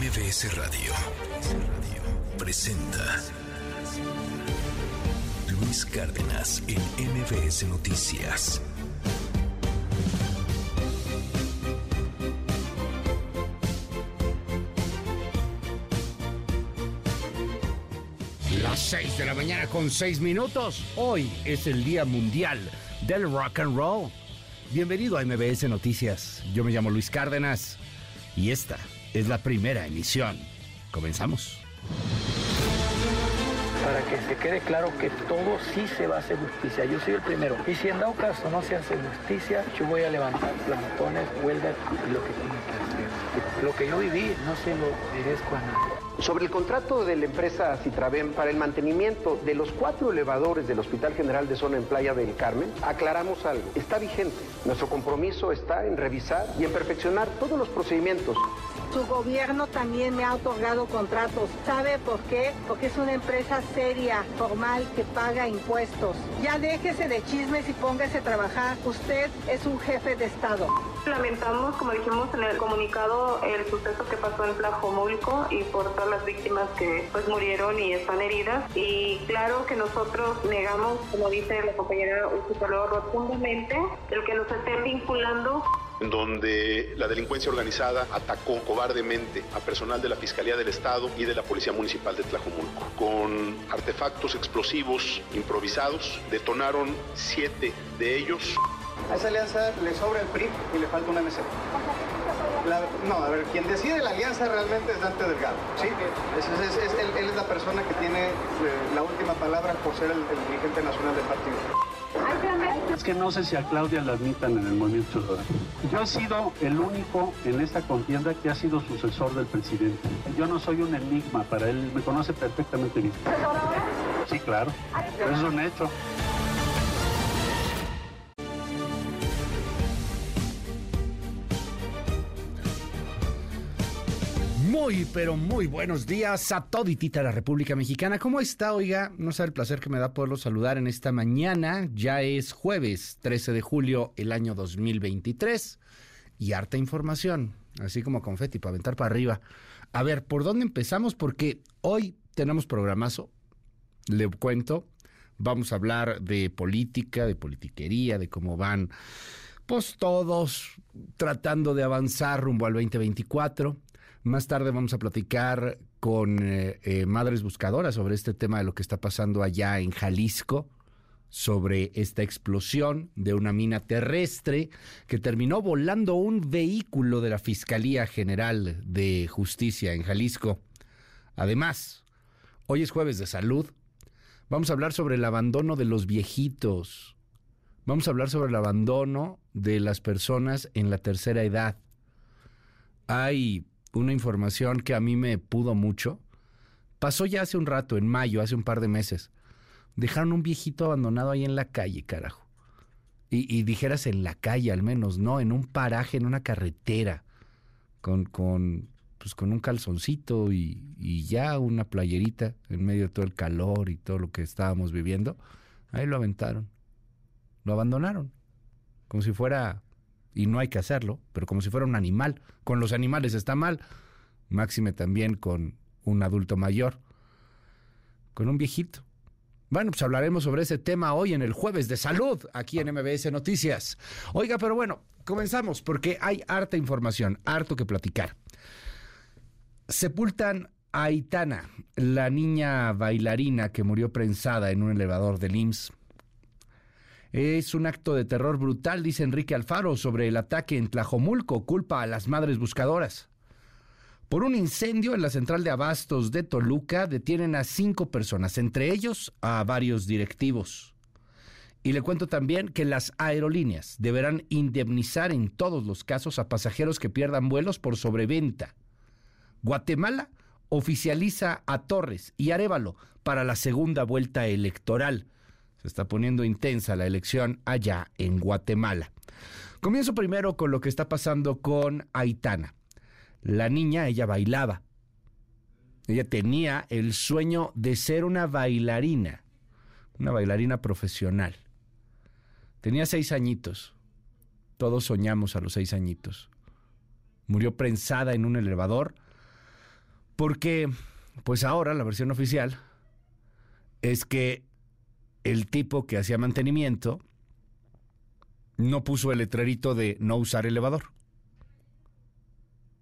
MBS Radio presenta Luis Cárdenas en MBS Noticias. Las 6 de la mañana con 6 minutos. Hoy es el Día Mundial del Rock and Roll. Bienvenido a MBS Noticias. Yo me llamo Luis Cárdenas y esta es la primera emisión. Comenzamos. Para que se quede claro que todo sí se va a hacer justicia. Yo soy el primero. Y si en dado caso no se hace justicia, yo voy a levantar plantones, huelgas y lo que tiene que hacer. Lo que yo viví no se lo merezco a nadie. Sobre el contrato de la empresa Citraven para el mantenimiento de los cuatro elevadores del Hospital General de Zona en Playa del Carmen, aclaramos algo. Está vigente. Nuestro compromiso está en revisar y en perfeccionar todos los procedimientos. Su gobierno también me ha otorgado contratos. ¿Sabe por qué? Porque es una empresa seria, formal, que paga impuestos. Ya déjese de chismes y póngase a trabajar. Usted es un jefe de Estado. Lamentamos, como dijimos en el comunicado, el suceso que pasó en Tlajomulco y por todas las víctimas que pues murieron y están heridas. Y claro que nosotros negamos, como dice la compañera Ucipalo, rotundamente el que nos estén vinculando en donde la delincuencia organizada atacó cobardemente a personal de la Fiscalía del Estado y de la Policía Municipal de Tlajomulco. Con artefactos explosivos improvisados, detonaron siete de ellos. A esa alianza le sobra el PRI y le falta una MC. La, no, a ver, quien decide la alianza realmente es Dante Delgado, ¿sí? Es, es, es, él, él, es la persona que tiene eh, la última palabra por ser el, el dirigente nacional del partido. Es que no sé si a Claudia la admitan en el movimiento ciudadano. Yo he sido el único en esta contienda que ha sido sucesor del presidente. Yo no soy un enigma para él, me conoce perfectamente bien. Sí, claro. Eso es un hecho. Muy, pero muy buenos días a toditita la República Mexicana. ¿Cómo está, oiga? No sabe el placer que me da poderlo saludar en esta mañana. Ya es jueves 13 de julio el año 2023 y harta información, así como confeti para aventar para arriba. A ver, ¿por dónde empezamos? Porque hoy tenemos programazo, le cuento, vamos a hablar de política, de politiquería, de cómo van, pues todos tratando de avanzar rumbo al 2024. Más tarde vamos a platicar con eh, eh, Madres Buscadoras sobre este tema de lo que está pasando allá en Jalisco, sobre esta explosión de una mina terrestre que terminó volando un vehículo de la Fiscalía General de Justicia en Jalisco. Además, hoy es jueves de salud. Vamos a hablar sobre el abandono de los viejitos. Vamos a hablar sobre el abandono de las personas en la tercera edad. Hay una información que a mí me pudo mucho. Pasó ya hace un rato, en mayo, hace un par de meses. Dejaron un viejito abandonado ahí en la calle, carajo. Y, dijeras en la calle al menos, no, en un paraje, en una carretera, con, con, pues con un calzoncito y, y ya una playerita en medio de todo el calor y todo lo que estábamos viviendo. Ahí lo aventaron. Lo abandonaron. Como si fuera y no hay que hacerlo, pero como si fuera un animal. Con los animales está mal, máxime también con un adulto mayor, con un viejito. Bueno, pues hablaremos sobre ese tema hoy en el jueves de salud, aquí en MBS Noticias. Oiga, pero bueno, comenzamos porque hay harta información, harto que platicar. Sepultan a Aitana, la niña bailarina que murió prensada en un elevador del IMSS. Es un acto de terror brutal, dice Enrique Alfaro, sobre el ataque en Tlajomulco, culpa a las madres buscadoras. Por un incendio en la central de abastos de Toluca detienen a cinco personas, entre ellos a varios directivos. Y le cuento también que las aerolíneas deberán indemnizar en todos los casos a pasajeros que pierdan vuelos por sobreventa. Guatemala oficializa a Torres y Arevalo para la segunda vuelta electoral. Se está poniendo intensa la elección allá en Guatemala. Comienzo primero con lo que está pasando con Aitana. La niña, ella bailaba. Ella tenía el sueño de ser una bailarina, una bailarina profesional. Tenía seis añitos. Todos soñamos a los seis añitos. Murió prensada en un elevador Porque, pues ahora la versión oficial es que el tipo que hacía mantenimiento no puso el letrerito de no usar elevador.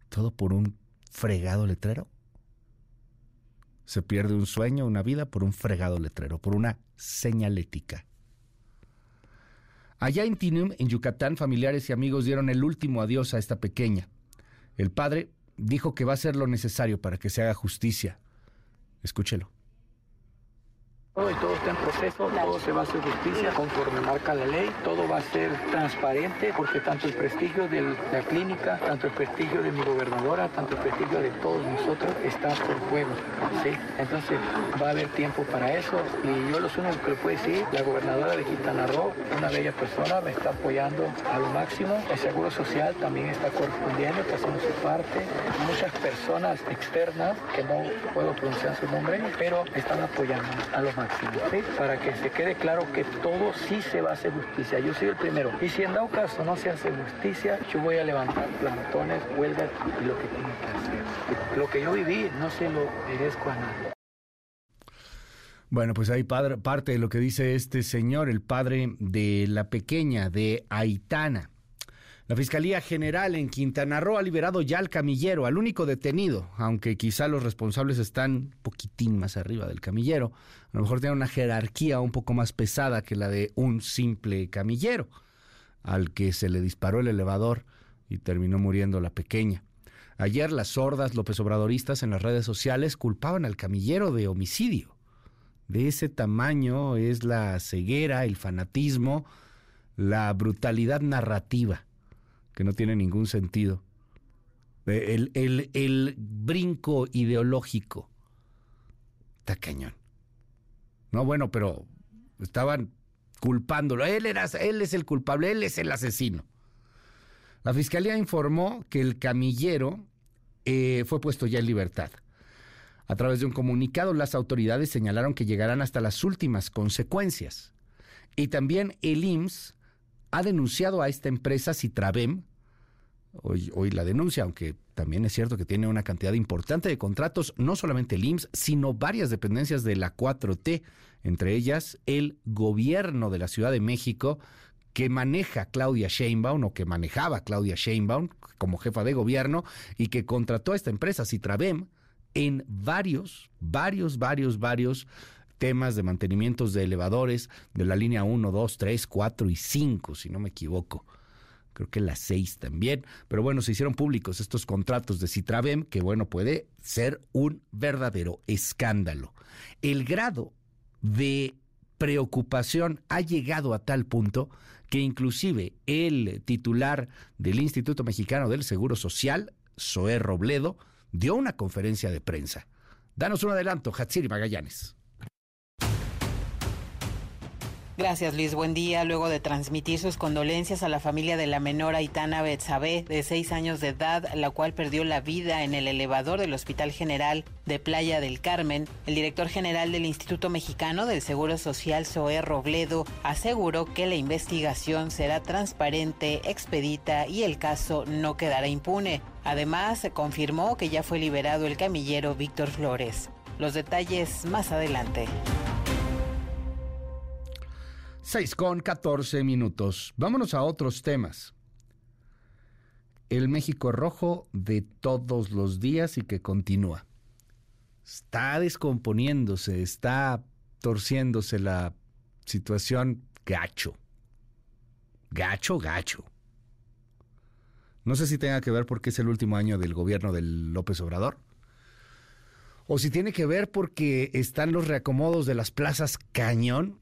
Todo por un fregado letrero. Se pierde un sueño, una vida por un fregado letrero, por una señalética. Allá en Tinum, en Yucatán, familiares y amigos dieron el último adiós a esta pequeña. El padre dijo que va a hacer lo necesario para que se haga justicia. Escúchelo. Todo está en proceso, todo se va a hacer justicia conforme marca la ley, todo va a ser transparente porque tanto el prestigio de la clínica, tanto el prestigio de mi gobernadora, tanto el prestigio de todos nosotros está por juego. ¿sí? Entonces va a haber tiempo para eso y yo lo único que le puedo decir, la gobernadora de Quintana Roo, una bella persona, me está apoyando a lo máximo, el Seguro Social también está correspondiendo, está haciendo su parte, muchas personas externas que no puedo pronunciar su nombre, pero están apoyando a lo para que se quede claro que todo sí se va a hacer justicia. Yo soy el primero. Y si en dado caso no se hace justicia, yo voy a levantar plantones, huelgas y lo que tiene que hacer. Lo que yo viví no se lo merezco a nadie. Bueno, pues ahí parte de lo que dice este señor, el padre de la pequeña, de Aitana. La Fiscalía General en Quintana Roo ha liberado ya al camillero, al único detenido, aunque quizá los responsables están un poquitín más arriba del camillero. A lo mejor tiene una jerarquía un poco más pesada que la de un simple camillero, al que se le disparó el elevador y terminó muriendo la pequeña. Ayer las sordas López Obradoristas en las redes sociales culpaban al camillero de homicidio. De ese tamaño es la ceguera, el fanatismo, la brutalidad narrativa que no tiene ningún sentido. El, el, brinco ideológico está cañón. No, bueno, pero estaban culpándolo. Él, era, él es el culpable, él es el asesino. La fiscalía informó que el camillero eh, fue puesto ya en libertad. A través de un comunicado, las autoridades señalaron que llegarán hasta las últimas consecuencias. Y también el IMSS ha denunciado a esta empresa Citravem, hoy, hoy la denuncia, aunque también es cierto que tiene una cantidad importante de contratos, no solamente el IMSS, sino varias dependencias de la 4T, entre ellas el gobierno de la Ciudad de México, que maneja Claudia Sheinbaum o que manejaba Claudia Sheinbaum como jefa de gobierno y que contrató a esta empresa Citravem en varios, varios, varios, varios temas de mantenimientos de elevadores de la línea 1, 2, 3, 4 y 5, si no me equivoco. Creo que las 6 también. Pero bueno, se hicieron públicos estos contratos de Citravem, que bueno, puede ser un verdadero escándalo. El grado de preocupación ha llegado a tal punto que inclusive el titular del Instituto Mexicano del Seguro Social, Zoé Robledo, dio una conferencia de prensa. Danos un adelanto, Hatsiri Magallanes. Gracias Luis, buen día. Luego de transmitir sus condolencias a la familia de la menor Aitana Betsabe, de seis años de edad, la cual perdió la vida en el elevador del Hospital General de Playa del Carmen, el director general del Instituto Mexicano del Seguro Social, Zoé Robledo, aseguró que la investigación será transparente, expedita y el caso no quedará impune. Además, se confirmó que ya fue liberado el camillero Víctor Flores. Los detalles más adelante. 6 con 14 minutos. Vámonos a otros temas. El México rojo de todos los días y que continúa. Está descomponiéndose, está torciéndose la situación gacho. Gacho, gacho. No sé si tenga que ver porque es el último año del gobierno del López Obrador. O si tiene que ver porque están los reacomodos de las plazas cañón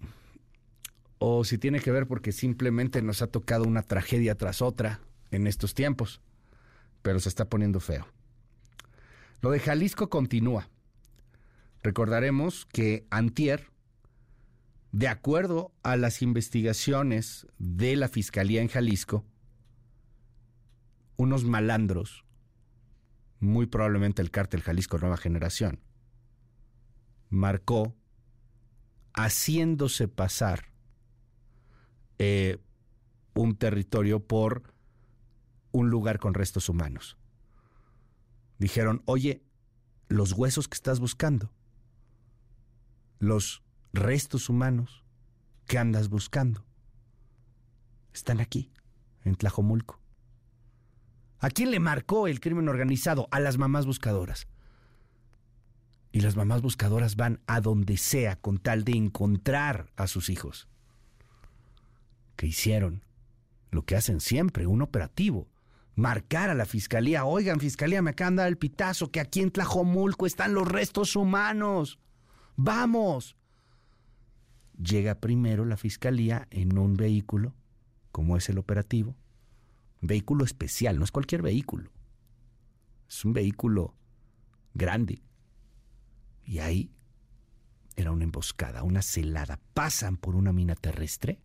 o si tiene que ver porque simplemente nos ha tocado una tragedia tras otra en estos tiempos, pero se está poniendo feo. Lo de Jalisco continúa. Recordaremos que Antier, de acuerdo a las investigaciones de la Fiscalía en Jalisco, unos malandros, muy probablemente el cártel Jalisco Nueva Generación, marcó haciéndose pasar eh, un territorio por un lugar con restos humanos. Dijeron, oye, los huesos que estás buscando, los restos humanos que andas buscando, están aquí, en Tlajomulco. ¿A quién le marcó el crimen organizado? A las mamás buscadoras. Y las mamás buscadoras van a donde sea con tal de encontrar a sus hijos. ¿Qué hicieron? Lo que hacen siempre, un operativo. Marcar a la fiscalía. Oigan, fiscalía, me acaban de dar el pitazo que aquí en Tlajomulco están los restos humanos. Vamos. Llega primero la fiscalía en un vehículo, como es el operativo. vehículo especial, no es cualquier vehículo. Es un vehículo grande, y ahí era una emboscada, una celada. Pasan por una mina terrestre,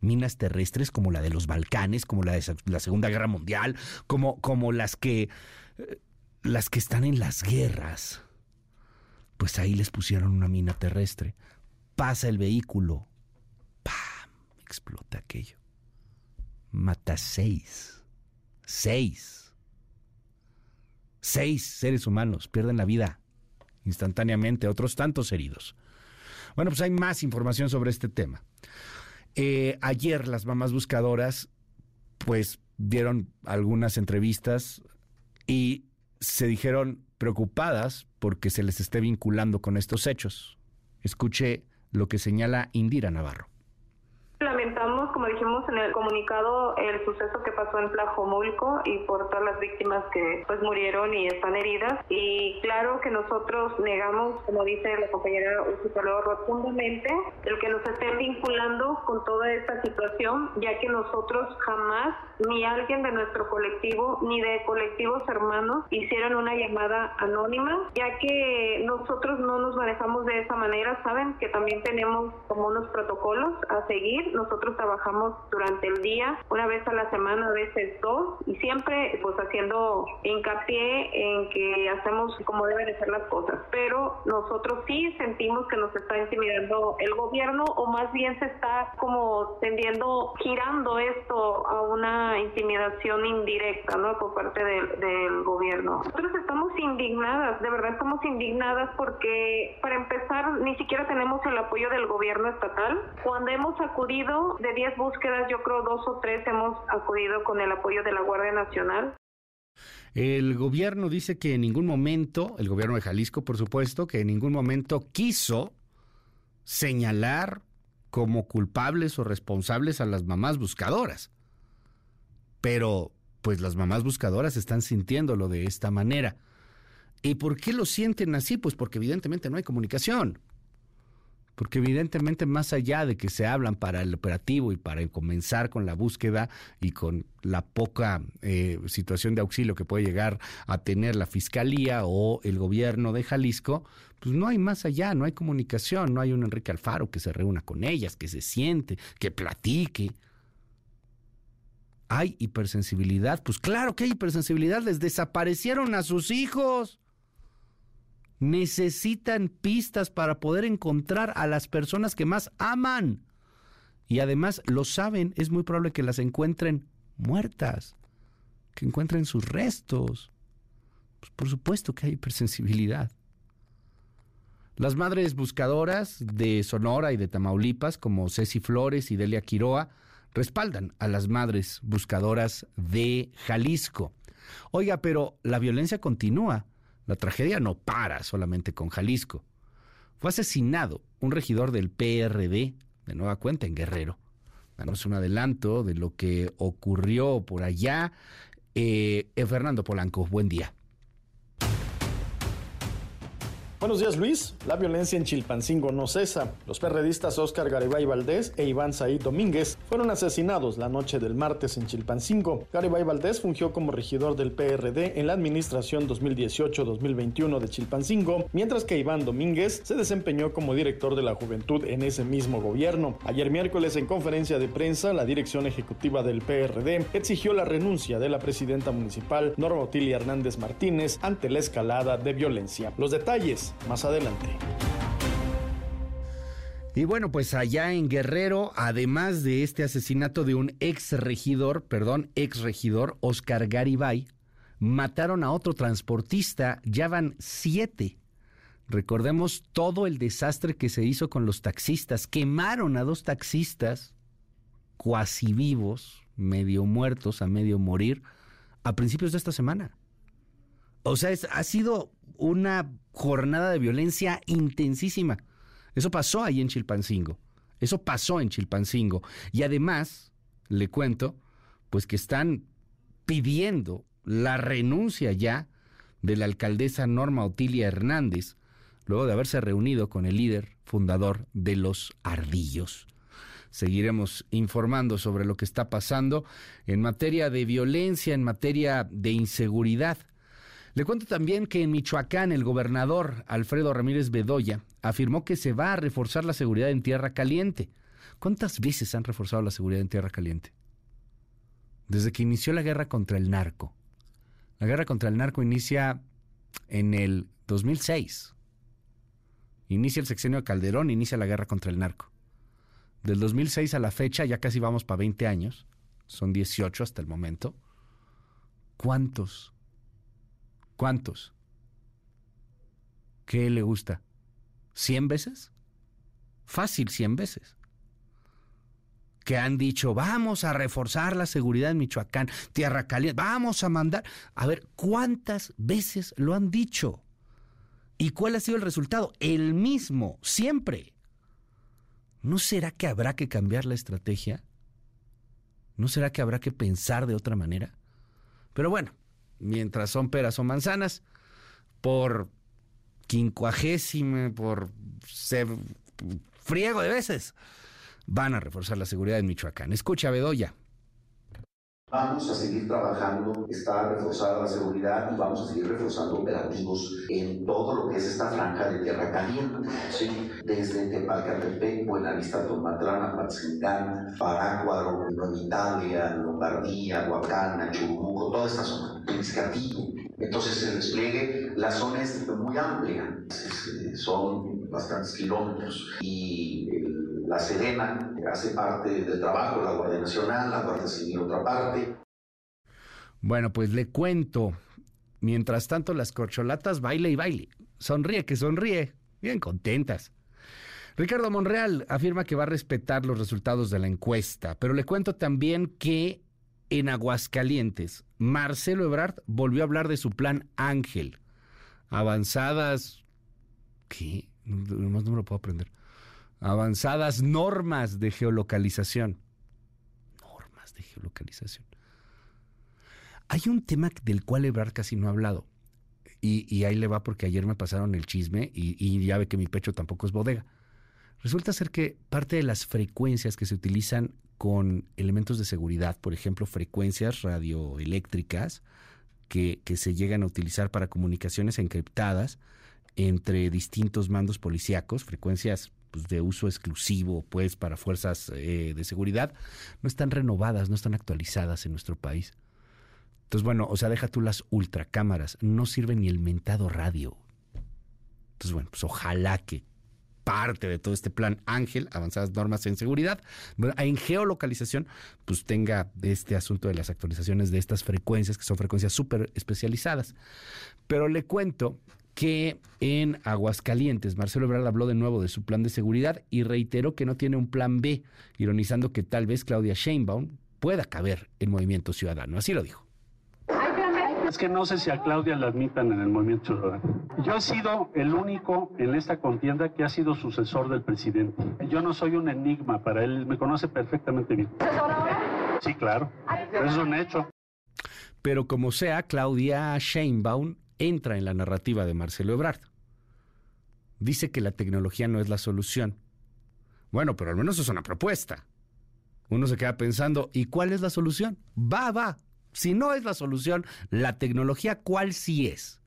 minas terrestres como la de los Balcanes, como la de la Segunda Guerra Mundial, como, como las que eh, las que están en las guerras. Pues ahí les pusieron una mina terrestre. Pasa el vehículo. ¡Pam! Explota aquello. Mata seis. Seis. Seis seres humanos pierden la vida instantáneamente, otros tantos heridos. Bueno, pues hay más información sobre este tema. Eh, ayer las mamás buscadoras, pues dieron algunas entrevistas y se dijeron preocupadas porque se les esté vinculando con estos hechos. Escuche lo que señala Indira Navarro. Dijimos en el comunicado, el suceso que pasó en Tlajomulco y por todas las víctimas que pues murieron y están heridas. Y claro que nosotros negamos, como dice la compañera Ucipalo, rotundamente el que nos estén vinculando con toda esta situación, ya que nosotros jamás, ni alguien de nuestro colectivo, ni de colectivos hermanos, hicieron una llamada anónima, ya que nosotros no nos manejamos de esa manera. Saben que también tenemos como unos protocolos a seguir nosotros trabajamos durante el día, una vez a la semana, a veces dos, y siempre pues haciendo hincapié en que hacemos como deben de ser las cosas. Pero nosotros sí sentimos que nos está intimidando el gobierno o más bien se está como tendiendo, girando esto a una intimidación indirecta, ¿no? Por parte del, del gobierno. Nosotros estamos indignadas, de verdad estamos indignadas porque para empezar ni siquiera tenemos el apoyo del gobierno estatal. Cuando hemos acudido de 10 búsquedas, yo creo dos o tres hemos acudido con el apoyo de la Guardia Nacional. El gobierno dice que en ningún momento, el gobierno de Jalisco, por supuesto, que en ningún momento quiso señalar como culpables o responsables a las mamás buscadoras. Pero, pues las mamás buscadoras están sintiéndolo de esta manera. ¿Y por qué lo sienten así? Pues porque evidentemente no hay comunicación porque evidentemente más allá de que se hablan para el operativo y para comenzar con la búsqueda y con la poca eh, situación de auxilio que puede llegar a tener la Fiscalía o el gobierno de Jalisco, pues no hay más allá, no hay comunicación, no hay un Enrique Alfaro que se reúna con ellas, que se siente, que platique. ¿Hay hipersensibilidad? Pues claro que hay hipersensibilidad, les desaparecieron a sus hijos necesitan pistas para poder encontrar a las personas que más aman. Y además lo saben, es muy probable que las encuentren muertas, que encuentren sus restos. Pues por supuesto que hay hipersensibilidad. Las madres buscadoras de Sonora y de Tamaulipas, como Ceci Flores y Delia Quiroa, respaldan a las madres buscadoras de Jalisco. Oiga, pero la violencia continúa. La tragedia no para solamente con Jalisco. Fue asesinado un regidor del PRD, de nueva cuenta, en Guerrero. Danos un adelanto de lo que ocurrió por allá. Eh, Fernando Polanco, buen día. Buenos días Luis. La violencia en Chilpancingo no cesa. Los perredistas Oscar Garibay Valdés e Iván Said Domínguez fueron asesinados la noche del martes en Chilpancingo. Garibay Valdés fungió como regidor del PRD en la administración 2018-2021 de Chilpancingo, mientras que Iván Domínguez se desempeñó como director de la juventud en ese mismo gobierno. Ayer miércoles en conferencia de prensa, la dirección ejecutiva del PRD exigió la renuncia de la presidenta municipal Norma Otilia Hernández Martínez ante la escalada de violencia. Los detalles más adelante. Y bueno, pues allá en Guerrero, además de este asesinato de un ex regidor, perdón, ex regidor, Oscar Garibay, mataron a otro transportista, ya van siete. Recordemos todo el desastre que se hizo con los taxistas. Quemaron a dos taxistas cuasi vivos, medio muertos, a medio morir, a principios de esta semana. O sea, ha sido una jornada de violencia intensísima. Eso pasó ahí en Chilpancingo. Eso pasó en Chilpancingo. Y además, le cuento, pues que están pidiendo la renuncia ya de la alcaldesa Norma Otilia Hernández, luego de haberse reunido con el líder fundador de los Ardillos. Seguiremos informando sobre lo que está pasando en materia de violencia, en materia de inseguridad. Le cuento también que en Michoacán el gobernador Alfredo Ramírez Bedoya afirmó que se va a reforzar la seguridad en Tierra Caliente. ¿Cuántas veces han reforzado la seguridad en Tierra Caliente? Desde que inició la guerra contra el narco. La guerra contra el narco inicia en el 2006. Inicia el sexenio de Calderón, inicia la guerra contra el narco. Del 2006 a la fecha, ya casi vamos para 20 años, son 18 hasta el momento. ¿Cuántos? ¿Cuántos? ¿Qué le gusta? ¿100 veces? Fácil, 100 veces. Que han dicho, vamos a reforzar la seguridad en Michoacán, Tierra Caliente, vamos a mandar. A ver, ¿cuántas veces lo han dicho? ¿Y cuál ha sido el resultado? El mismo, siempre. ¿No será que habrá que cambiar la estrategia? ¿No será que habrá que pensar de otra manera? Pero bueno, mientras son peras o manzanas, por quincuagésima, por friego de veces, van a reforzar la seguridad en Michoacán. Escucha, Bedoya. Vamos a seguir trabajando, está reforzada la seguridad y vamos a seguir reforzando operativos en todo lo que es esta franja de tierra caliente, desde Tepalcatepec, Buenavista, Tomatlán, Apatzingán, Parácuaro, Italia, Lombardía, Huacana, Churubusco, toda esta zona, Piscatillo. Entonces el despliegue, la zona es muy amplia, son bastantes kilómetros y la Serena hace parte del trabajo, la Guardia Nacional, la Guardia Civil otra parte. Bueno, pues le cuento. Mientras tanto, las corcholatas baile y baile. Sonríe que sonríe. Bien contentas. Ricardo Monreal afirma que va a respetar los resultados de la encuesta, pero le cuento también que en Aguascalientes, Marcelo Ebrard volvió a hablar de su plan Ángel. Avanzadas. ¿Qué? No, no me lo puedo aprender avanzadas normas de geolocalización. Normas de geolocalización. Hay un tema del cual Ebrard casi no ha hablado. Y, ahí le va porque ayer me pasaron el chisme y ya ve que mi pecho tampoco es bodega. Resulta ser que parte de las frecuencias que se utilizan con elementos de seguridad, por ejemplo, frecuencias radioeléctricas que, que se llegan a utilizar para comunicaciones encriptadas entre distintos mandos policíacos, frecuencias pues, de uso exclusivo pues para fuerzas eh, de seguridad, no están renovadas, no están actualizadas en nuestro país. Entonces, bueno, o sea, deja tú las ultracámaras, no sirve ni el mentado radio. Entonces, bueno, pues ojalá que parte de todo este plan Ángel, avanzadas normas en seguridad, en geolocalización, pues tenga este asunto de las actualizaciones de estas frecuencias, que son frecuencias súper especializadas. Pero le cuento que en Aguascalientes Marcelo Ebrard habló de nuevo de su plan de seguridad y reiteró que no tiene un plan B, ironizando que tal vez Claudia Sheinbaum pueda caber en Movimiento Ciudadano. Así lo dijo. Es que no sé si a Claudia la admitan en el Movimiento Ciudadano. Yo he sido el único en esta contienda que ha sido sucesor del presidente. Yo no soy un enigma para él, me conoce perfectamente bien. Sí, claro. es un hecho. Pero como sea, Claudia Sheinbaum entra en la narrativa de Marcelo Ebrard. Dice que la tecnología no es la solución. Bueno, pero al menos es una propuesta. Uno se queda pensando, ¿y cuál es la solución? Va, va. Si no es la solución, la tecnología, ¿cuál sí es?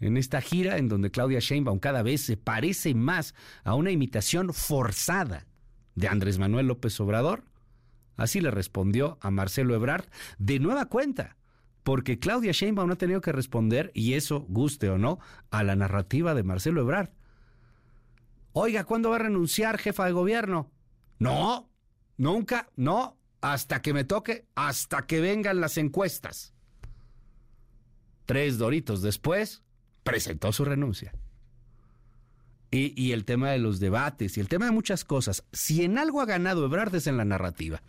En esta gira en donde Claudia Sheinbaum cada vez se parece más a una imitación forzada de Andrés Manuel López Obrador, así le respondió a Marcelo Ebrard de nueva cuenta porque Claudia Sheinbaum ha tenido que responder, y eso, guste o no, a la narrativa de Marcelo Ebrard. Oiga, ¿cuándo va a renunciar jefa de gobierno? No, nunca, no, hasta que me toque, hasta que vengan las encuestas. tres doritos después, presentó su renuncia. Y, y, el tema de los debates y el tema de muchas cosas. Si en algo ha ganado Ebrard es en la narrativa.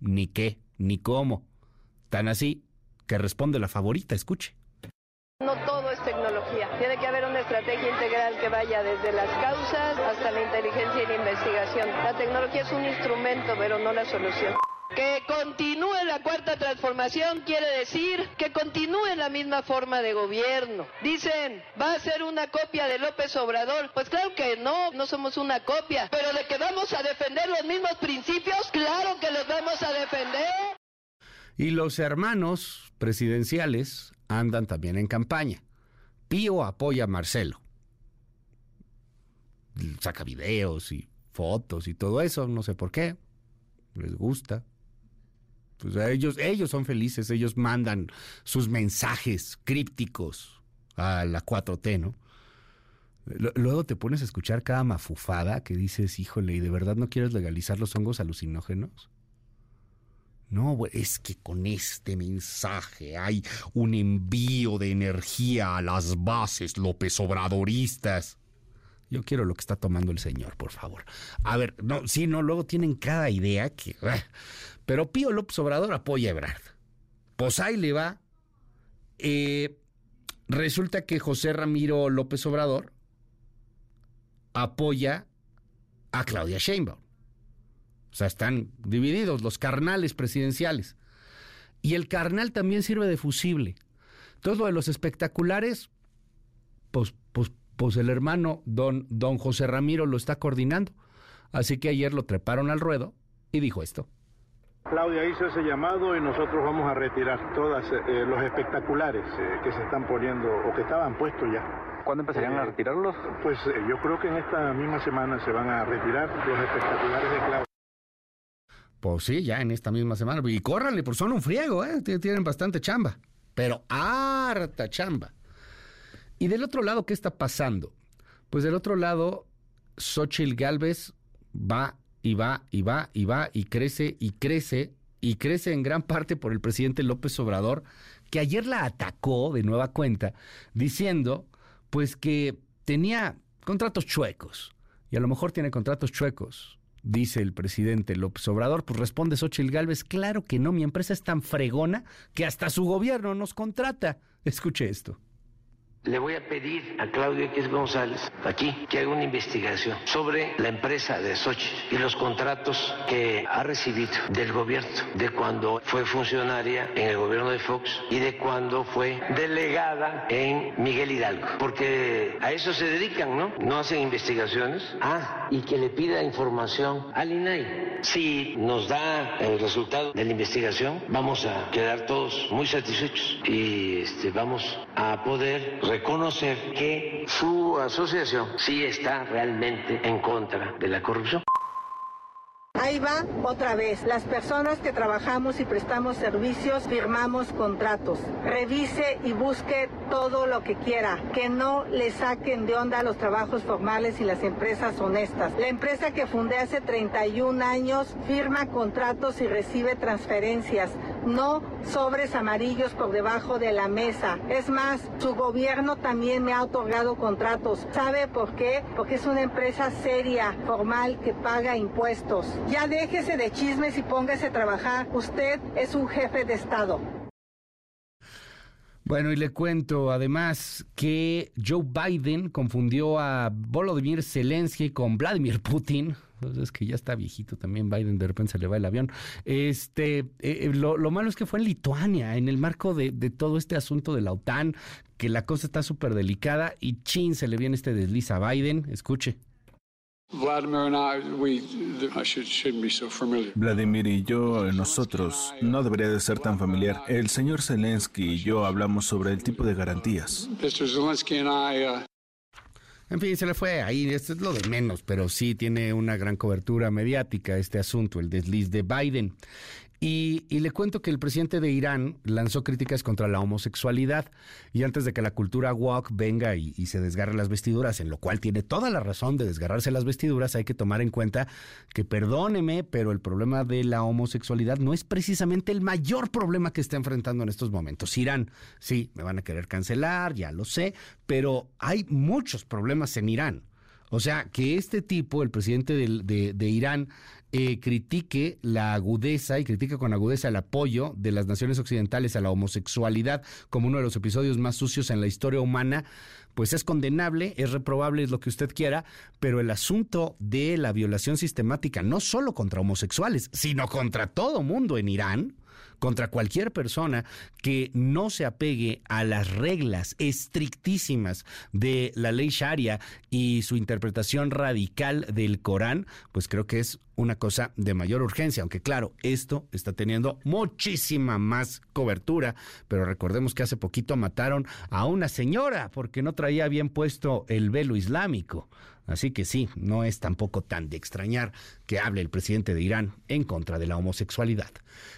Ni qué, ni cómo. Tan así que responde la favorita, escuche. No todo es tecnología. Tiene que haber una estrategia integral que vaya desde las causas hasta la inteligencia y la investigación. La tecnología es un instrumento, pero no la solución. Que continúe la cuarta transformación quiere decir que continúe la misma forma de gobierno. Dicen, va a ser una copia de López Obrador. Pues claro que no, no somos una copia. Pero de que vamos a defender los mismos principios, claro que los vamos a defender. Y los hermanos presidenciales andan también en campaña. Pío apoya a Marcelo. Saca videos y fotos y todo eso, no sé por qué. Les gusta. Pues ellos, ellos son felices, ellos mandan sus mensajes crípticos a la 4T, ¿no? Luego te pones a escuchar cada mafufada que dices, híjole, ¿y de verdad no quieres legalizar los hongos alucinógenos? No, es que con este mensaje hay un envío de energía a las bases López Obradoristas. Yo quiero lo que está tomando el señor, por favor. A ver, no, sí, no, luego tienen cada idea que... Pero Pío López Obrador apoya a Ebrard. Pues ahí le va. Eh, resulta que José Ramiro López Obrador apoya a Claudia Sheinbaum. O sea, están divididos los carnales presidenciales. Y el carnal también sirve de fusible. Todo de los espectaculares, pues, pues, el hermano don, don José Ramiro lo está coordinando. Así que ayer lo treparon al ruedo y dijo esto. Claudia hizo ese llamado y nosotros vamos a retirar todos eh, los espectaculares eh, que se están poniendo o que estaban puestos ya. ¿Cuándo empezarían a retirarlos? Pues eh, yo creo que en esta misma semana se van a retirar los espectaculares de Claudia. Pues sí, ya en esta misma semana. Y córranle, porque son un friego, ¿eh? Tienen bastante chamba. Pero harta chamba. Y del otro lado, ¿qué está pasando? Pues del otro lado, Xochitl Galvez va y va y va y va y crece y crece y crece en gran parte por el presidente López Obrador, que ayer la atacó de nueva cuenta, diciendo pues que tenía contratos chuecos. Y a lo mejor tiene contratos chuecos, dice el presidente López Obrador. Pues responde Xochitl Galvez, claro que no, mi empresa es tan fregona que hasta su gobierno nos contrata. Escuche esto. Le voy a pedir a Claudio X González aquí que haga una investigación sobre la empresa de Sochi y los contratos que ha recibido del gobierno, de cuando fue funcionaria en el gobierno de Fox y de cuando fue delegada en Miguel Hidalgo, porque a eso se dedican, ¿no? No hacen investigaciones. Ah, y que le pida información al INAI. Si nos da el resultado de la investigación, vamos a quedar todos muy satisfechos y este, vamos a poder reconocer que su asociación sí está realmente en contra de la corrupción. Ahí va otra vez. Las personas que trabajamos y prestamos servicios firmamos contratos. Revise y busque todo lo que quiera. Que no le saquen de onda los trabajos formales y las empresas honestas. La empresa que fundé hace 31 años firma contratos y recibe transferencias. No sobres amarillos por debajo de la mesa. Es más, su gobierno también me ha otorgado contratos. ¿Sabe por qué? Porque es una empresa seria, formal, que paga impuestos. Ya déjese de chismes y póngase a trabajar. Usted es un jefe de Estado. Bueno, y le cuento además que Joe Biden confundió a Volodymyr Zelensky con Vladimir Putin. Entonces es que ya está viejito también Biden, de repente se le va el avión. Este, eh, lo, lo, malo es que fue en Lituania, en el marco de, de todo este asunto de la OTAN, que la cosa está súper delicada y chin, se le viene este desliz a Biden. Escuche. Vladimir y yo, nosotros, no debería de ser tan familiar. El señor Zelensky y yo hablamos sobre el tipo de garantías. En fin, se le fue ahí, esto es lo de menos, pero sí tiene una gran cobertura mediática este asunto, el desliz de Biden. Y, le cuento que el presidente de Irán lanzó críticas contra la homosexualidad y antes de que la cultura woke venga y, y, se desgarre las vestiduras, en lo cual tiene toda la razón de desgarrarse las vestiduras, hay que tomar en cuenta que perdóneme, pero el problema de la homosexualidad no es precisamente el mayor problema que está enfrentando en estos momentos. Irán, sí, me van a querer cancelar, ya lo sé, pero hay muchos problemas en Irán. O sea, que este tipo, el presidente de, de Irán, eh, critique la agudeza y critique con agudeza el apoyo de las naciones occidentales a la homosexualidad como uno de los episodios más sucios en la historia humana, pues es condenable, es reprobable, es lo que usted quiera, pero el asunto de la violación sistemática, no solo contra homosexuales, sino contra todo mundo en Irán, contra cualquier persona que no se apegue a las reglas estrictísimas de la ley Sharia y su interpretación radical del Corán, pues creo que es una cosa de mayor urgencia, aunque claro, esto está teniendo muchísima más cobertura, pero recordemos que hace poquito mataron a una señora porque no traía bien puesto el velo islámico. Así que sí, no es tampoco tan de extrañar que hable el presidente de Irán en contra de la homosexualidad.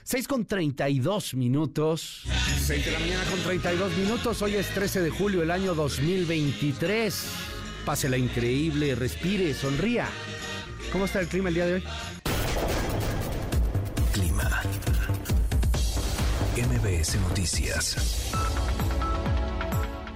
6 con 32 minutos. 6 de la mañana con 32 minutos. Hoy es 13 de julio del año 2023. Pásela increíble, respire, sonría. ¿Cómo está el clima el día de hoy? Clima. MBS Noticias.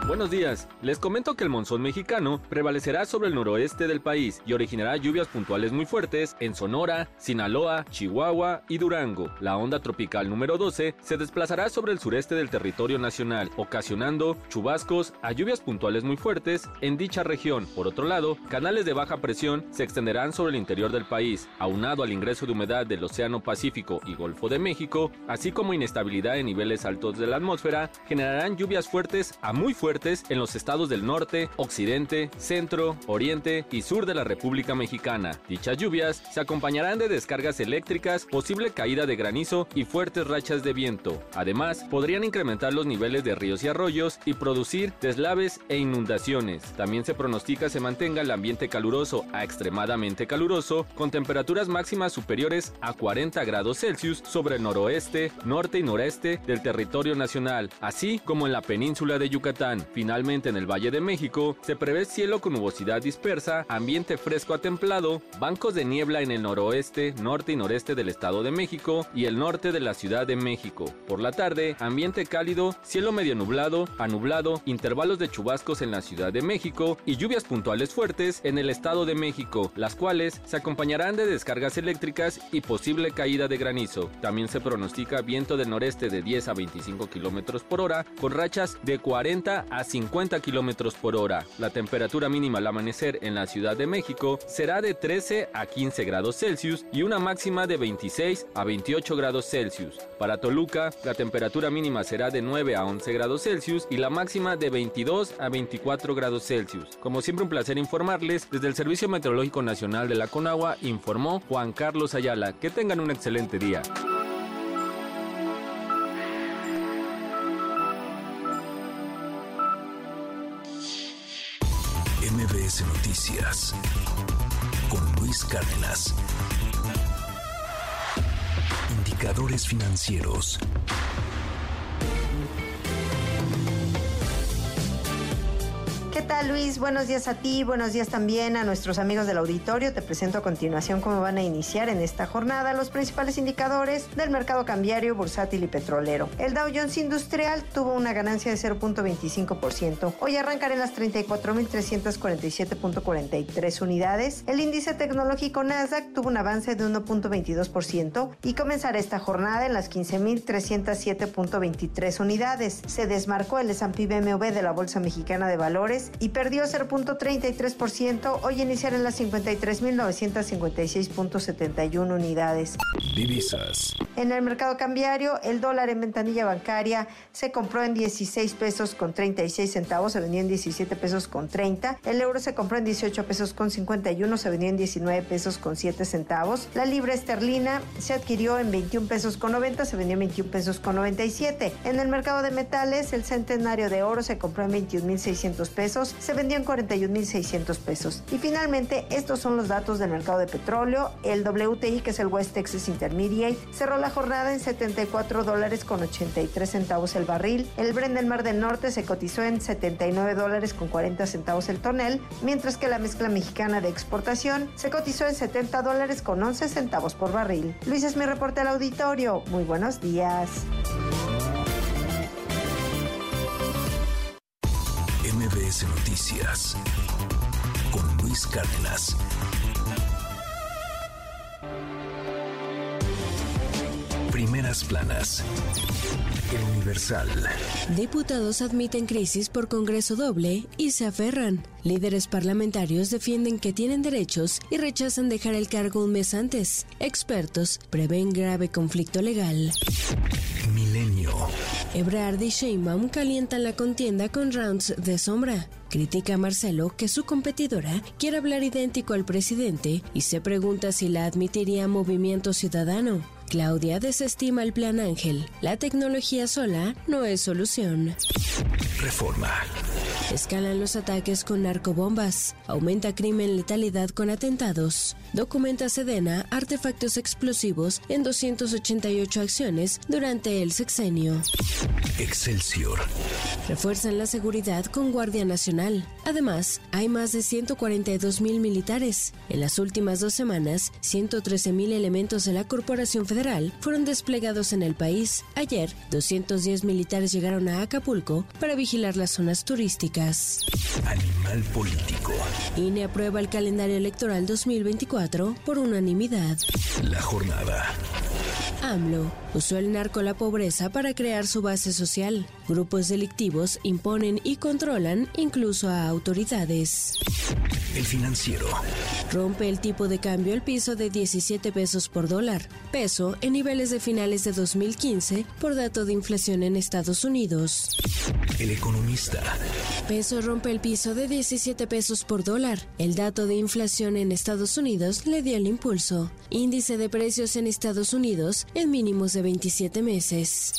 Buenos días. Les comento que el monzón mexicano prevalecerá sobre el noroeste del país y originará lluvias puntuales muy fuertes en Sonora, Sinaloa, Chihuahua y Durango. La onda tropical número 12 se desplazará sobre el sureste del territorio nacional, ocasionando chubascos a lluvias puntuales muy fuertes en dicha región. Por otro lado, canales de baja presión se extenderán sobre el interior del país, aunado al ingreso de humedad del Océano Pacífico y Golfo de México, así como inestabilidad en niveles altos de la atmósfera, generarán lluvias fuertes a muy fuertes en los estados del norte, occidente, centro, oriente y sur de la República Mexicana. Dichas lluvias se acompañarán de descargas eléctricas, posible caída de granizo y fuertes rachas de viento. Además, podrían incrementar los niveles de ríos y arroyos y producir deslaves e inundaciones. También se pronostica se mantenga el ambiente caluroso a extremadamente caluroso, con temperaturas máximas superiores a 40 grados Celsius sobre el noroeste, norte y noreste del territorio nacional, así como en la península de Yucatán. Finalmente, en el Valle de México, se prevé cielo con nubosidad dispersa, ambiente fresco a templado, bancos de niebla en el noroeste, norte y noreste del Estado de México y el norte de la Ciudad de México. Por la tarde, ambiente cálido, cielo medio nublado, a nublado, intervalos de chubascos en la Ciudad de México y lluvias puntuales fuertes en el Estado de México, las cuales se acompañarán de descargas eléctricas y posible caída de granizo. También se pronostica viento del noreste de 10 a 25 kilómetros por hora, con rachas de 40 a 50 kilómetros por hora. La temperatura mínima al amanecer en la Ciudad de México será de 13 a 15 grados Celsius y una máxima de 26 a 28 grados Celsius. Para Toluca, la temperatura mínima será de 9 a 11 grados Celsius y la máxima de 22 a 24 grados Celsius. Como siempre, un placer informarles. Desde el Servicio Meteorológico Nacional de la Conagua informó Juan Carlos Ayala. Que tengan un excelente día. Con Luis Cárdenas. Indicadores financieros. Luis? Buenos días a ti, buenos días también a nuestros amigos del auditorio. Te presento a continuación cómo van a iniciar en esta jornada los principales indicadores del mercado cambiario, bursátil y petrolero. El Dow Jones Industrial tuvo una ganancia de 0.25%. Hoy arrancará en las 34.347.43 unidades. El índice tecnológico Nasdaq tuvo un avance de 1.22% y comenzará esta jornada en las 15.307.23 unidades. Se desmarcó el S&P BMW de la Bolsa Mexicana de Valores y perdió 0.33%. Hoy iniciar en las 53.956.71 unidades. Divisas. En el mercado cambiario, el dólar en ventanilla bancaria se compró en 16 pesos con 36 centavos, se vendió en 17 pesos con 30. El euro se compró en 18 pesos con 51, se vendió en 19 pesos con 7 centavos. La libra esterlina se adquirió en 21 pesos con 90, se vendió en 21 pesos con 97. En el mercado de metales, el centenario de oro se compró en 21.600 pesos se vendió en 41.600 pesos. Y finalmente, estos son los datos del mercado de petróleo. El WTI, que es el West Texas Intermediate, cerró la jornada en 74 dólares con 83 centavos el barril. El Brent del Mar del Norte se cotizó en 79 dólares con 40 centavos el tonel, mientras que la mezcla mexicana de exportación se cotizó en 70 dólares con 11 centavos por barril. Luis es mi reporte al auditorio. Muy buenos días. MBS Noticias con Luis Cárdenas. Primeras planas. El Universal. Diputados admiten crisis por Congreso doble y se aferran. Líderes parlamentarios defienden que tienen derechos y rechazan dejar el cargo un mes antes. Expertos prevén grave conflicto legal. Milenio. Ebrard y Sheinbaum calientan la contienda con rounds de sombra. Critica a Marcelo que su competidora quiere hablar idéntico al presidente y se pregunta si la admitiría Movimiento Ciudadano. Claudia desestima el Plan Ángel. La tecnología sola no es solución. Reforma. Escalan los ataques con narcobombas. Aumenta crimen letalidad con atentados. Documenta Sedena artefactos explosivos en 288 acciones durante el sexenio. Excelsior. Refuerzan la seguridad con Guardia Nacional. Además, hay más de 142 mil militares. En las últimas dos semanas, 113 mil elementos de la Corporación Federal fueron desplegados en el país. Ayer, 210 militares llegaron a Acapulco para vigilar las zonas turísticas. Animal político. INE aprueba el calendario electoral 2024 por unanimidad. La jornada. AMLO usó el narco la pobreza para crear su base social. Grupos delictivos imponen y controlan incluso a autoridades. El financiero. Rompe el tipo de cambio el piso de 17 pesos por dólar. Peso en niveles de finales de 2015 por dato de inflación en Estados Unidos. El economista. Peso rompe el piso de 17 pesos por dólar. El dato de inflación en Estados Unidos le dio el impulso. Índice de precios en Estados Unidos en mínimos de 27 meses.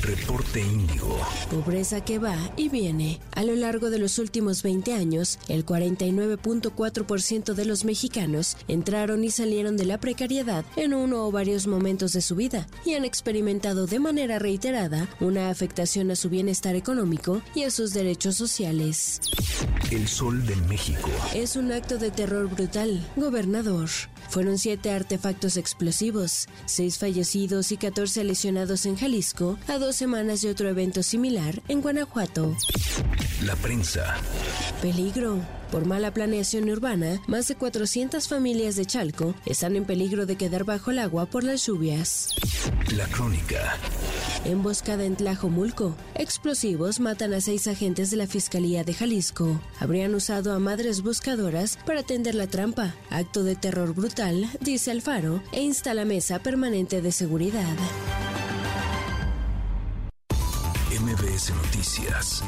Reporte Índigo. Pobreza que va y viene. A lo largo de los últimos 20 años, el 49.4% de los mexicanos entraron y salieron de la precariedad en uno o varios momentos de su vida y han experimentado de manera reiterada una afectación a su bienestar económico y a sus derechos sociales. El Sol de México. Es un acto de terror brutal, gobernador. Fueron siete artefactos explosivos, seis fallecidos y 14 lesionados en Jalisco, a dos semanas de otro evento similar en Guanajuato. La prensa. Peligro. Por mala planeación urbana, más de 400 familias de Chalco están en peligro de quedar bajo el agua por las lluvias. La crónica. Emboscada en Tlajomulco. Explosivos matan a seis agentes de la Fiscalía de Jalisco. Habrían usado a madres buscadoras para tender la trampa. Acto de terror brutal, dice Alfaro, e instala mesa permanente de seguridad. MBS Noticias.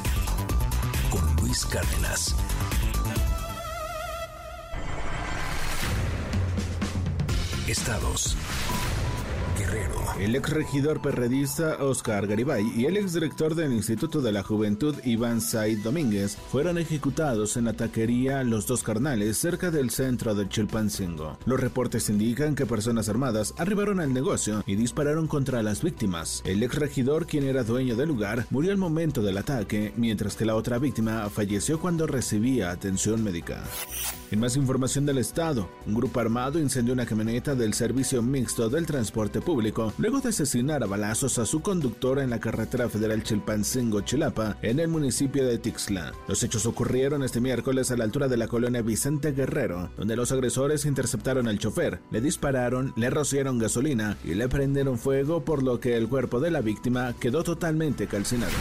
Con Luis Cárdenas. Estados. Guerrero. El ex regidor perredista Oscar Garibay y el ex director del Instituto de la Juventud Iván Said Domínguez fueron ejecutados en la taquería Los Dos Carnales cerca del centro de Chilpancingo. Los reportes indican que personas armadas arribaron al negocio y dispararon contra las víctimas. El ex regidor, quien era dueño del lugar, murió al momento del ataque, mientras que la otra víctima falleció cuando recibía atención médica. En más información del Estado, un grupo armado incendió una camioneta del Servicio Mixto del Transporte Público de asesinar a balazos a su conductora en la carretera federal Chilpancingo-Chilapa en el municipio de Tixla. Los hechos ocurrieron este miércoles a la altura de la colonia Vicente Guerrero, donde los agresores interceptaron al chofer, le dispararon, le rociaron gasolina y le prendieron fuego, por lo que el cuerpo de la víctima quedó totalmente calcinado.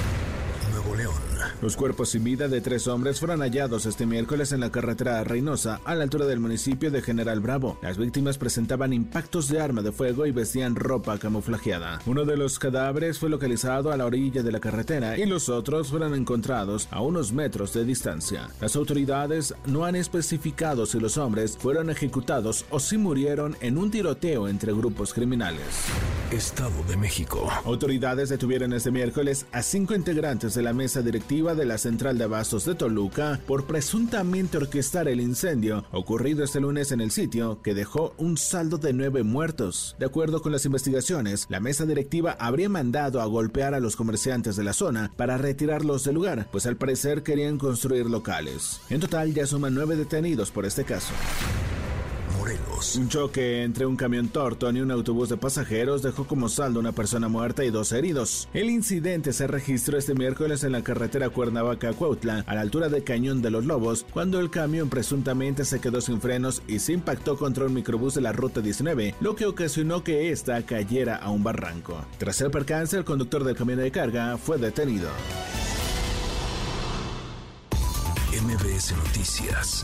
Nuevo León. Los cuerpos sin vida de tres hombres fueron hallados este miércoles en la carretera Reynosa, a la altura del municipio de General Bravo. Las víctimas presentaban impactos de arma de fuego y vestían ropa camuflajeada. Uno de los cadáveres fue localizado a la orilla de la carretera y los otros fueron encontrados a unos metros de distancia. Las autoridades no han especificado si los hombres fueron ejecutados o si murieron en un tiroteo entre grupos criminales. Estado de México. Autoridades detuvieron este miércoles a cinco integrantes de la mesa directiva de la central de abastos de Toluca por presuntamente orquestar el incendio ocurrido este lunes en el sitio que dejó un saldo de nueve muertos. De acuerdo con las investigaciones, la mesa directiva habría mandado a golpear a los comerciantes de la zona para retirarlos del lugar, pues al parecer querían construir locales. En total ya suman nueve detenidos por este caso. Un choque entre un camión Torton y un autobús de pasajeros dejó como saldo una persona muerta y dos heridos. El incidente se registró este miércoles en la carretera Cuernavaca-Cuautla, a la altura de Cañón de los Lobos, cuando el camión presuntamente se quedó sin frenos y se impactó contra un microbús de la ruta 19, lo que ocasionó que ésta cayera a un barranco. Tras el percance, el conductor del camión de carga fue detenido. MBS Noticias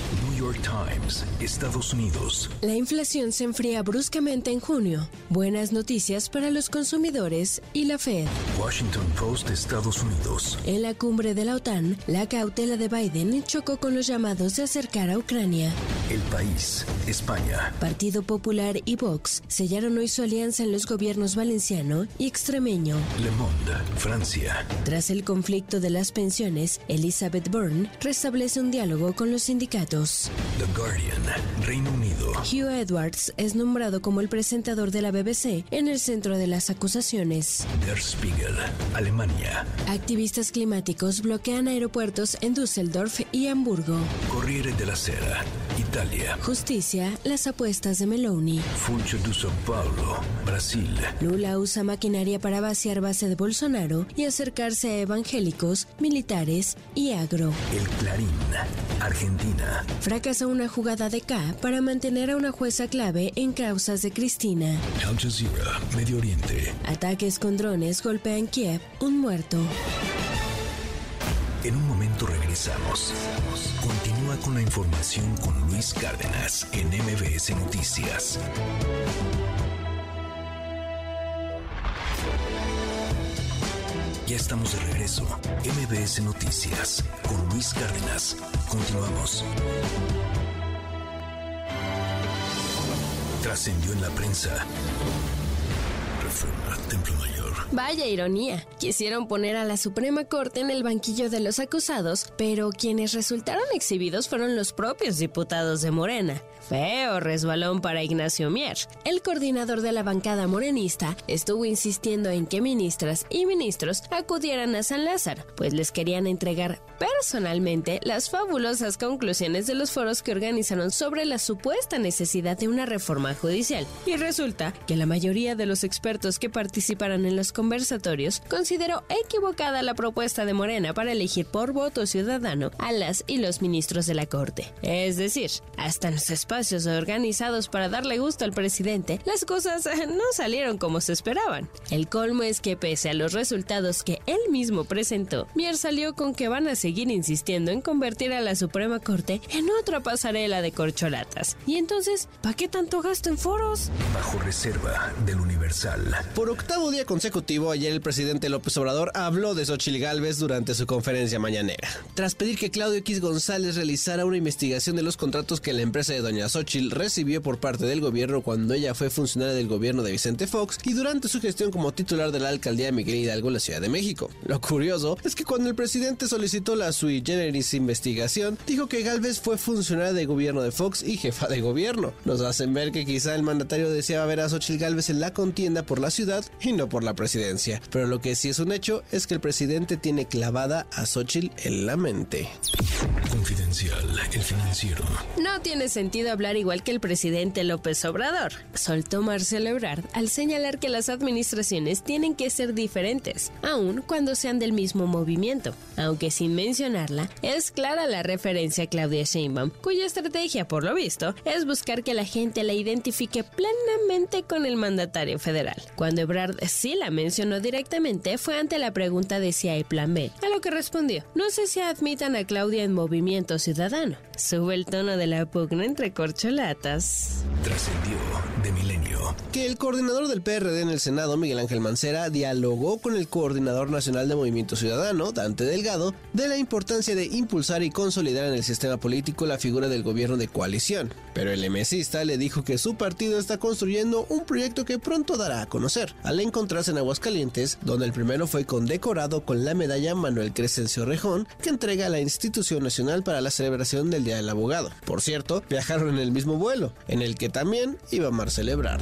York Times, Estados Unidos. La inflación se enfría bruscamente en junio. Buenas noticias para los consumidores y la Fed. Washington Post, Estados Unidos. En la cumbre de la OTAN, la cautela de Biden chocó con los llamados de acercar a Ucrania. El país, España. Partido Popular y Vox sellaron hoy su alianza en los gobiernos valenciano y extremeño. Le Monde, Francia. Tras el conflicto de las pensiones, Elizabeth Byrne restablece un diálogo con los sindicatos. The Guardian, Reino Unido. Hugh Edwards es nombrado como el presentador de la BBC en el centro de las acusaciones. Der Spiegel, Alemania. Activistas climáticos bloquean aeropuertos en Düsseldorf y Hamburgo. Corriere della Sera, Italia. Justicia, las apuestas de Meloni. Funcho de São Paulo, Brasil. Lula usa maquinaria para vaciar base de Bolsonaro y acercarse a evangélicos, militares y agro. El Clarín, Argentina. Fracasa una jugada de K para mantener a una jueza clave en causas de Cristina. Al Jazeera, Medio Oriente. Ataques con drones golpean Kiev, un muerto. En un momento regresamos. Continúa con la información con Luis Cárdenas en MBS Noticias. Ya estamos de regreso. MBS Noticias con Luis Cárdenas. Continuamos. Trascendió en la prensa. Reforma Templo Mayor. Vaya ironía. Quisieron poner a la Suprema Corte en el banquillo de los acusados, pero quienes resultaron exhibidos fueron los propios diputados de Morena. Feo resbalón para Ignacio Mier. El coordinador de la bancada morenista estuvo insistiendo en que ministras y ministros acudieran a San Lázaro, pues les querían entregar personalmente las fabulosas conclusiones de los foros que organizaron sobre la supuesta necesidad de una reforma judicial. Y resulta que la mayoría de los expertos que participaron en los conversatorios consideró equivocada la propuesta de Morena para elegir por voto ciudadano a las y los ministros de la Corte. Es decir, hasta en los espacios organizados para darle gusto al presidente, las cosas no salieron como se esperaban. El colmo es que pese a los resultados que él mismo presentó, Mier salió con que van a seguir insistiendo en convertir a la Suprema Corte en otra pasarela de corcholatas. Y entonces, ¿para qué tanto gasto en foros? Bajo reserva del Universal. Por octavo día consecutivo, ayer el presidente López Obrador habló de Xochil Gálvez durante su conferencia mañanera. Tras pedir que Claudio X González realizara una investigación de los contratos que la empresa de Doña Xochil recibió por parte del gobierno cuando ella fue funcionaria del gobierno de Vicente Fox y durante su gestión como titular de la alcaldía Miguel Hidalgo en la Ciudad de México. Lo curioso es que cuando el presidente solicitó la sui generis investigación, dijo que Galvez fue funcionaria de gobierno de Fox y jefa de gobierno. Nos hacen ver que quizá el mandatario deseaba ver a Xochil Galvez en la contienda por la ciudad y no por la presidencia. Pero lo que sí es un hecho es que el presidente tiene clavada a Xochitl en la mente. Confidencial, el financiero. No tiene sentido hablar igual que el presidente López Obrador. Soltó Marcelo Ebrard al señalar que las administraciones tienen que ser diferentes, aun cuando sean del mismo movimiento. Aunque sin mencionarla, es clara la referencia a Claudia Sheinbaum, cuya estrategia, por lo visto, es buscar que la gente la identifique plenamente con el mandatario federal. Cuando Ebrard sí la directamente fue ante la pregunta de si hay plan B, a lo que respondió, no sé si admitan a Claudia en Movimiento Ciudadano. Sube el tono de la pugna entre corcholatas. Trascendió de Que el coordinador del PRD en el Senado, Miguel Ángel Mancera, dialogó con el coordinador nacional de Movimiento Ciudadano, Dante Delgado, de la importancia de impulsar y consolidar en el sistema político la figura del gobierno de coalición. Pero el MSista le dijo que su partido está construyendo un proyecto que pronto dará a conocer, al encontrarse en Aguascalientes, donde el primero fue condecorado con la medalla Manuel Crescencio Rejón, que entrega a la Institución Nacional para la celebración del Día del Abogado. Por cierto, viajaron en el mismo vuelo, en el que también iba Marcel Ebrard.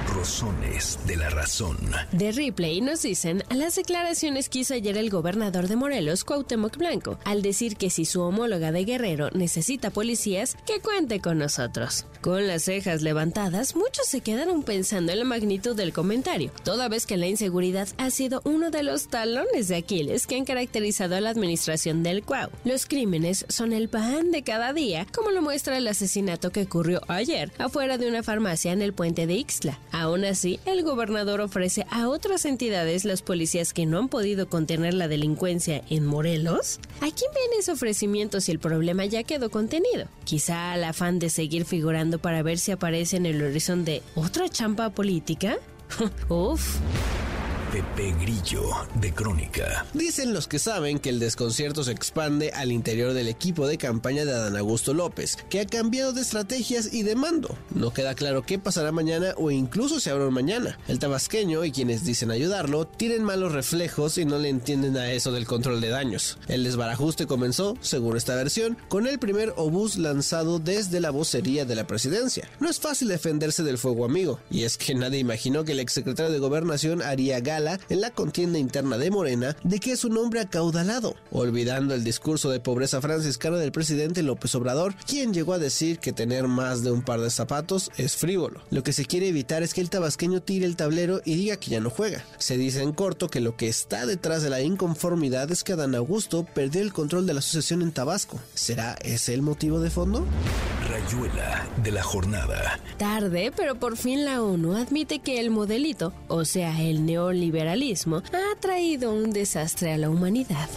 Rosones de la razón. De replay nos dicen las declaraciones que hizo ayer el gobernador de Morelos, Cuauhtémoc Blanco, al decir que si su homóloga de Guerrero necesita policías, que cuente con nosotros. Con las cejas levantadas, muchos se quedaron pensando en la magnitud del comentario, toda vez que la inseguridad ha sido uno de los talones de Aquiles que han caracterizado a la administración del Cuau. Los crímenes son el pan de cada día, como lo muestra el asesinato que ocurrió ayer afuera de una farmacia en el puente de Ixtla. Aún así, el gobernador ofrece a otras entidades los policías que no han podido contener la delincuencia en Morelos. ¿A quién ven ese ofrecimiento si el problema ya quedó contenido? Quizá al afán de seguir figurando para ver si aparece en el horizonte otra champa política. Uf. Pepe Grillo de Crónica. Dicen los que saben que el desconcierto se expande al interior del equipo de campaña de Adán Augusto López, que ha cambiado de estrategias y de mando. No queda claro qué pasará mañana o incluso si habrá un mañana. El tabasqueño y quienes dicen ayudarlo tienen malos reflejos y no le entienden a eso del control de daños. El desbarajuste comenzó, según esta versión, con el primer obús lanzado desde la vocería de la presidencia. No es fácil defenderse del fuego amigo, y es que nadie imaginó que el exsecretario de Gobernación haría gala en la contienda interna de Morena de que es un hombre acaudalado, olvidando el discurso de pobreza franciscana del presidente López Obrador, quien llegó a decir que tener más de un par de zapatos es frívolo. Lo que se quiere evitar es que el tabasqueño tire el tablero y diga que ya no juega. Se dice en corto que lo que está detrás de la inconformidad es que Adán Augusto perdió el control de la sucesión en Tabasco. ¿Será ese el motivo de fondo? Rayuela de la jornada. Tarde, pero por fin la ONU admite que el modelito, o sea, el neoliberalismo, liberalismo ha traído un desastre a la humanidad.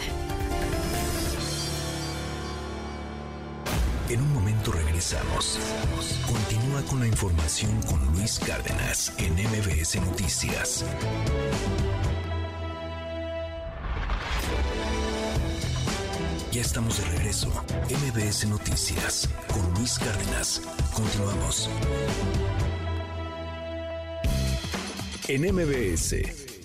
En un momento regresamos. Continúa con la información con Luis Cárdenas en MBS Noticias. Ya estamos de regreso. MBS Noticias con Luis Cárdenas. Continuamos. En MBS,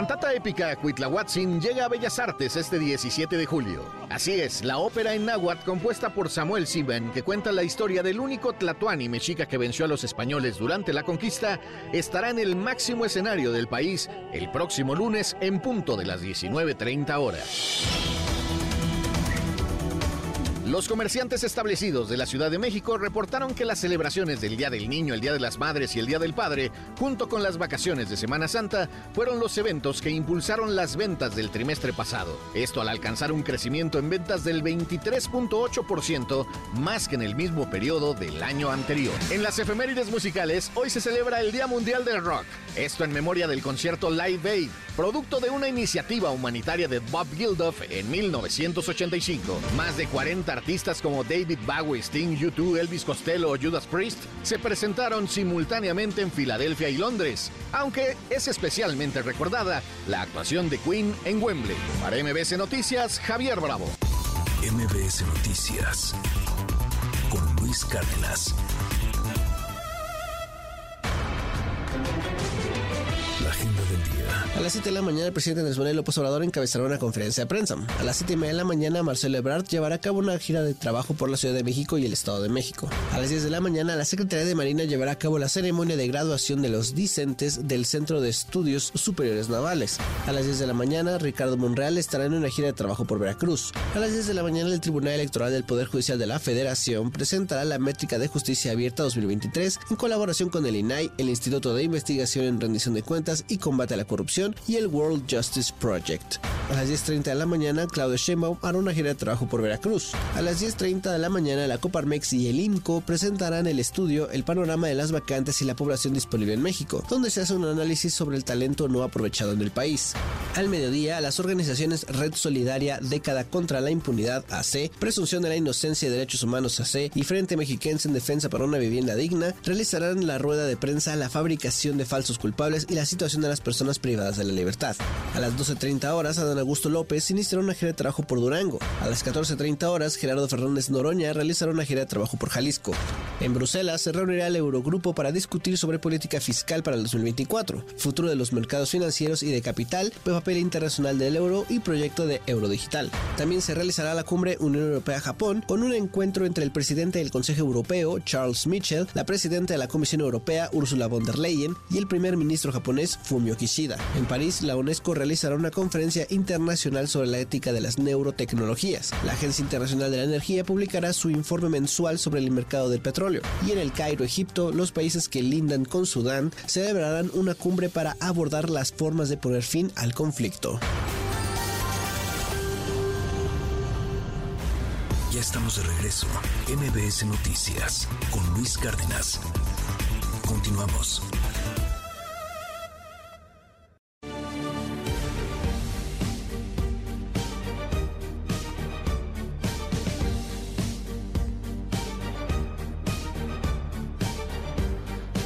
Cantata épica Cuitlahuatzin llega a Bellas Artes este 17 de julio. Así es, la ópera en náhuatl compuesta por Samuel Siben, que cuenta la historia del único tlatoani mexica que venció a los españoles durante la conquista, estará en el máximo escenario del país el próximo lunes en punto de las 19.30 horas. Los comerciantes establecidos de la Ciudad de México reportaron que las celebraciones del Día del Niño, el Día de las Madres y el Día del Padre, junto con las vacaciones de Semana Santa, fueron los eventos que impulsaron las ventas del trimestre pasado. Esto al alcanzar un crecimiento en ventas del 23.8%, más que en el mismo periodo del año anterior. En las efemérides musicales, hoy se celebra el Día Mundial del Rock. Esto en memoria del concierto Live Aid, producto de una iniciativa humanitaria de Bob Geldof en 1985. Más de 40 artistas como David Bowie, Sting, U2, Elvis Costello o Judas Priest se presentaron simultáneamente en Filadelfia y Londres, aunque es especialmente recordada la actuación de Queen en Wembley. Para MBS Noticias, Javier Bravo. MBS Noticias con Luis Cárdenas. A las 7 de la mañana, el presidente Andrés Manuel López Obrador encabezará una conferencia de prensa. A las 7 y media de la mañana, Marcelo Ebrard llevará a cabo una gira de trabajo por la Ciudad de México y el Estado de México. A las 10 de la mañana, la Secretaría de Marina llevará a cabo la ceremonia de graduación de los discentes del Centro de Estudios Superiores Navales. A las 10 de la mañana, Ricardo Monreal estará en una gira de trabajo por Veracruz. A las 10 de la mañana, el Tribunal Electoral del Poder Judicial de la Federación presentará la métrica de justicia abierta 2023 en colaboración con el INAI, el Instituto de Investigación en Rendición de Cuentas y Combate a la Corrupción Y el World Justice Project. A las 10.30 de la mañana, Claudio Sheinbaum hará una gira de trabajo por Veracruz. A las 10.30 de la mañana, la Coparmex y el IMCO presentarán el estudio El panorama de las vacantes y la población disponible en México, donde se hace un análisis sobre el talento no aprovechado en el país. Al mediodía, las organizaciones Red Solidaria Década contra la Impunidad AC, Presunción de la Inocencia y Derechos Humanos AC y Frente Mexiquense en Defensa para una Vivienda Digna realizarán la rueda de prensa La fabricación de falsos culpables y la situación de las personas privadas de la libertad. A las 12.30 horas, Adán Augusto López iniciará una gira de trabajo por Durango. A las 14.30 horas, Gerardo Fernández Noroña realizará una gira de trabajo por Jalisco. En Bruselas se reunirá el Eurogrupo para discutir sobre política fiscal para el 2024, futuro de los mercados financieros y de capital, papel internacional del euro y proyecto de euro digital. También se realizará la cumbre Unión Europea-Japón con un encuentro entre el presidente del Consejo Europeo, Charles Michel, la presidenta de la Comisión Europea, Ursula von der Leyen, y el primer ministro japonés, Fumio Kishida. En París, la UNESCO realizará una conferencia internacional sobre la ética de las neurotecnologías. La Agencia Internacional de la Energía publicará su informe mensual sobre el mercado del petróleo. Y en el Cairo, Egipto, los países que lindan con Sudán celebrarán una cumbre para abordar las formas de poner fin al conflicto. Ya estamos de regreso. MBS Noticias con Luis Cárdenas. Continuamos.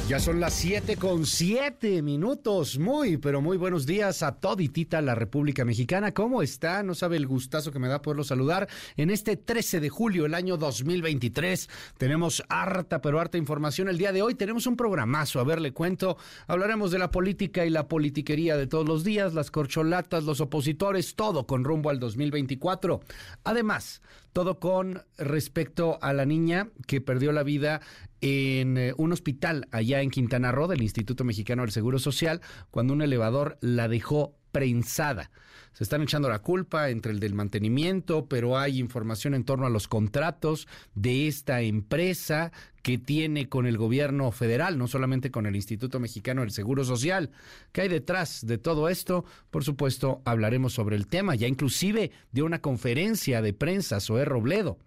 Ya son las 7 con 7 minutos. Muy, pero muy buenos días a toditita la República Mexicana. ¿Cómo está? No sabe el gustazo que me da poderlo saludar. En este 13 de julio, el año 2023, tenemos harta, pero harta información. El día de hoy tenemos un programazo. A ver, le cuento. Hablaremos de la política y la politiquería de todos los días, las corcholatas, los opositores, todo con rumbo al 2024. Además, todo con respecto a la niña que perdió la vida en eh, un hospital allá en Quintana Roo del Instituto Mexicano del Seguro Social cuando un elevador la dejó prensada. Se están echando la culpa entre el del mantenimiento, pero hay información en torno a los contratos de esta empresa que tiene con el gobierno federal, no solamente con el Instituto Mexicano del Seguro Social. ¿Qué hay detrás de todo esto? Por supuesto, hablaremos sobre el tema, ya inclusive de una conferencia de prensa, Zoé Robledo.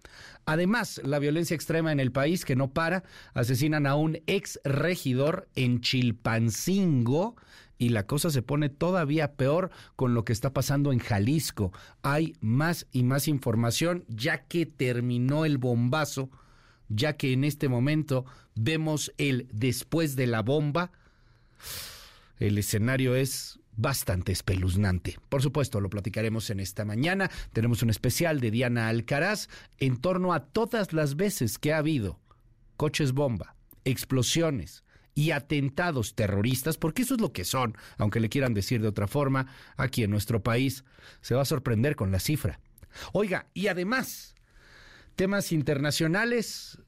Además, la violencia extrema en el país que no para, asesinan a un ex regidor en Chilpancingo y la cosa se pone todavía peor con lo que está pasando en Jalisco. Hay más y más información ya que terminó el bombazo, ya que en este momento vemos el después de la bomba. El escenario es bastante espeluznante. Por supuesto, lo platicaremos en esta mañana. Tenemos un especial de Diana Alcaraz en torno a todas las veces que ha habido coches bomba, explosiones, y atentados terroristas, porque eso es lo que son, aunque le quieran decir de otra forma, aquí en nuestro país. Se va a sorprender con la cifra. Oiga, y además, temas internacionales,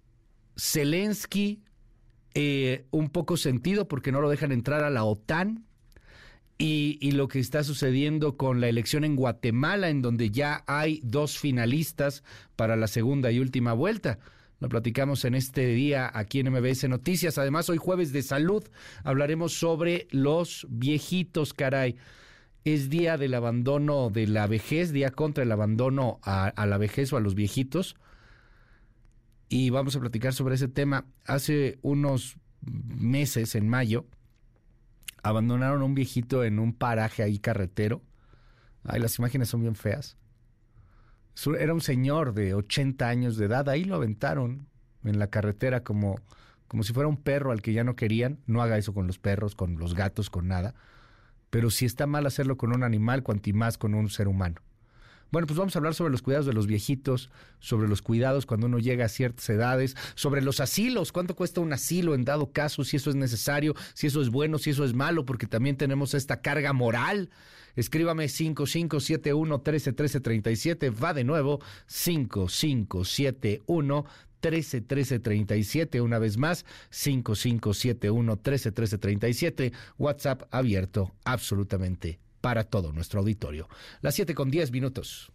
Zelensky, eh, un poco sentido porque no lo dejan entrar a la OTAN. Y, y, lo que está sucediendo con la elección en Guatemala, en donde ya hay dos finalistas para la segunda y última vuelta. Lo platicamos en este día aquí en MBS Noticias. Además, hoy jueves de salud hablaremos sobre los viejitos, caray. Es día del abandono de la vejez, día contra el abandono a, la vejez o a los viejitos. Y vamos a platicar sobre ese tema. Hace unos meses, en mayo, abandonaron a un viejito en un paraje ahí carretero. Ay, las imágenes son bien feas. Era un señor de 80 años de edad, ahí lo aventaron en la carretera como, como si fuera un perro al que ya no querían. No haga eso con los perros, con los gatos, con nada. Pero si está mal hacerlo con un animal, cuanti más con un ser humano. Bueno, pues vamos a hablar sobre los cuidados de los viejitos, sobre los cuidados cuando uno llega a ciertas edades, sobre los asilos, cuánto cuesta un asilo en dado caso, si eso es necesario, si eso es bueno, si eso es malo, porque también tenemos esta carga moral. Escríbame 5571-131337, va de nuevo 5571 131337, una vez más, 5571 131337, WhatsApp abierto absolutamente para todo nuestro auditorio. Las 7 con 10 minutos.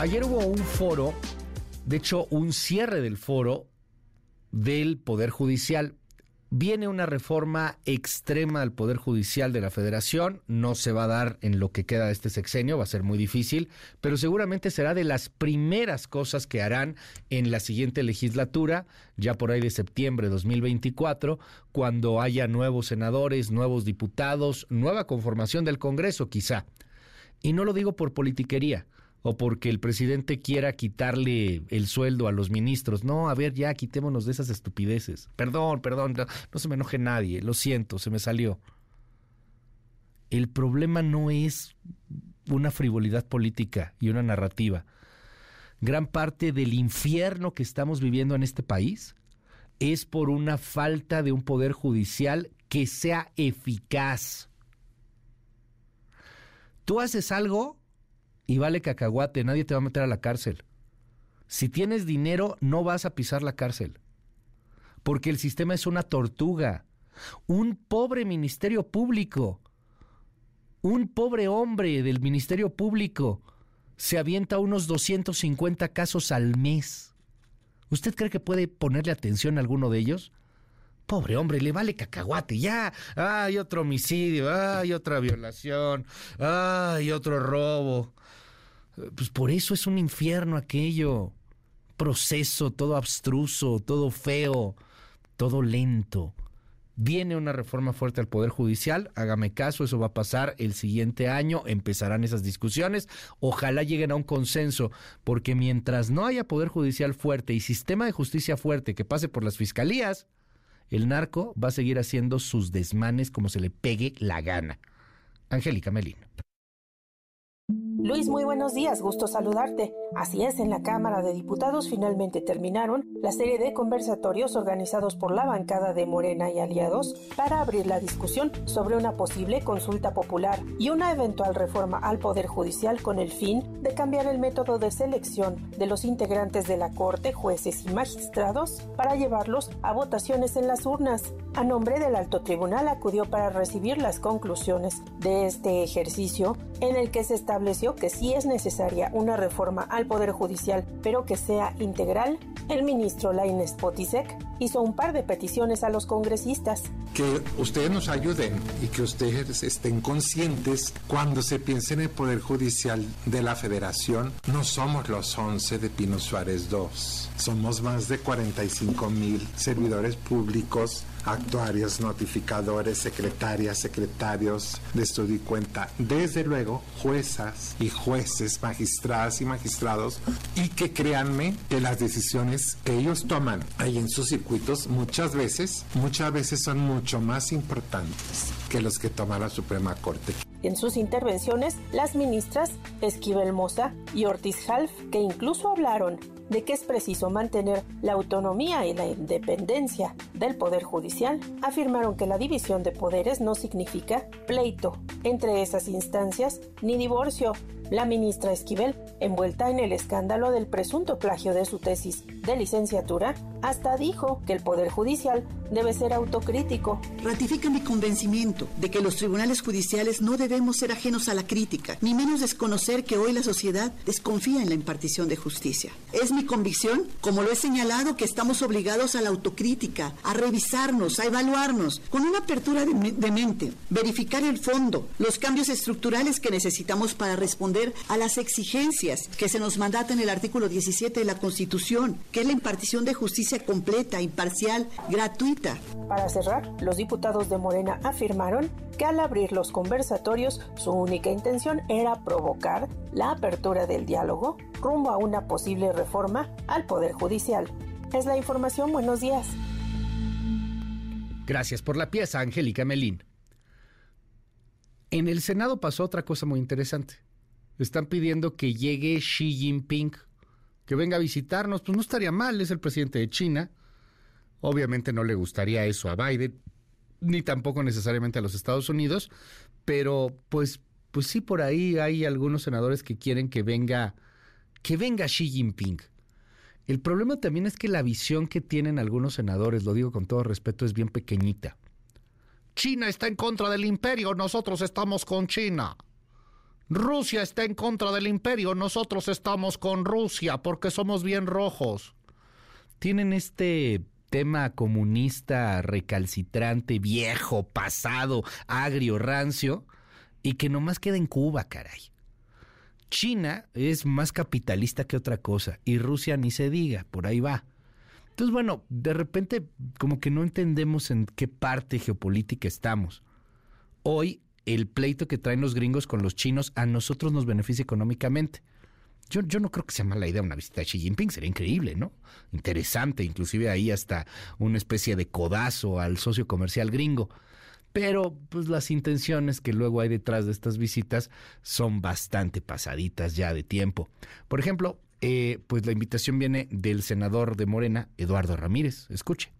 Ayer hubo un foro, de hecho un cierre del foro del Poder Judicial. Viene una reforma extrema al Poder Judicial de la Federación, no se va a dar en lo que queda de este sexenio, va a ser muy difícil, pero seguramente será de las primeras cosas que harán en la siguiente legislatura, ya por ahí de septiembre de 2024, cuando haya nuevos senadores, nuevos diputados, nueva conformación del Congreso quizá. Y no lo digo por politiquería, o porque el presidente quiera quitarle el sueldo a los ministros. No, a ver, ya quitémonos de esas estupideces. Perdón, perdón, no, no, se me enoje nadie, lo siento, se me salió. El problema no es una frivolidad política y una narrativa. Gran parte del infierno que estamos viviendo en este país es por una falta de un poder judicial que sea eficaz. Tú haces algo y vale cacahuate, nadie te va a meter a la cárcel. Si tienes dinero, no vas a pisar la cárcel. Porque el sistema es una tortuga. Un pobre ministerio público, un pobre hombre del ministerio público, se avienta unos 250 casos al mes. ¿Usted cree que puede ponerle atención a alguno de ellos? Pobre hombre, le vale cacahuate, ya. Hay otro homicidio, hay otra violación, hay otro robo. Pues por eso es un infierno aquello. Proceso, todo abstruso, todo feo, todo lento. Viene una reforma fuerte al Poder Judicial, hágame caso, eso va a pasar el siguiente año, empezarán esas discusiones, ojalá lleguen a un consenso, porque mientras no haya Poder Judicial fuerte y sistema de justicia fuerte que pase por las fiscalías, el narco va a seguir haciendo sus desmanes como se le pegue la gana. Angélica Melín. Luis, muy buenos días, gusto saludarte. Así es, en la Cámara de Diputados finalmente terminaron la serie de conversatorios organizados por la bancada de Morena y aliados para abrir la discusión sobre una posible consulta popular y una eventual reforma al Poder Judicial con el fin de cambiar el método de selección de los integrantes de la Corte, jueces y magistrados para llevarlos a votaciones en las urnas. A nombre del alto tribunal acudió para recibir las conclusiones de este ejercicio en el que se estableció que sí es necesaria una reforma al Poder Judicial, pero que sea integral, el ministro Lainez Potisek hizo un par de peticiones a los congresistas. Que ustedes nos ayuden y que ustedes estén conscientes cuando se piense en el Poder Judicial de la Federación, no somos los 11 de Pino Suárez II, somos más de 45 mil servidores públicos actuarios, notificadores, secretarias, secretarios de estudio y cuenta, desde luego juezas y jueces, magistradas y magistrados, y que créanme que las decisiones que ellos toman ahí en sus circuitos muchas veces, muchas veces son mucho más importantes que los que toma la Suprema Corte. En sus intervenciones, las ministras Esquivel Moza y Ortiz Half, que incluso hablaron de que es preciso mantener la autonomía y la independencia del Poder Judicial, afirmaron que la división de poderes no significa pleito entre esas instancias ni divorcio. La ministra Esquivel, envuelta en el escándalo del presunto plagio de su tesis de licenciatura, hasta dijo que el Poder Judicial debe ser autocrítico. Ratifica mi convencimiento de que los tribunales judiciales no debemos ser ajenos a la crítica, ni menos desconocer que hoy la sociedad desconfía en la impartición de justicia. Es mi convicción, como lo he señalado, que estamos obligados a la autocrítica, a revisarnos, a evaluarnos, con una apertura de, de mente, verificar el fondo, los cambios estructurales que necesitamos para responder a las exigencias que se nos mandata en el artículo 17 de la Constitución, que es la impartición de justicia completa, imparcial, gratuita. Para cerrar, los diputados de Morena afirmaron que al abrir los conversatorios su única intención era provocar la apertura del diálogo rumbo a una posible reforma al Poder Judicial. Es la información, buenos días. Gracias por la pieza, Angélica Melín. En el Senado pasó otra cosa muy interesante. Están pidiendo que llegue Xi Jinping, que venga a visitarnos. Pues no estaría mal, es el presidente de China. Obviamente no le gustaría eso a Biden, ni tampoco necesariamente a los Estados Unidos, pero pues, pues sí, por ahí hay algunos senadores que quieren que venga, que venga Xi Jinping. El problema también es que la visión que tienen algunos senadores, lo digo con todo respeto, es bien pequeñita. China está en contra del imperio, nosotros estamos con China. Rusia está en contra del imperio, nosotros estamos con Rusia porque somos bien rojos. Tienen este tema comunista recalcitrante, viejo, pasado, agrio, rancio, y que nomás queda en Cuba, caray. China es más capitalista que otra cosa, y Rusia ni se diga, por ahí va. Entonces, bueno, de repente como que no entendemos en qué parte geopolítica estamos. Hoy el pleito que traen los gringos con los chinos a nosotros nos beneficia económicamente. Yo, no creo que sea mala idea una visita a Xi Jinping, sería increíble, ¿no? Interesante, inclusive ahí hasta una especie de codazo al socio comercial gringo. Pero pues las intenciones que luego hay detrás de estas visitas son bastante pasaditas ya de tiempo. Por ejemplo, eh, pues la invitación viene del senador de Morena, Eduardo Ramírez. Escuche.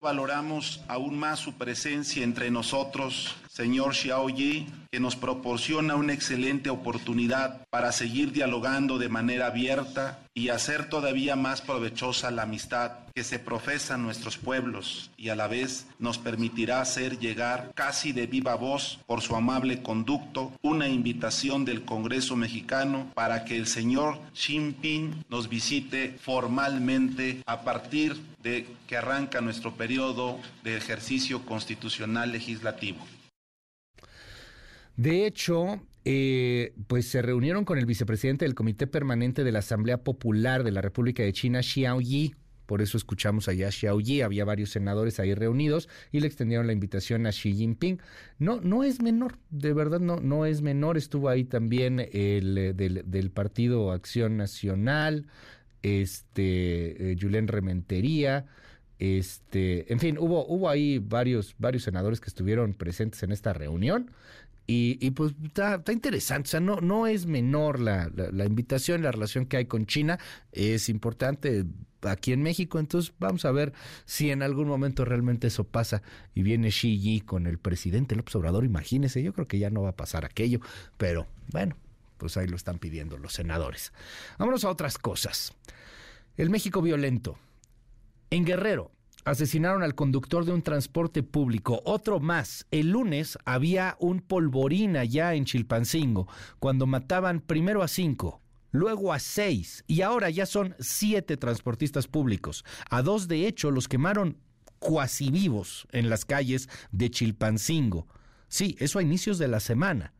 Valoramos aún más su presencia entre nosotros, señor Xiao Yi, que nos proporciona una excelente oportunidad para seguir dialogando de manera abierta y hacer todavía más provechosa la amistad que se profesa nuestros pueblos y a la vez nos permitirá hacer llegar casi de viva voz por su amable conducto una invitación del Congreso mexicano para que el señor Xi Jinping nos visite formalmente a partir de que arranca nuestro periodo de ejercicio constitucional legislativo. De hecho, eh, pues se reunieron con el vicepresidente del Comité Permanente de la Asamblea Popular de la República de China, Xiao Yi. Por eso escuchamos allá a Xiao Yi, había varios senadores ahí reunidos y le extendieron la invitación a Xi Jinping. No, no es menor, de verdad no, no es menor. Estuvo ahí también el eh, del, Partido Acción Nacional, este, eh, Rementería, este, en fin, hubo, hubo ahí varios, varios senadores que estuvieron presentes en esta reunión. Y, pues está, interesante, o sea, no, no es menor la, la, invitación, la relación que hay con China, es importante aquí en México, entonces vamos a ver si en algún momento realmente eso pasa y viene Xi Yi con el presidente López Obrador, imagínese, yo creo que ya no va a pasar aquello, pero bueno, pues ahí lo están pidiendo los senadores. Vámonos a otras cosas. El México violento. En Guerrero, asesinaron al conductor de un transporte público. Otro más. El lunes había un polvorín allá en Chilpancingo, cuando mataban primero a cinco, luego a seis, y ahora ya son siete transportistas públicos. A dos, de hecho, los quemaron cuasi vivos en las calles de Chilpancingo. Sí, eso a inicios de la semana.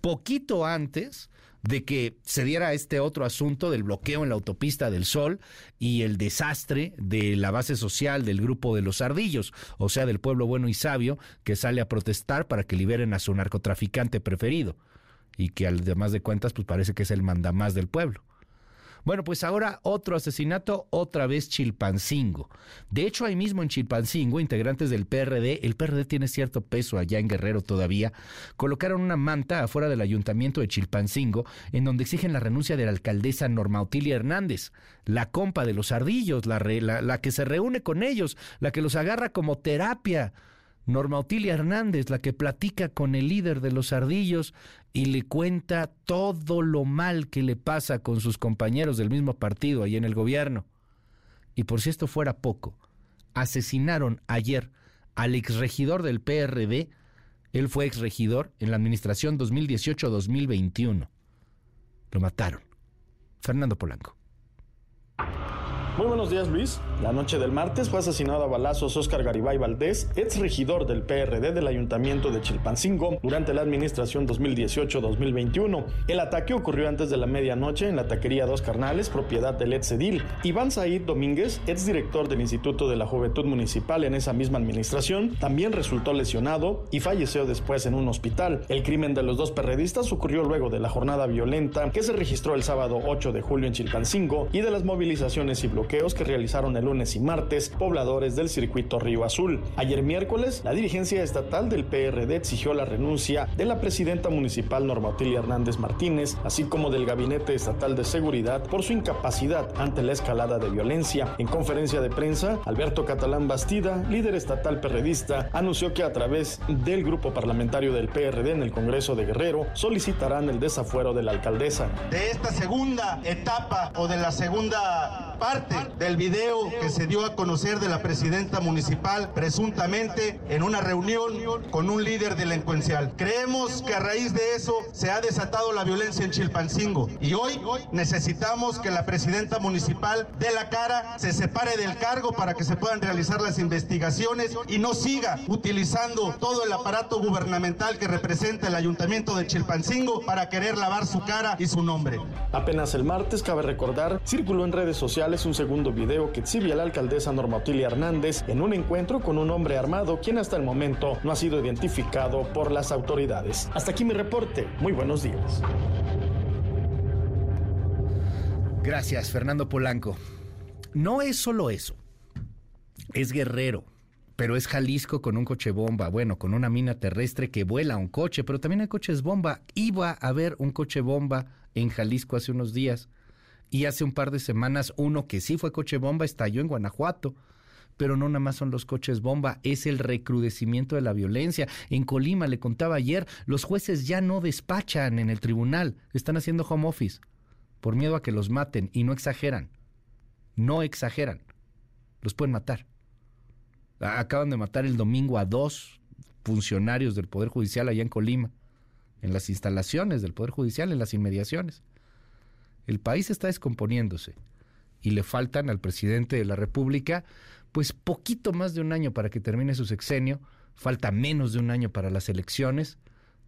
Poquito antes de que se diera este otro asunto del bloqueo en la autopista del Sol y el desastre de la base social del grupo de los ardillos, o sea, del pueblo bueno y sabio que sale a protestar para que liberen a su narcotraficante preferido y que además de cuentas pues parece que es el mandamás del pueblo. Bueno, pues ahora otro asesinato, otra vez Chilpancingo. De hecho, ahí mismo en Chilpancingo, integrantes del PRD, el PRD tiene cierto peso allá en Guerrero todavía, colocaron una manta afuera del ayuntamiento de Chilpancingo en donde exigen la renuncia de la alcaldesa Norma Otilia Hernández, la compa de los ardillos, la, la, la que se reúne con ellos, la que los agarra como terapia Norma Otilia Hernández, la que platica con el líder de los ardillos y le cuenta todo lo mal que le pasa con sus compañeros del mismo partido ahí en el gobierno. Y por si esto fuera poco, asesinaron ayer al exregidor del PRD, él fue exregidor en la administración 2018-2021. Lo mataron. Fernando Polanco. Muy buenos días, Luis. La noche del martes fue asesinado a balazos Oscar Garibay Valdés, ex regidor del PRD del Ayuntamiento de Chilpancingo, durante la administración 2018-2021. El ataque ocurrió antes de la medianoche en la taquería Dos Carnales, propiedad del ex. Iván Said Domínguez, ex director del Instituto de la Juventud Municipal en esa misma administración, también resultó lesionado y falleció después en un hospital. El crimen de los dos perredistas ocurrió luego de la jornada violenta que se registró el sábado 8 de julio en Chilpancingo y de las movilizaciones y bloqueos que realizaron el lunes y martes pobladores del circuito Río Azul. Ayer miércoles, la dirigencia estatal del PRD exigió la renuncia de la presidenta municipal Norma Otilia Hernández Martínez, así como del Gabinete Estatal de Seguridad por su incapacidad ante la escalada de violencia. En conferencia de prensa, Alberto Catalán Bastida, líder estatal perredista, anunció que a través del grupo parlamentario del PRD en el Congreso de Guerrero solicitarán el desafuero de la alcaldesa. De esta segunda etapa o de la segunda parte del video que se dio a conocer de la presidenta municipal presuntamente en una reunión con un líder delincuencial. Creemos que a raíz de eso se ha desatado la violencia en Chilpancingo y hoy necesitamos que la presidenta municipal dé la cara, se separe del cargo para que se puedan realizar las investigaciones y no siga utilizando todo el aparato gubernamental que representa el ayuntamiento de Chilpancingo para querer lavar su cara y su nombre. Apenas el martes, cabe recordar, circuló en redes sociales un segundo video que exhibe la alcaldesa Norma Otilia Hernández en un encuentro con un hombre armado quien hasta el momento no ha sido identificado por las autoridades. Hasta aquí mi reporte. Muy buenos días. Gracias, Fernando Polanco. No es solo eso. Es Guerrero, pero es Jalisco con un coche bomba, bueno, con una mina terrestre que vuela un coche, pero también hay coches bomba. Iba a haber un coche bomba en Jalisco hace unos días y hace un par de semanas uno que sí fue coche bomba estalló en Guanajuato. Pero no nada más son los coches bomba, es el recrudecimiento de la violencia. En Colima, le contaba ayer, los jueces ya no despachan en el tribunal, están haciendo home office por miedo a que los maten y no exageran. No exageran. Los pueden matar. Acaban de matar el domingo a dos funcionarios del Poder Judicial allá en Colima, en las instalaciones del Poder Judicial, en las inmediaciones. El país está descomponiéndose y le faltan al presidente de la República pues poquito más de un año para que termine su sexenio, falta menos de un año para las elecciones.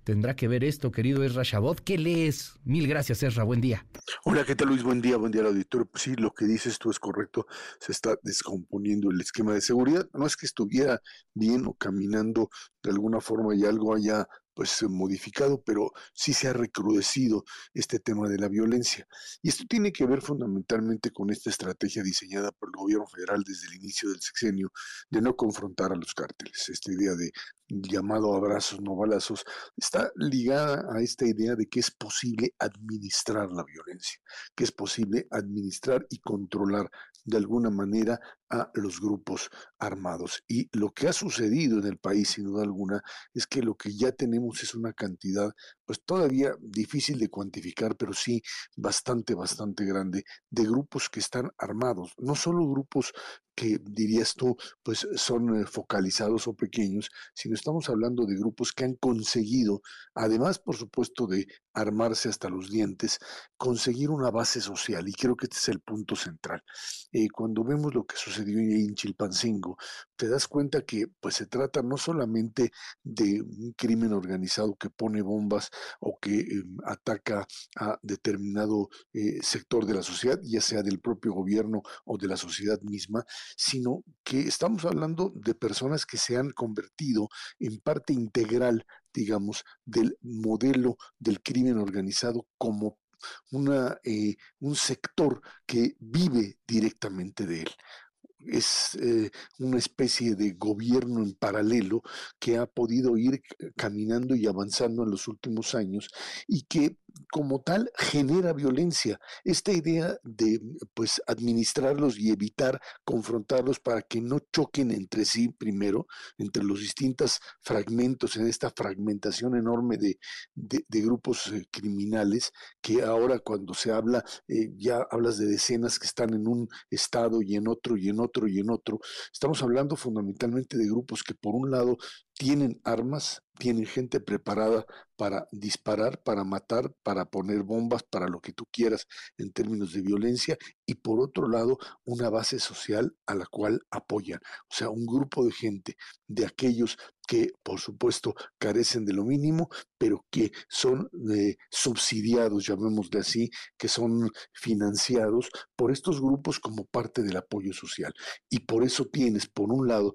Tendrá que ver esto, querido Ezra Shabot. ¿Qué lees? Mil gracias, Ezra. Buen día. Hola, ¿qué tal Luis? Buen día, buen día al auditorio. Pues sí, lo que dices tú es correcto. Se está descomponiendo el esquema de seguridad. No es que estuviera bien o caminando de alguna forma y algo haya pues modificado, pero sí se ha recrudecido este tema de la violencia. Y esto tiene que ver fundamentalmente con esta estrategia diseñada por el gobierno federal desde el inicio del sexenio de no confrontar a los cárteles. Esta idea de llamado abrazos, no balazos, está ligada a esta idea de que es posible administrar la violencia, que es posible administrar y controlar de alguna manera a los grupos armados. Y lo que ha sucedido en el país, sin duda alguna, es que lo que ya tenemos es una cantidad, pues todavía difícil de cuantificar, pero sí bastante, bastante grande, de grupos que están armados. No solo grupos que dirías tú, pues son eh, focalizados o pequeños, sino estamos hablando de grupos que han conseguido, además, por supuesto, de armarse hasta los dientes, conseguir una base social. Y creo que este es el punto central. Eh, cuando vemos lo que en Chilpancingo, te das cuenta que pues se trata no solamente de un crimen organizado que pone bombas o que em, ataca a determinado eh, sector de la sociedad, ya sea del propio gobierno o de la sociedad misma, sino que estamos hablando de personas que se han convertido en parte integral, digamos, del modelo del crimen organizado como una, eh, un sector que vive directamente de él es eh, una especie de gobierno en paralelo que ha podido ir caminando y avanzando en los últimos años y que como tal genera violencia. Esta idea de pues administrarlos y evitar confrontarlos para que no choquen entre sí primero, entre los distintos fragmentos, en esta fragmentación enorme de, de, grupos eh, criminales, que ahora cuando se habla, eh, ya hablas de decenas que están en un estado y en otro y en otro y en otro. Estamos hablando fundamentalmente de grupos que por un lado tienen armas, tienen gente preparada para disparar, para matar, para poner bombas, para lo que tú quieras en términos de violencia, y por otro lado, una base social a la cual apoyan. O sea, un grupo de gente, de aquellos que por supuesto carecen de lo mínimo, pero que son eh, subsidiados, llamémosle así, que son financiados por estos grupos como parte del apoyo social. Y por eso tienes, por un lado,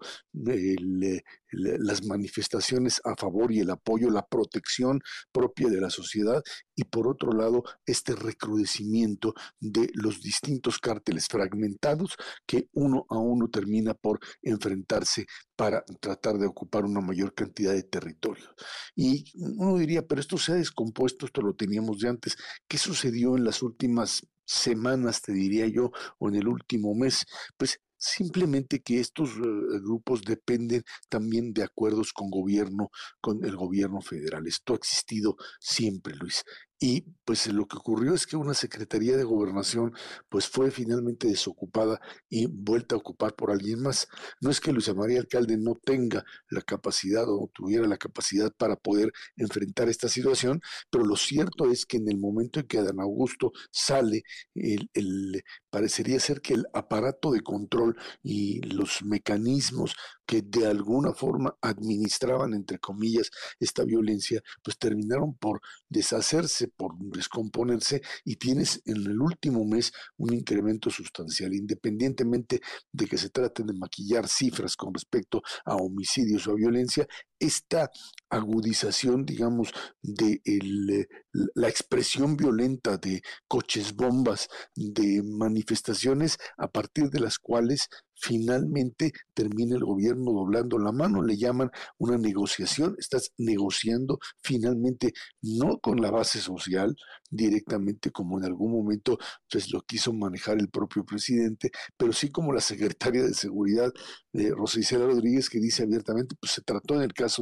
las manifestaciones a favor y el apoyo, la protección propia de la sociedad, y por otro lado, este recrudecimiento de los distintos cárteles fragmentados que uno a uno termina por enfrentarse para tratar de ocupar una mayor cantidad de territorio. Y uno diría, pero esto se ha descompuesto, esto lo teníamos de antes. ¿Qué sucedió en las últimas semanas, te diría yo, o en el último mes? Pues simplemente que estos eh, grupos dependen también de acuerdos con gobierno, con el gobierno federal. Esto ha existido siempre, Luis. Y pues lo que ocurrió es que una Secretaría de Gobernación pues fue finalmente desocupada y vuelta a ocupar por alguien más. No es que Luisa María Alcalde no tenga la capacidad o tuviera la capacidad para poder enfrentar esta situación, pero lo cierto es que en el momento en que Adán Augusto sale, el, parecería ser que el aparato de control y los mecanismos que de alguna forma administraban, entre comillas, esta violencia, pues terminaron por deshacerse, por descomponerse y tienes en el último mes un incremento sustancial, independientemente de que se trate de maquillar cifras con respecto a homicidios o a violencia, esta agudización, digamos, de eh, la expresión violenta de coches bombas, de manifestaciones a partir de las cuales finalmente termina el gobierno doblando la mano, le llaman una negociación, estás negociando finalmente no con la base social directamente como en algún momento pues lo quiso manejar el propio presidente, pero sí como la secretaria de seguridad de Rosa Isela Rodríguez que dice abiertamente, pues se trató en el caso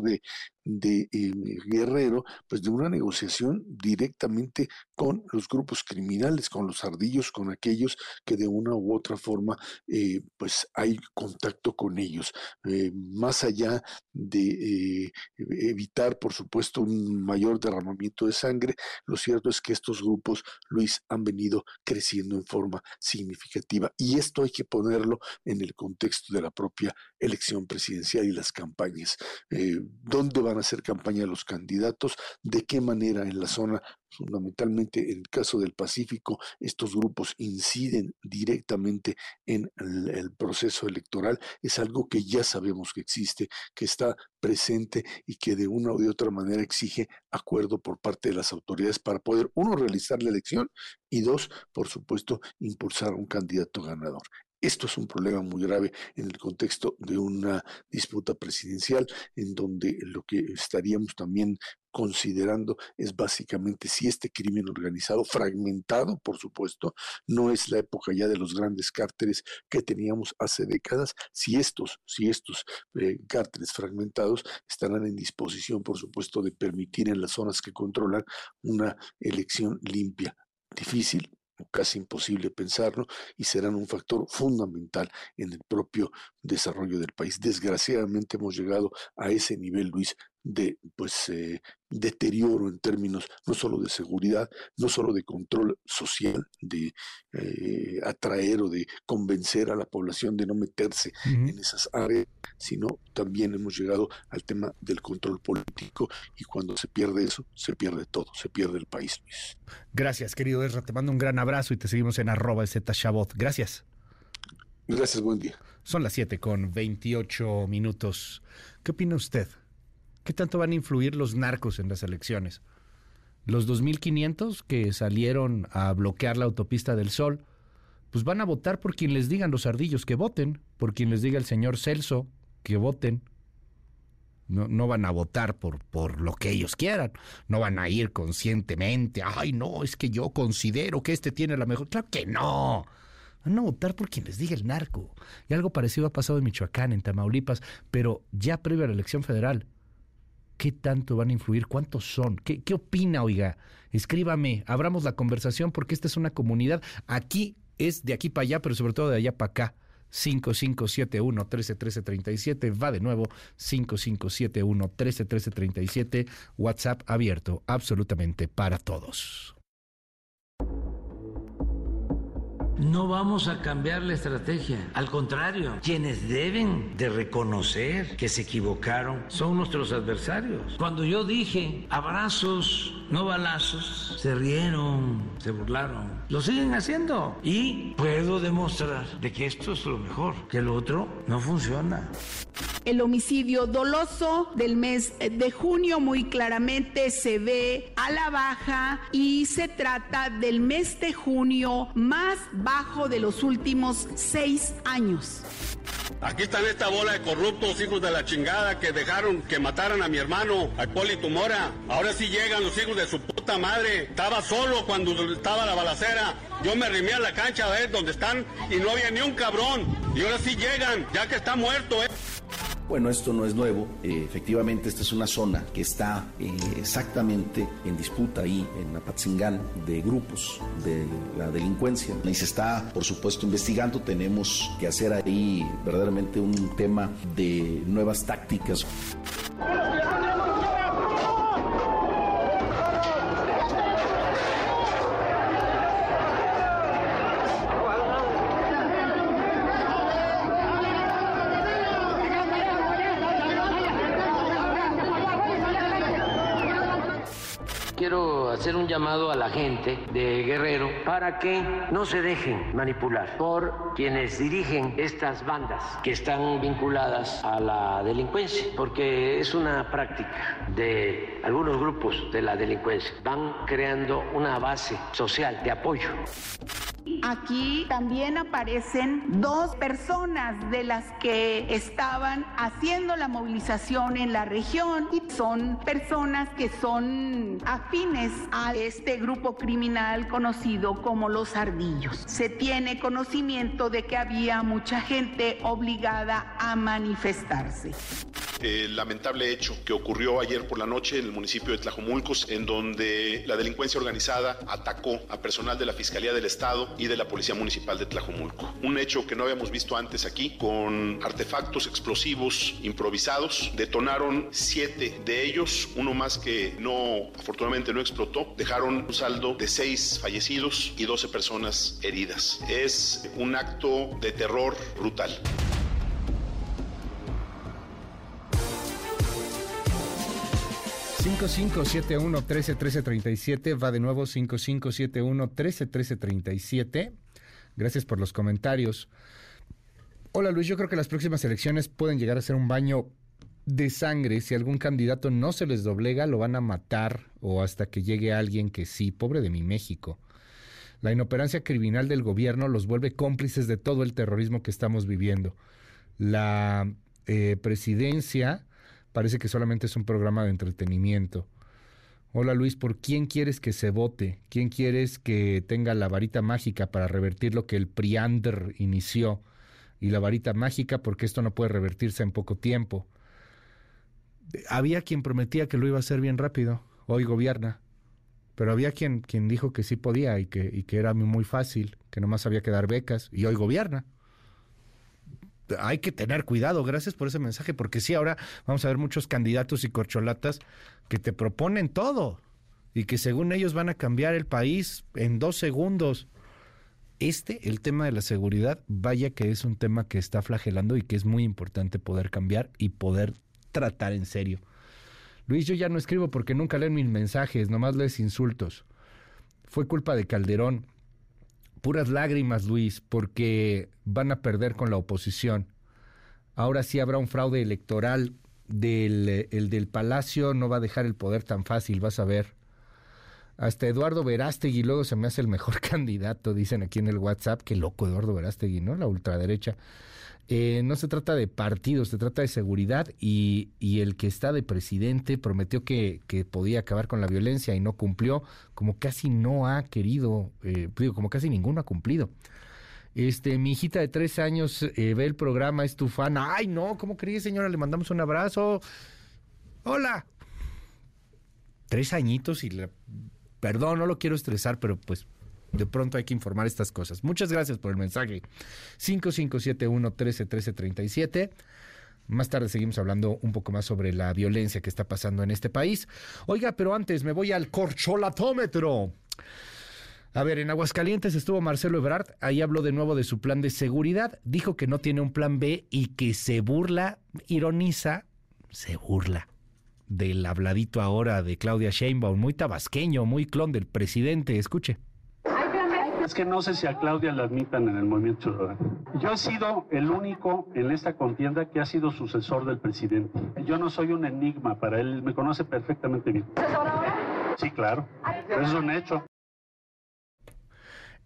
de eh, Guerrero, pues de una negociación directamente con los grupos criminales, con los ardillos, con aquellos que de una u otra forma eh, pues hay contacto con ellos. Eh, más allá de evitar, por supuesto, un mayor derramamiento de sangre, lo cierto es que estos grupos, Luis, han venido creciendo en forma significativa. Y esto hay que ponerlo en el contexto de la propia elección presidencial y las campañas. ¿Dónde van a hacer campaña los candidatos? ¿De qué manera en la zona fundamentalmente en el caso del Pacífico, estos grupos inciden directamente en el, proceso electoral, es algo que ya sabemos que existe, que está presente y que de una u otra manera exige acuerdo por parte de las autoridades para poder, uno, realizar la elección y dos, por supuesto, impulsar un candidato ganador. Esto es un problema muy grave en el contexto de una disputa presidencial, en donde lo que estaríamos también considerando es básicamente si este crimen organizado, fragmentado, por supuesto, no es la época ya de los grandes cárteles que teníamos hace décadas, si estos, si estos eh, fragmentados estarán en disposición, por supuesto, de permitir en las zonas que controlan una elección limpia. Difícil, casi imposible pensarlo, y serán un factor fundamental en el propio desarrollo del país. Desgraciadamente hemos llegado a ese nivel, Luis, de pues eh, deterioro en términos no solo de seguridad, no solo de control social, de eh, atraer o de convencer a la población de no meterse en esas áreas, sino también hemos llegado al tema del control político y cuando se pierde eso, se pierde todo, se pierde el país, Luis. Gracias, querido Ezra, te mando un gran abrazo y te seguimos en arroba Shabot. Gracias. Gracias, buen día. Son las 7 con 28 minutos. ¿Qué opina usted? ¿Qué tanto van a influir los narcos en las elecciones? Los 2.500 que salieron a bloquear la autopista del Sol, pues van a votar por quien les digan los ardillos que voten, por quien les diga el señor Celso que voten. No, no, van a votar por, por lo que ellos quieran. No van a ir conscientemente. Ay, no, es que yo considero que este tiene la mejor. Claro que no. Van a votar por quien les diga el narco. Y algo parecido ha pasado en Michoacán, en Tamaulipas, pero ya previo a la elección federal. ¿Qué tanto van a influir? ¿Cuántos son? ¿Qué, qué opina, oiga? Escríbame, abramos la conversación porque esta es una comunidad. Aquí es de aquí para allá, pero sobre todo de allá para acá. 5571 131337 va de nuevo 5571 131337 WhatsApp abierto absolutamente para todos. No vamos a cambiar la estrategia. Al contrario, quienes deben de reconocer que se equivocaron son nuestros adversarios. Cuando yo dije abrazos, no balazos, se rieron, se burlaron. Lo siguen haciendo. Y puedo demostrar de que esto es lo mejor, que lo otro no funciona. El homicidio doloso del mes de junio muy claramente se ve a la baja y se trata del mes de junio más bajo de los últimos seis años. Aquí están esta bola de corruptos, hijos de la chingada, que dejaron que mataran a mi hermano, a Hipólito Mora. Ahora sí llegan los hijos de su puta madre. Estaba solo cuando estaba la balacera. Yo me arrimé a la cancha a ver dónde están y no había ni un cabrón. Y ahora sí llegan, ya que está muerto, eh. Bueno, esto no es nuevo. Eh, efectivamente, esta es una zona que está eh, exactamente en disputa ahí en Apatzingán de grupos de la delincuencia. Y se está, por supuesto, investigando. Tenemos que hacer ahí verdaderamente un tema de nuevas tácticas. Quiero hacer un llamado a la gente de Guerrero para que no se dejen manipular por quienes dirigen estas bandas que están vinculadas a la delincuencia, porque es una práctica de algunos grupos de la delincuencia. Van creando una base social de apoyo. Aquí también aparecen dos personas de las que estaban haciendo la movilización en la región y son personas que son afines a este grupo criminal conocido como los ardillos. Se tiene conocimiento de que había mucha gente obligada a manifestarse el lamentable hecho que ocurrió ayer por la noche en el municipio de Tlajomulcos, en donde la delincuencia organizada atacó a personal de la Fiscalía del Estado y de la Policía Municipal de Tlajomulco. Un hecho que no habíamos visto antes aquí, con artefactos explosivos improvisados. Detonaron siete de ellos, uno más que no, afortunadamente no explotó. Dejaron un saldo de seis fallecidos y 12 personas heridas. Es un acto de terror brutal. 5571 131337 va de nuevo 5571 131337. Gracias por los comentarios. Hola Luis, yo creo que las próximas elecciones pueden llegar a ser un baño de sangre. Si algún candidato no se les doblega, lo van a matar o hasta que llegue alguien que sí, pobre de mi México. La inoperancia criminal del gobierno los vuelve cómplices de todo el terrorismo que estamos viviendo. La eh, presidencia parece que solamente es un programa de entretenimiento. Hola Luis, ¿por quién quieres que se vote? ¿Quién quieres que tenga la varita mágica para revertir lo que el Priander inició? Y la varita mágica porque esto no puede revertirse en poco tiempo. Había quien prometía que lo iba a hacer bien rápido, hoy gobierna, pero había quien, quien dijo que sí podía y que, y que era muy fácil, que nomás había que dar becas, y hoy gobierna hay que tener cuidado. Gracias por ese mensaje, porque sí, ahora vamos a ver muchos candidatos y corcholatas que te proponen todo y que según ellos van a cambiar el país en dos segundos. Este, el tema de la seguridad, vaya que es un tema que está flagelando y que es muy importante poder cambiar y poder tratar en serio. Luis, yo ya no escribo porque nunca leen mis mensajes, nomás lees insultos. Fue culpa de Calderón puras lágrimas, Luis, porque van a perder con la oposición. Ahora sí habrá un fraude electoral del el del Palacio, no va a dejar el poder tan fácil, vas a ver. Hasta Eduardo Verástegui luego se me hace el mejor candidato, dicen aquí en el WhatsApp. Qué loco Eduardo Verástegui, ¿no? La ultraderecha. Eh, no se trata de partidos, se trata de seguridad y, el que está de presidente prometió que, podía acabar con la violencia y no cumplió, como casi no ha querido, eh, como casi ninguno ha cumplido. Este, mi hijita de tres años eh, ve el programa, es tu fan. Ay, no, ¿cómo crees, señora? Le mandamos un abrazo. Hola. Tres añitos y le... Perdón, no lo quiero estresar, pero pues de pronto hay que informar estas cosas. Muchas gracias por el mensaje. 5571-131337. Más tarde seguimos hablando un poco más sobre la violencia que está pasando en este país. Oiga, pero antes me voy al corcholatómetro. A ver, en Aguascalientes estuvo Marcelo Ebrard, ahí habló de nuevo de su plan de seguridad, dijo que no tiene un plan B y que se burla, ironiza, se burla del habladito ahora de Claudia Sheinbaum, muy tabasqueño, muy clon del presidente. Escuche. Es que no sé si a Claudia la admitan en el movimiento ciudadano. Yo he sido el único en esta contienda que ha sido sucesor del presidente. Yo no soy un enigma para él, me conoce perfectamente bien. Sí, claro. Eso es un hecho.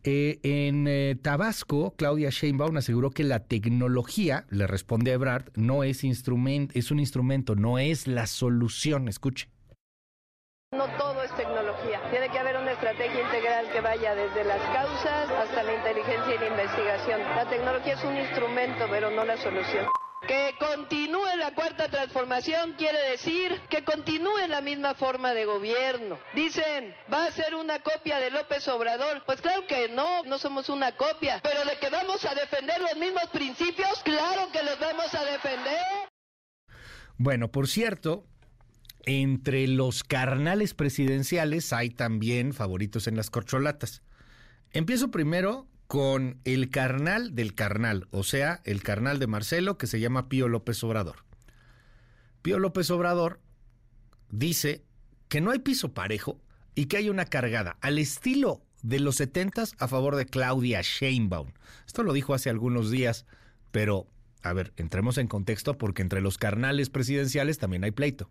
Eh, en eh, Tabasco, Claudia Sheinbaum aseguró que la tecnología, le responde a Ebrard, no es instrumento, es un instrumento, no es la solución. Escuche. No todo es tecnología. Tiene que estrategia integral que vaya desde las causas hasta la inteligencia y la investigación. La tecnología es un instrumento, pero no la solución. Que continúe la transformación quiere decir que continúe la misma forma de gobierno. Dicen, va a ser una copia de López Obrador. Pues claro que no, no somos una copia. Pero de que vamos a defender los mismos principios, claro que los vamos a defender. Bueno, por cierto, entre los carnales presidenciales hay también favoritos en las corcholatas. Empiezo primero con el carnal del carnal, o sea, el carnal de Marcelo que se llama Pío López Obrador. Pío López Obrador dice que no hay piso parejo y que hay una cargada al estilo de los setentas a favor de Claudia Sheinbaum. Esto lo dijo hace algunos días, pero a ver, entremos en contexto porque entre los carnales presidenciales también hay pleito.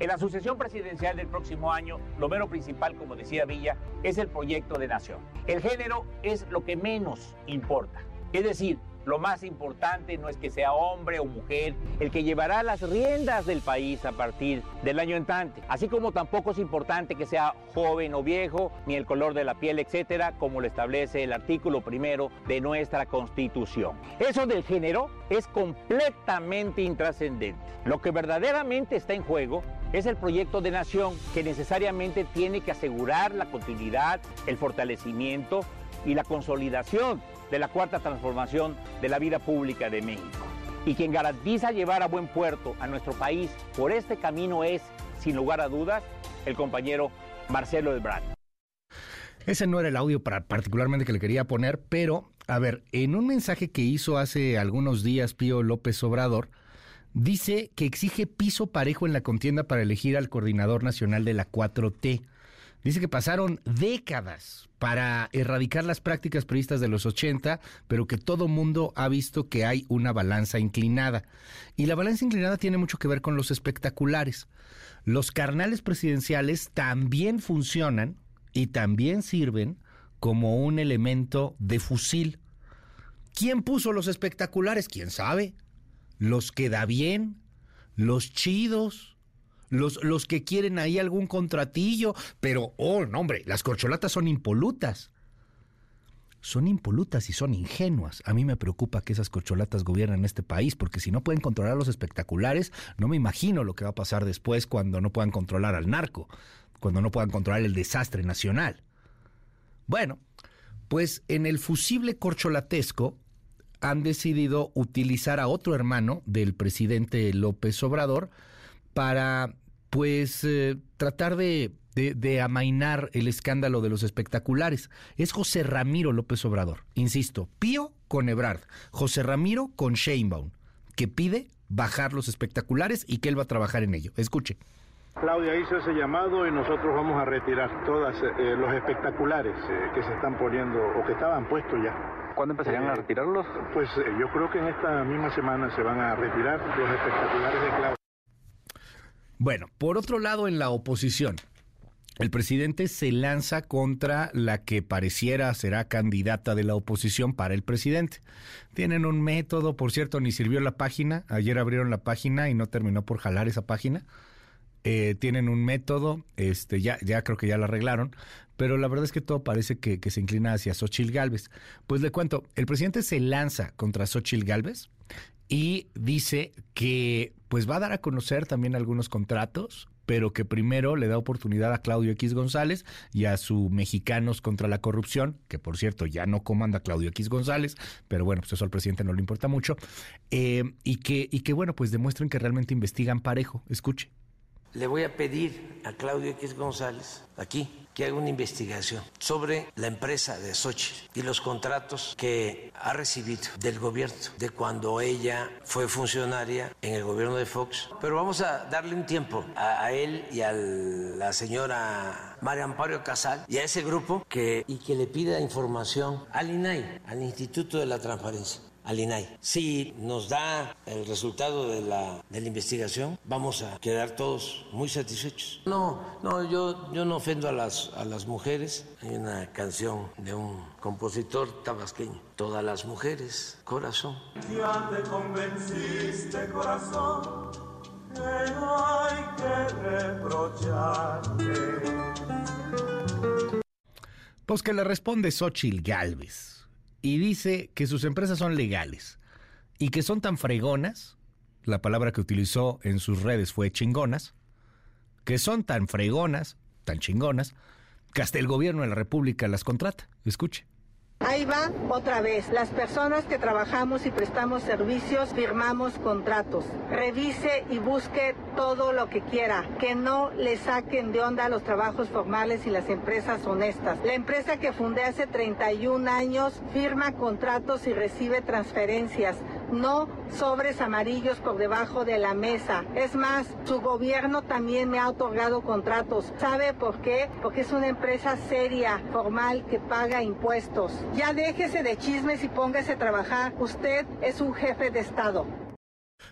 En la sucesión presidencial del próximo año, lo menos principal, como decía Villa, es el proyecto de nación. El género es lo que menos importa. Es decir, lo más importante no es que sea hombre o mujer el que llevará las riendas del país a partir del año entrante, así como tampoco es importante que sea joven o viejo, ni el color de la piel, etcétera, como lo establece el artículo primero de nuestra Constitución. Eso del género es completamente intrascendente. Lo que verdaderamente está en juego es el proyecto de nación que necesariamente tiene que asegurar la continuidad, el fortalecimiento y la consolidación de la cuarta transformación de la vida pública de México. Y quien garantiza llevar a buen puerto a nuestro país por este camino es, sin lugar a dudas, el compañero Marcelo Ebrard. Ese no era el audio para particularmente que le quería poner, pero, a ver, en un mensaje que hizo hace algunos días Pío López Obrador, dice que exige piso parejo en la contienda para elegir al coordinador nacional de la 4T. Dice que pasaron décadas para erradicar las prácticas periodistas de los 80, pero que todo mundo ha visto que hay una balanza inclinada. Y la balanza inclinada tiene mucho que ver con los espectaculares. Los carnales presidenciales también funcionan y también sirven como un elemento de fusil. ¿Quién puso los espectaculares? ¿Quién sabe? Los que da bien, los chidos, los, los que quieren ahí algún contratillo, pero, oh, no, hombre, las corcholatas son impolutas. Son impolutas y son ingenuas. A mí me preocupa que esas corcholatas gobiernen este país, porque si no pueden controlar los espectaculares, no me imagino lo que va a pasar después cuando no puedan controlar al narco, cuando no puedan controlar el desastre nacional. Bueno, pues en el fusible corcholatesco han decidido utilizar a otro hermano del presidente López Obrador, para pues eh, tratar de, de, amainar el escándalo de los espectaculares. Es José Ramiro López Obrador, insisto, Pío con Ebrard, José Ramiro con Sheinbaum, que pide bajar los espectaculares y que él va a trabajar en ello. Escuche. Claudia hizo ese llamado y nosotros vamos a retirar todos eh, los espectaculares eh, que se están poniendo o que estaban puestos ya. ¿Cuándo empezarían a retirarlos? Pues yo creo que en esta misma semana se van a retirar los espectaculares de Claudia. Bueno, por otro lado, en la oposición, el presidente se lanza contra la que pareciera será candidata de la oposición para el presidente. Tienen un método, por cierto, ni sirvió la página. Ayer abrieron la página y no terminó por jalar esa página. Eh, tienen un método, este, ya, ya creo que ya lo arreglaron, pero la verdad es que todo parece que, que se inclina hacia Xochil Gálvez. Pues le cuento, el presidente se lanza contra Xochil Gálvez y dice que pues va a dar a conocer también algunos contratos, pero que primero le da oportunidad a Claudio X González y a su Mexicanos contra la Corrupción, que por cierto ya no comanda Claudio X González, pero bueno, pues eso al presidente no le importa mucho, eh, y, que, y que bueno, pues demuestren que realmente investigan parejo. Escuche. Le voy a pedir a Claudio X González, aquí, que haga una investigación sobre la empresa de Sochi y los contratos que ha recibido del gobierno de cuando ella fue funcionaria en el gobierno de Fox. Pero vamos a darle un tiempo a, él y a la señora María Amparo Casal y a ese grupo que, y que le pida información al INAI, al Instituto de la Transparencia al INAI. Si nos da el resultado de la, de la investigación, vamos a quedar todos muy satisfechos. No, no, yo, yo no ofendo a las, a las mujeres. Hay una canción de un compositor tabasqueño. Todas las mujeres, corazón. Ya te convenciste, corazón, que no hay que reprocharte. Pues que le responde Xochil Galvez y dice que sus empresas son legales y que son tan fregonas la palabra que utilizó en sus redes fue chingonas, que son tan fregonas, tan chingonas, que hasta el gobierno de la República las contrata. Escuche. Ahí va otra vez. Las personas que trabajamos y prestamos servicios firmamos contratos. Revise y busque todo lo que quiera. Que no le saquen de onda los trabajos formales y las empresas honestas. La empresa que fundé hace 31 años firma contratos y recibe transferencias. No sobres amarillos por debajo de la mesa. Es más, su gobierno también me ha otorgado contratos. ¿Sabe por qué? Porque es una empresa seria, formal, que paga impuestos. Ya déjese de chismes y póngase a trabajar. Usted es un jefe de Estado.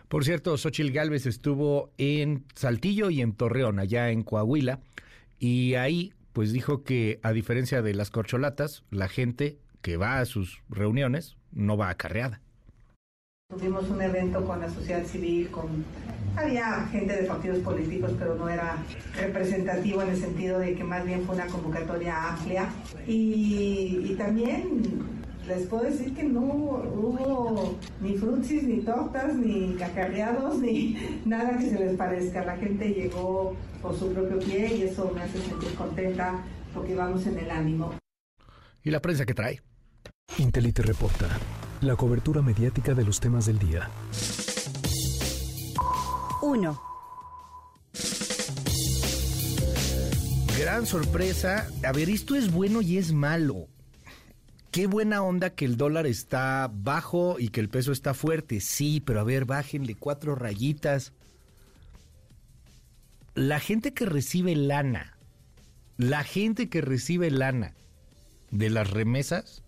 Por cierto, Xochil Gálvez estuvo en Saltillo y en Torreón, allá en Coahuila, y ahí pues dijo que a diferencia de las corcholatas, la gente que va a sus reuniones no va acarreada. Tuvimos un evento con la sociedad civil, con había gente de partidos políticos, pero no era representativo en el sentido de que más bien fue una convocatoria amplia. Y, también les puedo decir que no hubo ni frutsis, ni tortas, ni cacarreados, ni nada que se les parezca. La gente llegó por su propio pie y eso me hace sentir contenta porque vamos en el ánimo. ¿Y la prensa que trae? Intelite reporta la cobertura mediática de los temas del día. 1. Gran sorpresa. A ver, esto es bueno y es malo. Qué buena onda que el dólar está bajo y que el peso está fuerte. Sí, pero a ver, bájenle cuatro rayitas. La gente que recibe lana, la gente que recibe lana de las remesas,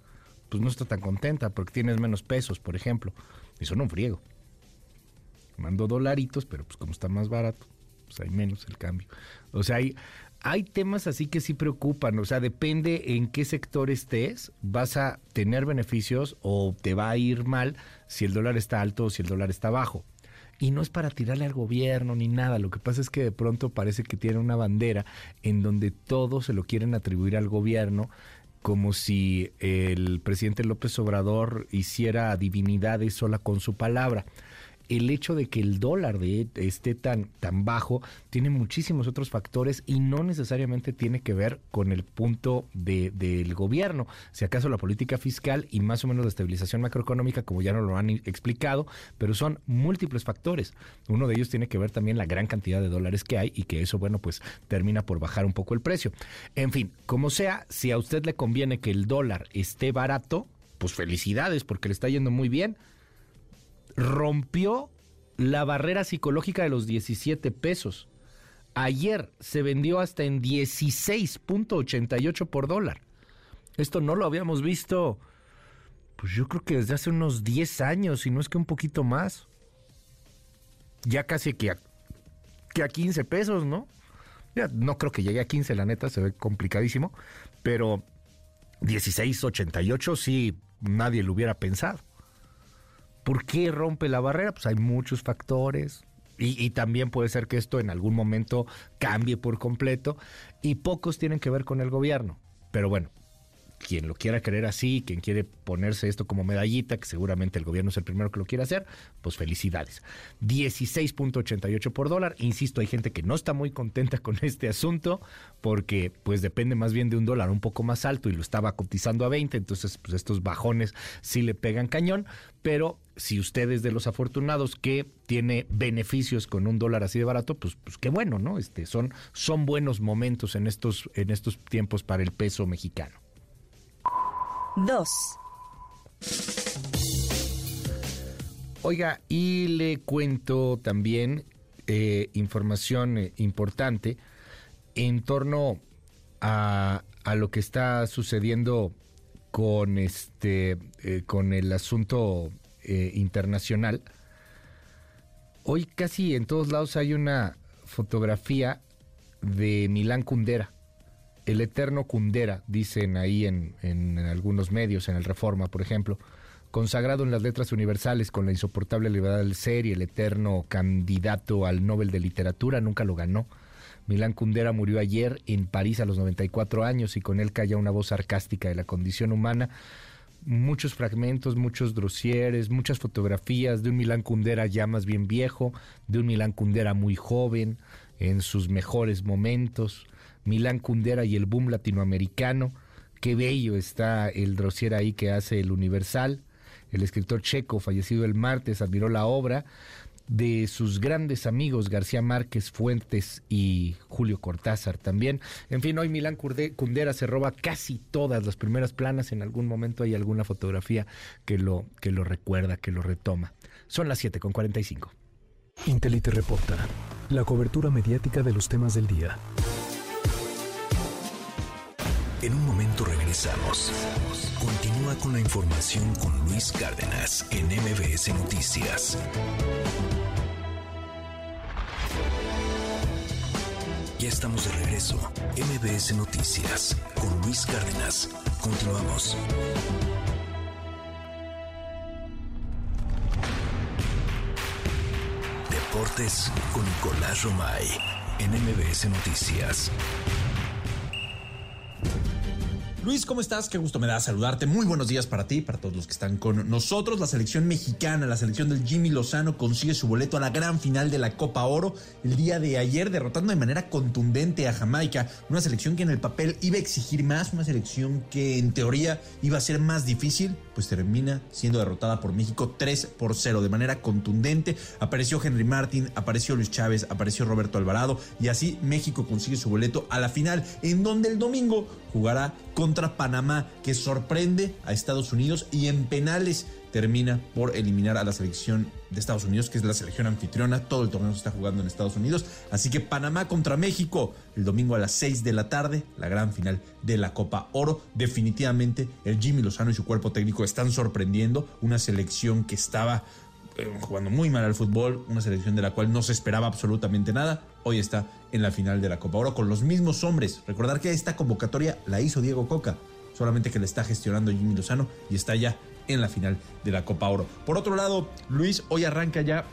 pues no está tan contenta porque tienes menos pesos, por ejemplo. Y son un friego. Mando dolaritos, pero pues como está más barato, pues hay menos el cambio. O sea, hay, hay temas así que sí preocupan. O sea, depende en qué sector estés, vas a tener beneficios o te va a ir mal si el dólar está alto o si el dólar está bajo. Y no es para tirarle al gobierno ni nada. Lo que pasa es que de pronto parece que tiene una bandera en donde todo se lo quieren atribuir al gobierno como si el presidente López Obrador hiciera divinidades sola con su palabra el hecho de que el dólar de, esté tan, tan bajo tiene muchísimos otros factores y no necesariamente tiene que ver con el punto de, del gobierno. Si acaso la política fiscal y más o menos la estabilización macroeconómica, como ya nos lo han explicado, pero son múltiples factores. Uno de ellos tiene que ver también la gran cantidad de dólares que hay y que eso, bueno, pues termina por bajar un poco el precio. En fin, como sea, si a usted le conviene que el dólar esté barato, pues felicidades porque le está yendo muy bien rompió la barrera psicológica de los 17 pesos. Ayer se vendió hasta en 16.88 por dólar. Esto no lo habíamos visto, pues yo creo que desde hace unos 10 años, y no es que un poquito más. Ya casi que a, que a 15 pesos, ¿no? Ya, no creo que llegue a 15, la neta, se ve complicadísimo, pero 16.88 sí nadie lo hubiera pensado. ¿Por qué rompe la barrera? Pues hay muchos factores. Y, también puede ser que esto en algún momento cambie por completo. Y pocos tienen que ver con el gobierno. Pero bueno, quien lo quiera querer así, quien quiere ponerse esto como medallita, que seguramente el gobierno es el primero que lo quiere hacer, pues felicidades. 16.88 por dólar. Insisto, hay gente que no está muy contenta con este asunto porque pues depende más bien de un dólar un poco más alto y lo estaba cotizando a 20, entonces pues estos bajones sí le pegan cañón, pero si usted es de los afortunados que tiene beneficios con un dólar así de barato, pues, pues qué bueno, ¿no? Este, son, son buenos momentos en estos, en estos tiempos para el peso mexicano. 2. Oiga, y le cuento también eh, información eh, importante en torno a, a, lo que está sucediendo con este eh, con el asunto internacional. Hoy casi en todos lados hay una fotografía de Milán Kundera el eterno Cundera, dicen ahí en, algunos medios, en el Reforma, por ejemplo, consagrado en las letras universales con la insoportable libertad del ser y el eterno candidato al Nobel de Literatura, nunca lo ganó. Milán Kundera murió ayer en París a los 94 años y con él calla una voz sarcástica de la condición humana, muchos fragmentos, muchos dosieres, muchas fotografías de un Milán Kundera ya más bien viejo, de un Milán Kundera muy joven, en sus mejores momentos, Milán Kundera y el boom latinoamericano. Qué bello está el dossier ahí que hace el Universal. El escritor checo, fallecido el martes, admiró la obra de sus grandes amigos García Márquez, Fuentes y Julio Cortázar también. En fin, hoy Milán Kundera se roba casi todas las primeras planas. En algún momento hay alguna fotografía que lo, que lo recuerda, que lo retoma. Son las 7 con 45. Intelite reporta la cobertura mediática de los temas del día. En un momento regresamos. Continúa con la información con Luis Cárdenas en MBS Noticias. Ya estamos de regreso. MBS Noticias con Luis Cárdenas. Continuamos. Deportes con Nicolás Romay en MBS Noticias. Luis, ¿cómo estás? Qué gusto me da saludarte. Muy buenos días para ti, para todos los que están con nosotros. La selección mexicana, la selección del Jimmy Lozano consigue su boleto a la gran final de la Copa Oro el día de ayer, derrotando de manera contundente a Jamaica. Una selección que en el papel iba a exigir más, una selección que en teoría iba a ser más difícil, pues termina siendo derrotada por México 3 por 0 de manera contundente. Apareció Henry Martin, apareció Luis Chávez, apareció Roberto Alvarado y así México consigue su boleto a la final, en donde el domingo jugará contra Panamá, que sorprende a Estados Unidos y en penales termina por eliminar a la selección de Estados Unidos, que es la selección anfitriona. Todo el torneo se está jugando en Estados Unidos. Así que Panamá contra México el domingo a las 6 de la tarde, la gran final de la Copa Oro. Definitivamente el Jimmy Lozano y su cuerpo técnico están sorprendiendo. Una selección que estaba eh, jugando muy mal al fútbol, una selección de la cual no se esperaba absolutamente nada, hoy está en la final de la Copa Oro con los mismos hombres. Recordar que esta convocatoria la hizo Diego Coca, solamente que la está gestionando Jimmy Lozano y está ya en la final de la Copa Oro. Por otro lado, Luis, hoy arranca ya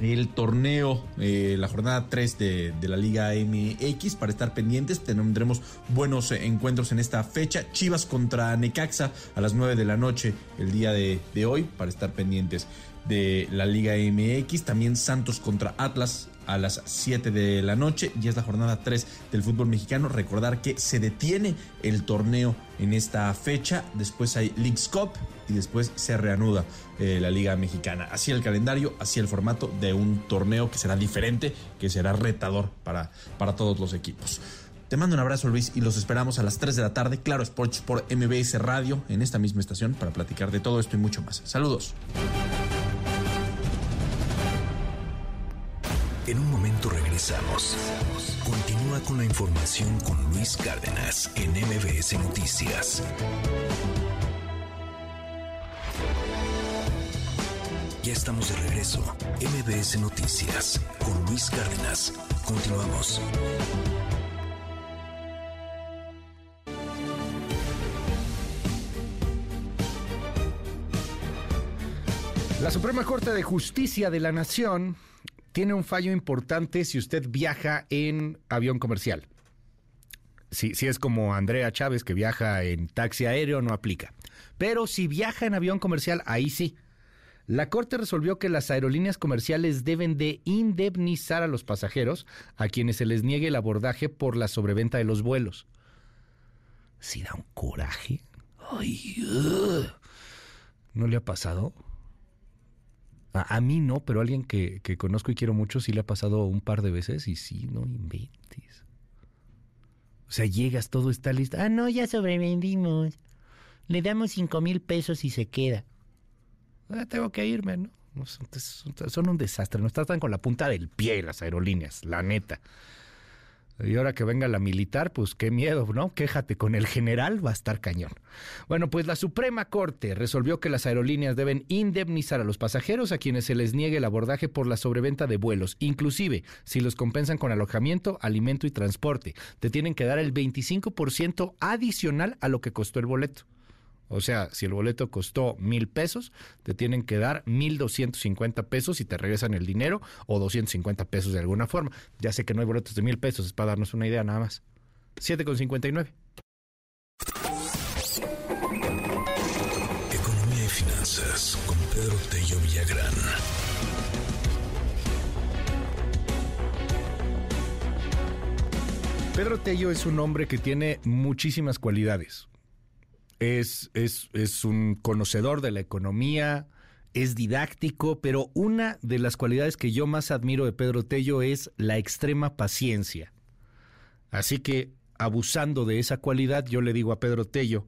el torneo, eh, la jornada 3 de, la Liga MX para estar pendientes. Tendremos buenos encuentros en esta fecha. Chivas contra Necaxa a las 9 de la noche el día de, de hoy para estar pendientes de la Liga MX. También Santos contra Atlas a las 7 de la noche. Y es la jornada 3 del fútbol mexicano. Recordar que se detiene el torneo en esta fecha. Después hay Leagues Cup y después se reanuda eh, la Liga Mexicana. Así el calendario, así el formato de un torneo que será diferente, que será retador para, para todos los equipos. Te mando un abrazo Luis y los esperamos a las 3 de la tarde, claro Sports por MBS Radio, en esta misma estación, para platicar de todo esto y mucho más. Saludos. En un momento regresamos. Continúa con la información con Luis Cárdenas en MBS Noticias. Ya estamos de regreso. MBS Noticias con Luis Cárdenas. Continuamos. La Suprema Corte de Justicia de la Nación tiene un fallo importante si usted viaja en avión comercial. Si, es como Andrea Chávez que viaja en taxi aéreo, no aplica. Pero si viaja en avión comercial, ahí sí. La Corte resolvió que las aerolíneas comerciales deben de indemnizar a los pasajeros a quienes se les niegue el abordaje por la sobreventa de los vuelos. Si da un coraje. Ay, ¿No le ha pasado? A, mí no, pero alguien que, que, conozco y quiero mucho sí le ha pasado un par de veces y sí, no inventes. O sea, llegas, todo está listo. Ah, no, ya sobrevendimos. Le damos cinco mil pesos y se queda. Ah, tengo que irme, ¿no? Son un desastre. Nos tratan con la punta del pie las aerolíneas, la neta. Y ahora que venga la militar, pues qué miedo, ¿no? Quéjate con el general, va a estar cañón. Bueno, pues la Suprema Corte resolvió que las aerolíneas deben indemnizar a los pasajeros a quienes se les niegue el abordaje por la sobreventa de vuelos, inclusive si los compensan con alojamiento, alimento y transporte. Te tienen que dar el 25% adicional a lo que costó el boleto. O sea, si el boleto costó mil pesos, te tienen que dar mil doscientos cincuenta pesos y te regresan el dinero o doscientos cincuenta pesos de alguna forma. Ya sé que no hay boletos de mil pesos, es para darnos una idea nada más. Siete con cincuenta y nueve. Pedro Tello Villagrán. Pedro Tello es un hombre que tiene muchísimas cualidades. Es, es, es un conocedor de la economía, es didáctico, pero una de las cualidades que yo más admiro de Pedro Tello es la extrema paciencia. Así que, abusando de esa cualidad, yo le digo a Pedro Tello,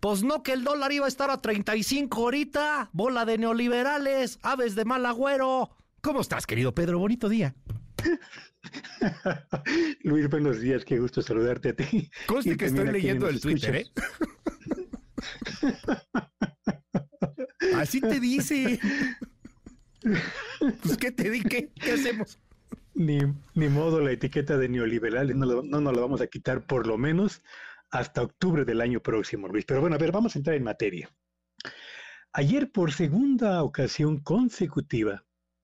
pues no que el dólar iba a estar a 35 ahorita, bola de neoliberales, aves de mal agüero. ¿Cómo estás, querido Pedro? Bonito día. Luis, buenos días, qué gusto saludarte a ti. Conste que estoy leyendo el Twitter, ¿eh? Así te dice. Pues, ¿qué te di? ¿Qué, hacemos? Ni, ni, modo, la etiqueta de neoliberales no, no nos la vamos a quitar por lo menos hasta octubre del año próximo, Luis. Pero bueno, a ver, vamos a entrar en materia. Ayer, por segunda ocasión consecutiva,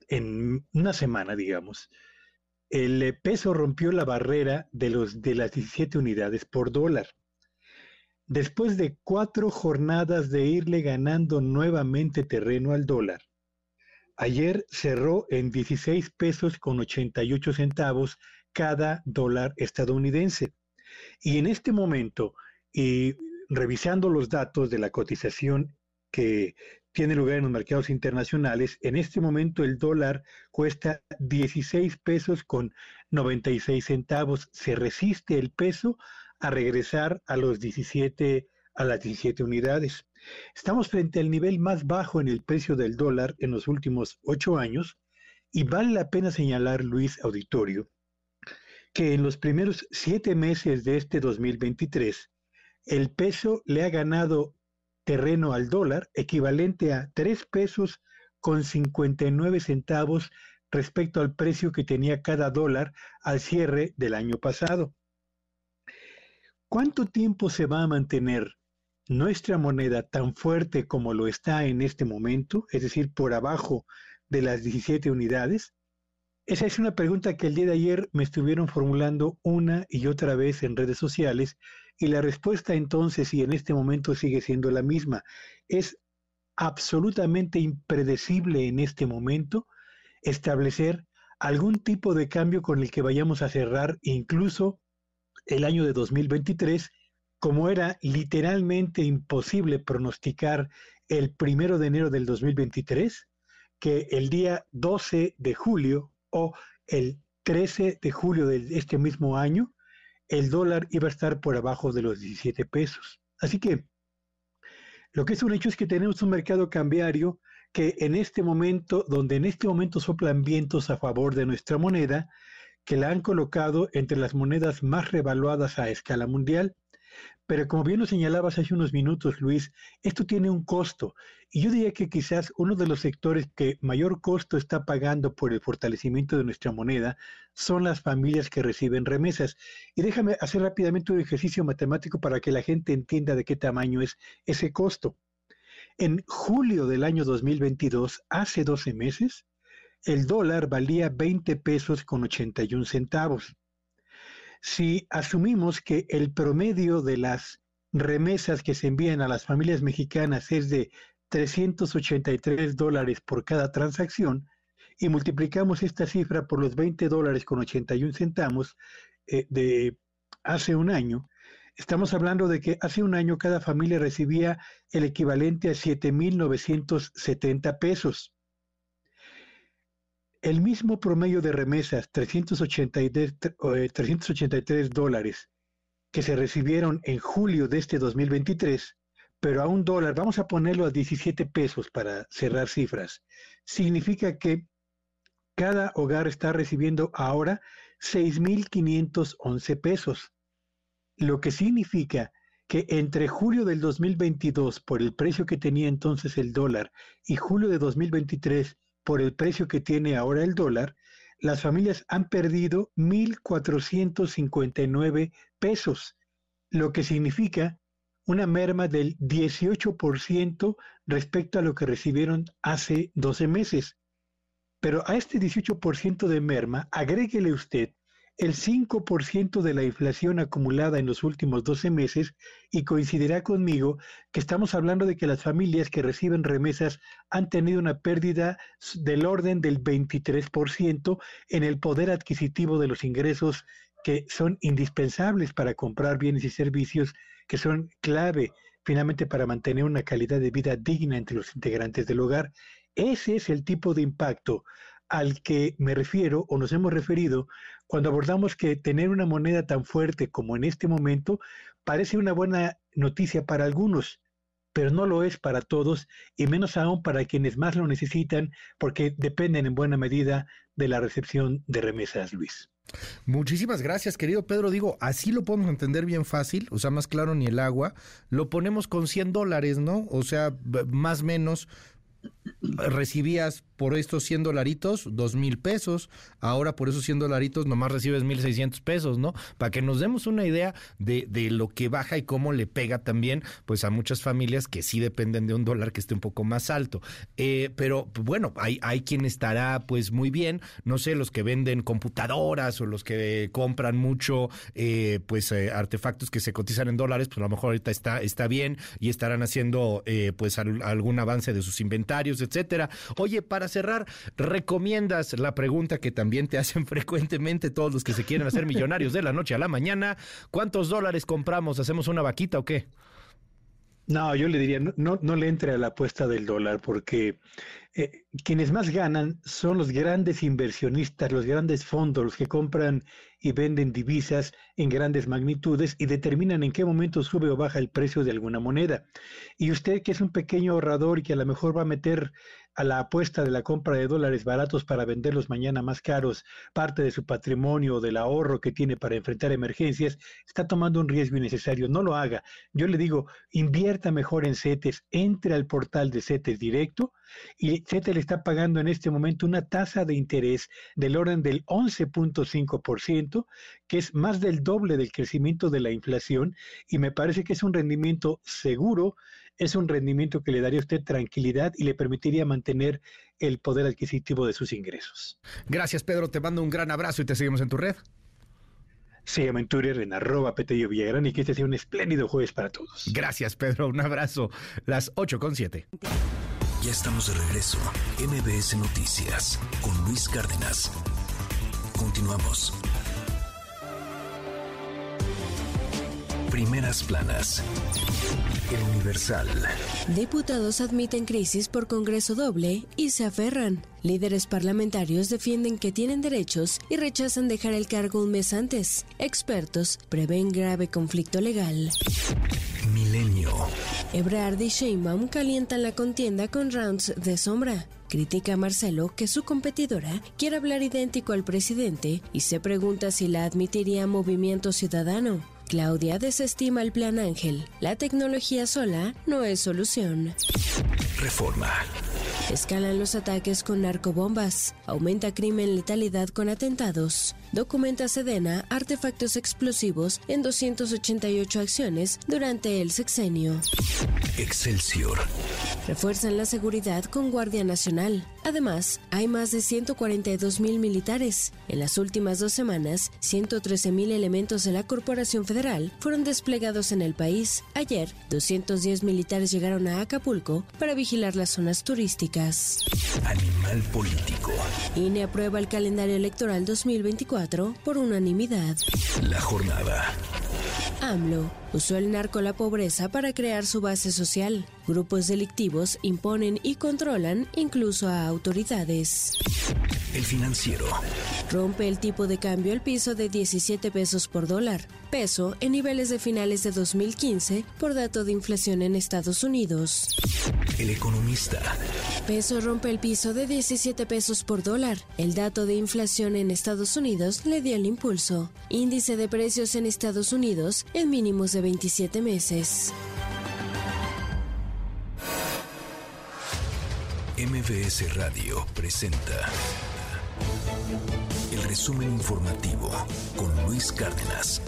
en una semana, digamos, el peso rompió la barrera de, los, de las 17 unidades por dólar. Después de cuatro jornadas de irle ganando nuevamente terreno al dólar, ayer cerró en 16 pesos con 88 centavos cada dólar estadounidense. Y en este momento, y revisando los datos de la cotización que tiene lugar en los mercados internacionales, en este momento el dólar cuesta 16 pesos con 96 centavos. Se resiste el peso a regresar a los 17 a las 17 unidades. Estamos frente al nivel más bajo en el precio del dólar en los últimos ocho años y vale la pena señalar, Luis Auditorio, que en los primeros siete meses de este 2023 el peso le ha ganado terreno al dólar equivalente a 3 pesos con 59 centavos respecto al precio que tenía cada dólar al cierre del año pasado. ¿Cuánto tiempo se va a mantener nuestra moneda tan fuerte como lo está en este momento, es decir, por abajo de las 17 unidades? Esa es una pregunta que el día de ayer me estuvieron formulando una y otra vez en redes sociales y la respuesta entonces y en este momento sigue siendo la misma. Es absolutamente impredecible en este momento establecer algún tipo de cambio con el que vayamos a cerrar incluso el año de 2023, como era literalmente imposible pronosticar el primero de enero del 2023, que el día 12 de julio o el 13 de julio de este mismo año, el dólar iba a estar por abajo de los 17 pesos. Así que lo que es un hecho es que tenemos un mercado cambiario que en este momento, donde en este momento soplan vientos a favor de nuestra moneda, que la han colocado entre las monedas más revaluadas a escala mundial. Pero como bien lo señalabas hace unos minutos, Luis, esto tiene un costo. Y yo diría que quizás uno de los sectores que mayor costo está pagando por el fortalecimiento de nuestra moneda son las familias que reciben remesas. Y déjame hacer rápidamente un ejercicio matemático para que la gente entienda de qué tamaño es ese costo. En julio del año 2022, hace 12 meses, el dólar valía 20 pesos con 81 centavos. Si asumimos que el promedio de las remesas que se envían a las familias mexicanas es de 383 dólares por cada transacción y multiplicamos esta cifra por los 20 dólares con 81 centavos eh, de hace un año, estamos hablando de que hace un año cada familia recibía el equivalente a 7.970 pesos. El mismo promedio de remesas, 383, dólares, que se recibieron en julio de este 2023, pero a un dólar, vamos a ponerlo a 17 pesos para cerrar cifras, significa que cada hogar está recibiendo ahora 6.511 pesos, lo que significa que entre julio del 2022, por el precio que tenía entonces el dólar, y julio de 2023, por el precio que tiene ahora el dólar, las familias han perdido 1.459 pesos, lo que significa una merma del 18% respecto a lo que recibieron hace 12 meses. Pero a este 18% de merma, agréguele usted el 5% de la inflación acumulada en los últimos 12 meses y coincidirá conmigo que estamos hablando de que las familias que reciben remesas han tenido una pérdida del orden del 23% en el poder adquisitivo de los ingresos que son indispensables para comprar bienes y servicios que son clave finalmente para mantener una calidad de vida digna entre los integrantes del hogar. Ese es el tipo de impacto al que me refiero o nos hemos referido cuando abordamos que tener una moneda tan fuerte como en este momento parece una buena noticia para algunos, pero no lo es para todos y menos aún para quienes más lo necesitan porque dependen en buena medida de la recepción de remesas, Luis. Muchísimas gracias, querido Pedro. Digo, así lo podemos entender bien fácil, o sea, más claro ni el agua. Lo ponemos con 100 dólares, ¿no? O sea, más menos recibías por estos 100 dolaritos, dos mil pesos. Ahora por esos 100 dolaritos nomás recibes 1.600 pesos, ¿no? Para que nos demos una idea de, de, lo que baja y cómo le pega también, pues a muchas familias que sí dependen de un dólar que esté un poco más alto. Eh, pero bueno, hay, hay quien estará pues muy bien, no sé, los que venden computadoras o los que compran mucho, eh, pues eh, artefactos que se cotizan en dólares, pues a lo mejor ahorita está, está bien y estarán haciendo pues algún avance de sus inventarios, etcétera. Oye, para cerrar, ¿recomiendas la pregunta que también te hacen frecuentemente todos los que se quieren hacer millonarios de la noche a la mañana? ¿Cuántos dólares compramos? ¿Hacemos una vaquita o qué? No, yo le diría, no, no, le entre a la apuesta del dólar porque eh, quienes más ganan son los grandes inversionistas, los grandes fondos, los que compran y venden divisas en grandes magnitudes y determinan en qué momento sube o baja el precio de alguna moneda. Y usted que es un pequeño ahorrador y que a lo mejor va a meter a la apuesta de la compra de dólares baratos para venderlos mañana más caros, parte de su patrimonio o del ahorro que tiene para enfrentar emergencias, está tomando un riesgo innecesario. No lo haga. Yo le digo, invierta mejor en CETES, entre al portal de CETES directo y CETES le está pagando en este momento una tasa de interés del orden del 11.5%, que es más del doble del crecimiento de la inflación y me parece que es un rendimiento seguro es un rendimiento que le daría a usted tranquilidad y le permitiría mantener el poder adquisitivo de sus ingresos. Gracias, Pedro. Te mando un gran abrazo y te seguimos en tu red. Sígueme en Twitter en arroba Petello Villagrán y que este sea un espléndido jueves para todos. Gracias, Pedro. Un abrazo. Las 8 con 7. Ya estamos de regreso. MBS Noticias con Luis Cárdenas. Continuamos. Primeras planas. El Universal. Diputados admiten crisis por Congreso doble y se aferran. Líderes parlamentarios defienden que tienen derechos y rechazan dejar el cargo un mes antes. Expertos prevén grave conflicto legal. Milenio. Ebrard y Sheinbaum calientan la contienda con rounds de sombra. Critica a Marcelo que su competidora quiere hablar idéntico al presidente y se pregunta si la admitiría Movimiento Ciudadano. Claudia desestima el Plan Ángel. La tecnología sola no es solución. Reforma. Escalan los ataques con narcobombas. Aumenta crimen letalidad con atentados. Documenta Sedena artefactos explosivos en 288 acciones durante el sexenio. Excelsior. Refuerzan la seguridad con Guardia Nacional. Además, hay más de 142 mil militares. En las últimas dos semanas, 113 mil elementos de la Corporación Federal fueron desplegados en el país. Ayer, 210 militares llegaron a Acapulco para vigilar las zonas turísticas. Animal político. INE aprueba el calendario electoral 2024 por unanimidad. La jornada. AMLO usó el narco la pobreza para crear su base social. Grupos delictivos imponen y controlan incluso a autoridades. El financiero. Rompe el tipo de cambio al piso de 17 pesos por dólar. Peso en niveles de finales de 2015 por dato de inflación en Estados Unidos. El economista. Peso rompe el piso de 17 pesos por dólar. El dato de inflación en Estados Unidos le dio el impulso. Índice de precios en Estados Unidos en mínimos de 27 meses. MBS Radio presenta el resumen informativo con Luis Cárdenas.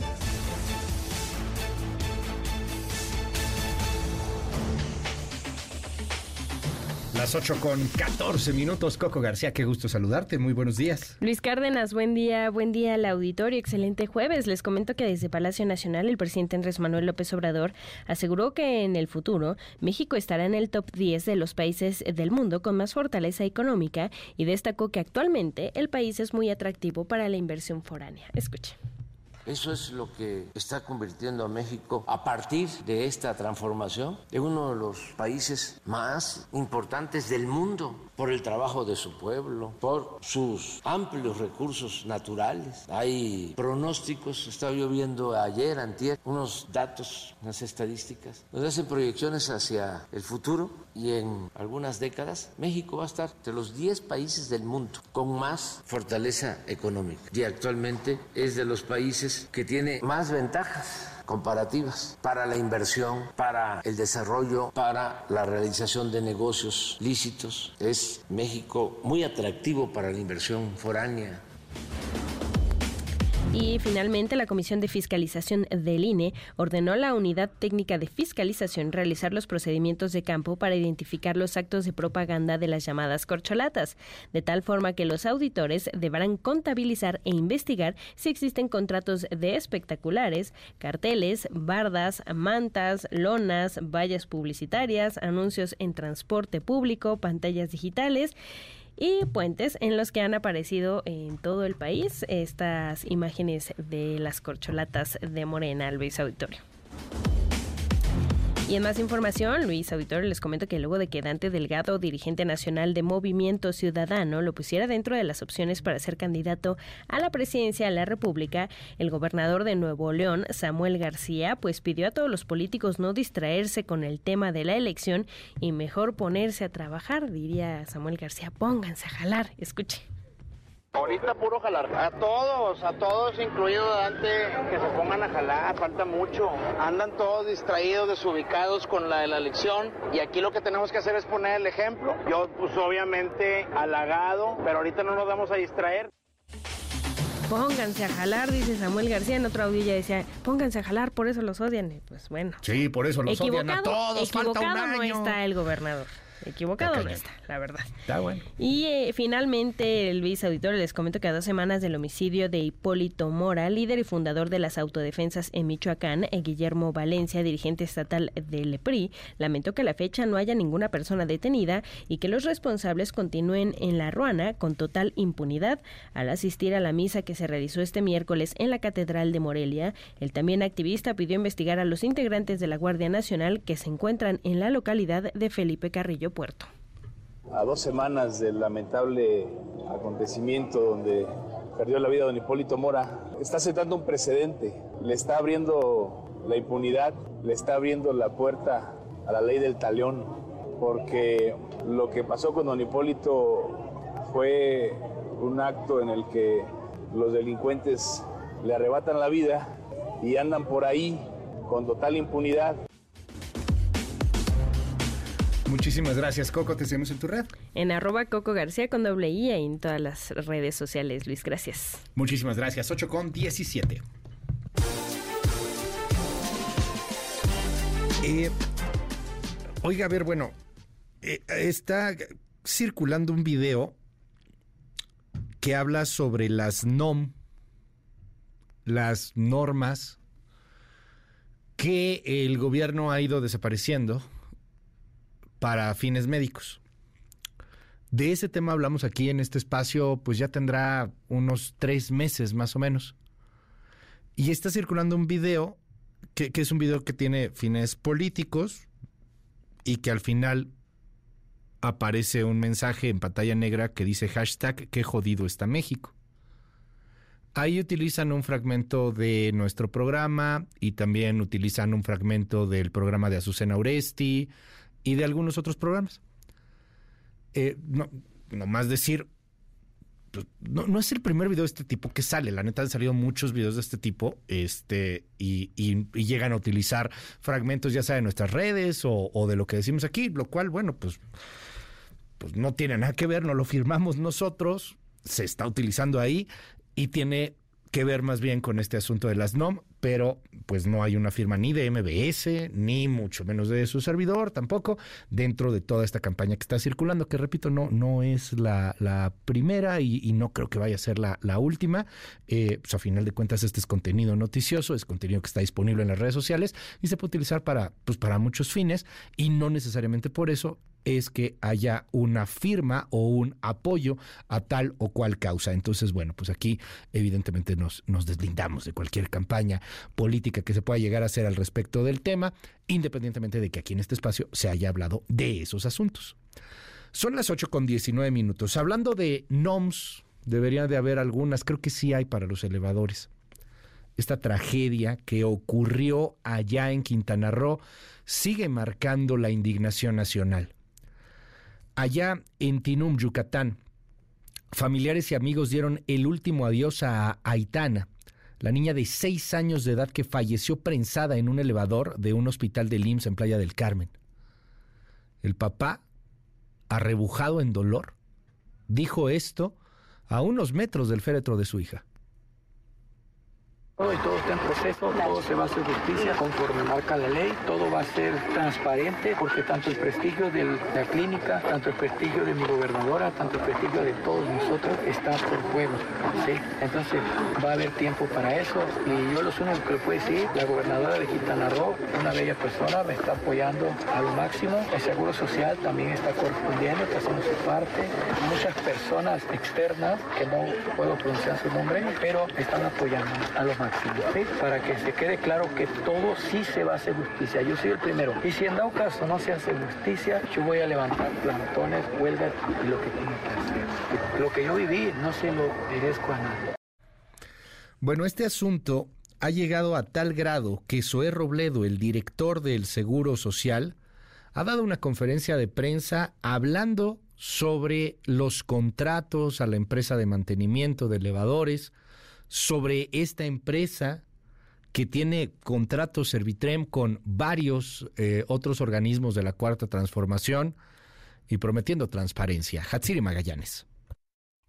Las 8 con 14 minutos. Coco García, qué gusto saludarte. Muy buenos días. Luis Cárdenas, buen día, buen día al auditorio. Excelente jueves. Les comento que desde Palacio Nacional el presidente Andrés Manuel López Obrador aseguró que en el futuro México estará en el top 10 de los países del mundo con más fortaleza económica y destacó que actualmente el país es muy atractivo para la inversión foránea. Escuche. Eso es lo que está convirtiendo a México a partir de esta transformación en uno de los países más importantes del mundo por el trabajo de su pueblo, por sus amplios recursos naturales. Hay pronósticos, estaba yo viendo ayer, antier, unos datos, unas estadísticas, nos hacen proyecciones hacia el futuro y en algunas décadas México va a estar entre los 10 países del mundo con más fortaleza económica y actualmente es de los países que tiene más ventajas comparativas para la inversión, para el desarrollo, para la realización de negocios lícitos. Es México muy atractivo para la inversión foránea. Y finalmente, la Comisión de Fiscalización del INE ordenó a la Unidad Técnica de Fiscalización realizar los procedimientos de campo para identificar los actos de propaganda de las llamadas corcholatas, de tal forma que los auditores deberán contabilizar e investigar si existen contratos de espectaculares, carteles, bardas, mantas, lonas, vallas publicitarias, anuncios en transporte público, pantallas digitales y puentes en los que han aparecido en todo el país estas imágenes de las corcholatas de Morena, Luis Auditorio. Y en más información, Luis Auditorio, les comento que luego de que Dante Delgado, dirigente nacional de Movimiento Ciudadano, lo pusiera dentro de las opciones para ser candidato a la presidencia de la República, el gobernador de Nuevo León, Samuel García, pues pidió a todos los políticos no distraerse con el tema de la elección y mejor ponerse a trabajar, diría Samuel García, pónganse a jalar, escuche. Ahorita puro jalar. A todos, a todos, incluido Dante, que se pongan a jalar, falta mucho. Andan todos distraídos, desubicados con la de la elección y aquí lo que tenemos que hacer es poner el ejemplo. Yo, pues obviamente, halagado, pero ahorita no nos vamos a distraer. Pónganse a jalar, dice Samuel García. En otro audio ya decía, pónganse a jalar, por eso los odian. Y pues bueno. Sí, por eso los odian a todos. Equivocado falta un año. no está el gobernador. Equivocado Está no cañón. está, la verdad. Está bueno. Y eh, finalmente, Luis Auditorio, les comento que a dos semanas del homicidio de Hipólito Mora, líder y fundador de las autodefensas en Michoacán, eh, Guillermo Valencia, dirigente estatal del PRI, lamentó que a la fecha no haya ninguna persona detenida y que los responsables continúen en la ruana con total impunidad. Al asistir a la misa que se realizó este miércoles en la Catedral de Morelia, el también activista pidió investigar a los integrantes de la Guardia Nacional que se encuentran en la localidad de Felipe Carrillo A dos semanas del lamentable acontecimiento donde perdió la vida don Hipólito Mora, está sentando un precedente, le está abriendo la impunidad, le está abriendo la puerta a la ley del talión, porque lo que pasó con don Hipólito fue un acto en el que los delincuentes le arrebatan la vida y andan por ahí con total impunidad. Muchísimas gracias, Coco. Te seguimos en tu red. En arroba Coco García con doble I y en todas las redes sociales, Luis. Gracias. Muchísimas gracias. 8 con 17. Eh, oiga, a ver, bueno, eh, está circulando un video que habla sobre las NOM, las normas que el gobierno ha ido desapareciendo para fines médicos. De ese tema hablamos aquí en este espacio, pues ya tendrá unos tres meses más o menos. Y está circulando un video, que, es un video que tiene fines políticos y que al final aparece un mensaje en pantalla negra que dice hashtag qué jodido está México. Ahí utilizan un fragmento de nuestro programa y también utilizan un fragmento del programa de Azucena Oresti y de algunos otros programas. Eh, no, más decir, pues, no, no es el primer video de este tipo que sale. La neta han salido muchos videos de este tipo este, y, y- y llegan a utilizar fragmentos ya sea de nuestras redes o, o de lo que decimos aquí, lo cual, bueno, pues, pues no tiene nada que ver, no lo firmamos nosotros, se está utilizando ahí y tiene que ver más bien con este asunto de las NOM, pero pues no hay una firma ni de MBS, ni mucho menos de su servidor tampoco, dentro de toda esta campaña que está circulando, que repito, no, no es la, primera y, no creo que vaya a ser la, última. Eh, pues a final de cuentas este es contenido noticioso, es contenido que está disponible en las redes sociales y se puede utilizar para, pues, para muchos fines y no necesariamente por eso es que haya una firma o un apoyo a tal o cual causa. Entonces, bueno, pues aquí evidentemente nos, deslindamos de cualquier campaña política que se pueda llegar a hacer al respecto del tema, independientemente de que aquí en este espacio se haya hablado de esos asuntos. Son las 8 con 19 minutos. Hablando de NOMS, debería de haber algunas, creo que sí hay para los elevadores. Esta tragedia que ocurrió allá en Quintana Roo sigue marcando la indignación nacional. Allá en Tinum, Yucatán, familiares y amigos dieron el último adiós a Aitana, la niña de seis años de edad que falleció prensada en un elevador de un hospital de IMSS en Playa del Carmen. El papá, arrebujado en dolor, dijo esto a unos metros del féretro de su hija todo está en proceso, todo se va a hacer justicia conforme marca la ley, todo va a ser transparente porque tanto el prestigio de la clínica, tanto el prestigio de mi gobernadora, tanto el prestigio de todos nosotros está por juego. ¿sí? Entonces va a haber tiempo para eso y yo lo único que le puedo decir, la gobernadora de Quintana Roo, una bella persona, me está apoyando a lo máximo, el Seguro Social también está correspondiendo, está haciendo su parte, muchas personas externas, que no puedo pronunciar su nombre, pero están apoyando a lo para que se quede claro que todo sí se va a hacer justicia. Yo soy el primero. Y si en dado caso no se hace justicia, yo voy a levantar plantones, huelgas y lo que tengo que hacer. Lo que yo viví no se lo merezco a nadie. Bueno, este asunto ha llegado a tal grado que Zoé Robledo, el director del Seguro Social, ha dado una conferencia de prensa hablando sobre los contratos a la empresa de mantenimiento de elevadores, sobre esta empresa que tiene contratos Servitrem con varios eh, otros organismos de la Cuarta Transformación y prometiendo transparencia. Hatsiri Magallanes.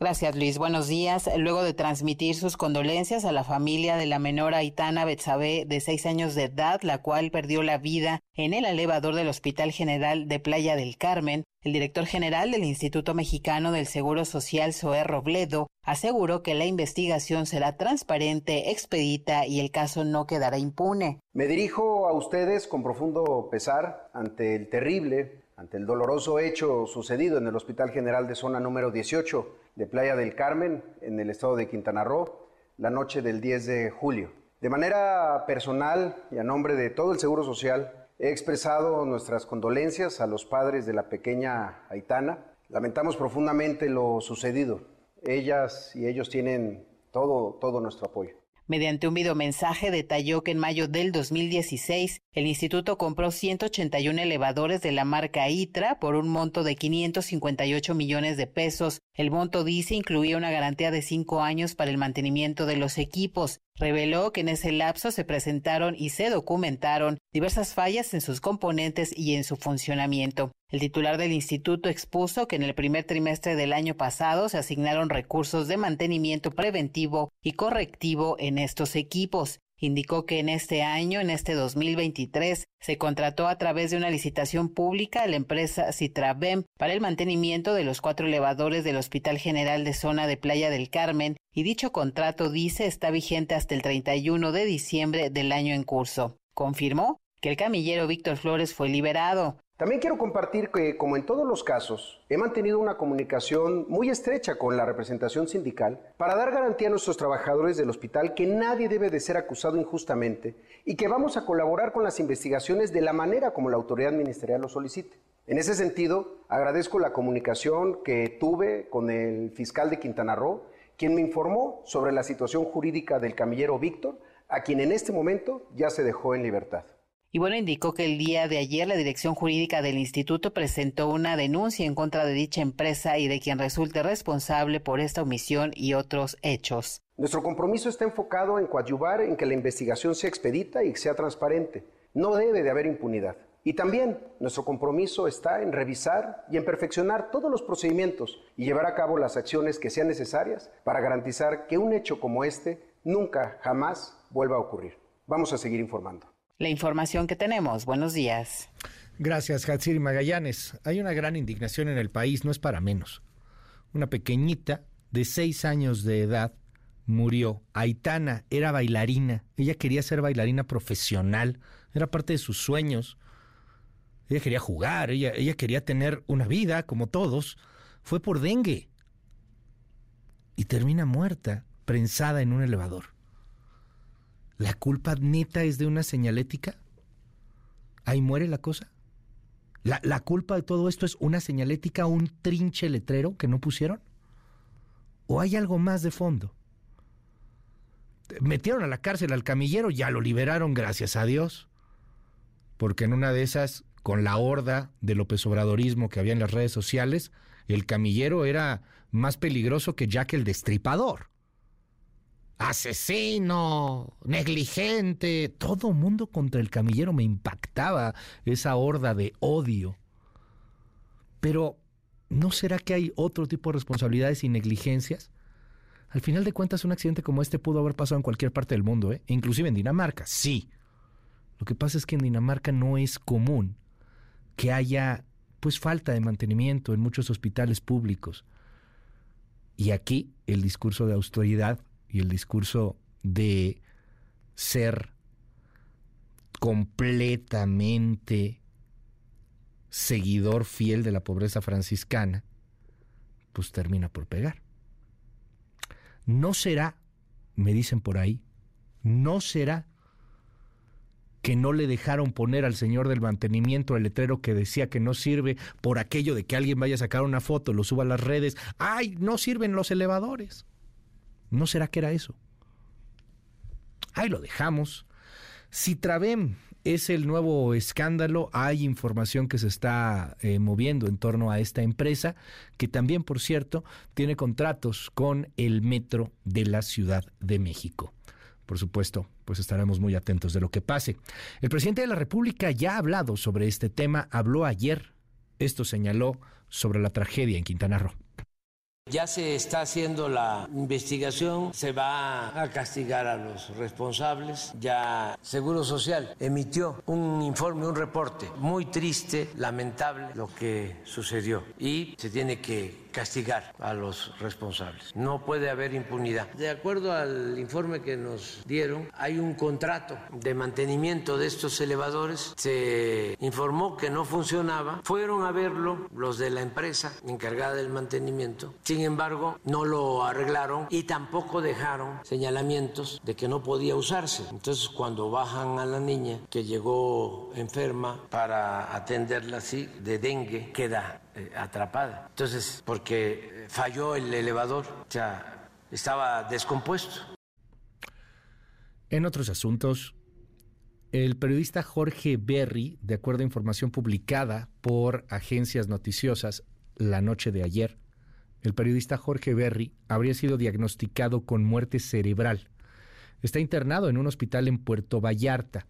Gracias, Luis. Buenos días. Luego de transmitir sus condolencias a la familia de la menor Aitana Betsabe, de seis años de edad, la cual perdió la vida en el elevador del Hospital General de Playa del Carmen, el director general del Instituto Mexicano del Seguro Social, Zoé Robledo, aseguró que la investigación será transparente, expedita y el caso no quedará impune. Me dirijo a ustedes con profundo pesar ante el terrible, ante el doloroso hecho sucedido en el Hospital General de Zona número 18 de Playa del Carmen, en el estado de Quintana Roo, la noche del 10 de julio. De manera personal y a nombre de todo el Seguro Social, he expresado nuestras condolencias a los padres de la pequeña Aitana. Lamentamos profundamente lo sucedido. Ellas y ellos tienen todo, todo nuestro apoyo. Mediante un videomensaje detalló que en mayo del 2016 el instituto compró 181 elevadores de la marca ITRA por un monto de 558 millones de pesos. El monto dice incluía una garantía de cinco años para el mantenimiento de los equipos. Reveló que en ese lapso se presentaron y se documentaron diversas fallas en sus componentes y en su funcionamiento. El titular del instituto expuso que en el primer trimestre del año pasado se asignaron recursos de mantenimiento preventivo y correctivo en estos equipos. Indicó que en este año, en este 2023, se contrató a través de una licitación pública a la empresa Citravem para el mantenimiento de los cuatro elevadores del Hospital General de Zona de Playa del Carmen y dicho contrato dice está vigente hasta el 31 de diciembre del año en curso. Confirmó que el camillero Víctor Flores fue liberado. También quiero compartir que, como en todos los casos, he mantenido una comunicación muy estrecha con la representación sindical para dar garantía a nuestros trabajadores del hospital que nadie debe de ser acusado injustamente y que vamos a colaborar con las investigaciones de la manera como la autoridad ministerial lo solicite. En ese sentido, agradezco la comunicación que tuve con el fiscal de Quintana Roo, quien me informó sobre la situación jurídica del camillero Víctor, a quien en este momento ya se dejó en libertad. Y bueno, indicó que el día de ayer la Dirección Jurídica del Instituto presentó una denuncia en contra de dicha empresa y de quien resulte responsable por esta omisión y otros hechos. Nuestro compromiso está enfocado en coadyuvar en que la investigación sea expedita y sea transparente. No debe de haber impunidad. Y también nuestro compromiso está en revisar y en perfeccionar todos los procedimientos y llevar a cabo las acciones que sean necesarias para garantizar que un hecho como este nunca, jamás vuelva a ocurrir. Vamos a seguir informando. La información que tenemos. Buenos días. Gracias, Hatsiri Magallanes. Hay una gran indignación en el país, no es para menos. Una pequeñita de seis años de edad murió. Aitana era bailarina. Ella quería ser bailarina profesional. Era parte de sus sueños. Ella quería jugar, ella, ella quería tener una vida como todos. Fue por dengue. Y termina muerta, prensada en un elevador. ¿La culpa neta es de una señalética? ¿Ahí muere la cosa? ¿La, ¿La, culpa de todo esto es una señalética, un trinche letrero que no pusieron? ¿O hay algo más de fondo? Metieron a la cárcel al camillero, ya lo liberaron, gracias a Dios. Porque en una de esas, con la horda de López Obradorismo que había en las redes sociales, el camillero era más peligroso que Jack el Destripador. Asesino, negligente, todo mundo contra el camillero me impactaba esa horda de odio. Pero, ¿no será que hay otro tipo de responsabilidades y negligencias? Al final de cuentas, un accidente como este pudo haber pasado en cualquier parte del mundo, ¿eh? inclusive en Dinamarca, sí. Lo que pasa es que en Dinamarca no es común que haya pues falta de mantenimiento en muchos hospitales públicos. Y aquí el discurso de austeridad y el discurso de ser completamente seguidor fiel de la pobreza franciscana, pues termina por pegar. No será, me dicen por ahí, no será que no le dejaron poner al señor del mantenimiento el letrero que decía que no sirve por aquello de que alguien vaya a sacar una foto, lo suba a las redes. ¡Ay, no sirven los elevadores! ¿No será que era eso? Ahí lo dejamos. Si Travem es el nuevo escándalo, hay información que se está eh, moviendo en torno a esta empresa, que también, por cierto, tiene contratos con el Metro de la Ciudad de México por supuesto, pues estaremos muy atentos de lo que pase. El presidente de la República ya ha hablado sobre este tema, habló ayer, esto señaló sobre la tragedia en Quintana Roo. Ya se está haciendo la investigación, se va a castigar a los responsables. Ya Seguro Social emitió un informe, un reporte muy triste, lamentable lo que sucedió y se tiene que castigar a los responsables. No puede haber impunidad. De acuerdo al informe que nos dieron, hay un contrato de mantenimiento de estos elevadores. Se informó que no funcionaba. Fueron a verlo los de la empresa encargada del mantenimiento. Sin embargo, no lo arreglaron y tampoco dejaron señalamientos de que no podía usarse. Entonces, cuando bajan a la niña que llegó enferma para atenderla así de dengue, queda eh, atrapada. Entonces, porque falló el elevador, o sea, estaba descompuesto. En otros asuntos, el periodista Jorge Berry, de acuerdo a información publicada por agencias noticiosas la noche de ayer, el periodista Jorge Berry habría sido diagnosticado con muerte cerebral. Está internado en un hospital en Puerto Vallarta.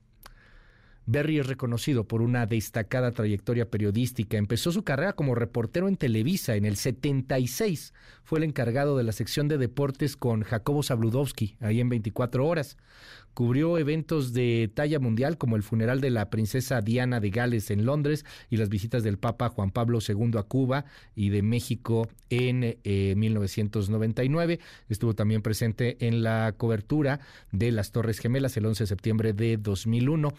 Berry es reconocido por una destacada trayectoria periodística. Empezó su carrera como reportero en Televisa en el 76. Fue el encargado de la sección de deportes con Jacobo Zabludowski, ahí en 24 horas. Cubrió eventos de talla mundial como el funeral de la princesa Diana de Gales en Londres y las visitas del Papa Juan Pablo II a Cuba y de México en 1999. Eh, Estuvo también presente en la cobertura de las Torres Gemelas el 11 de septiembre de 2001.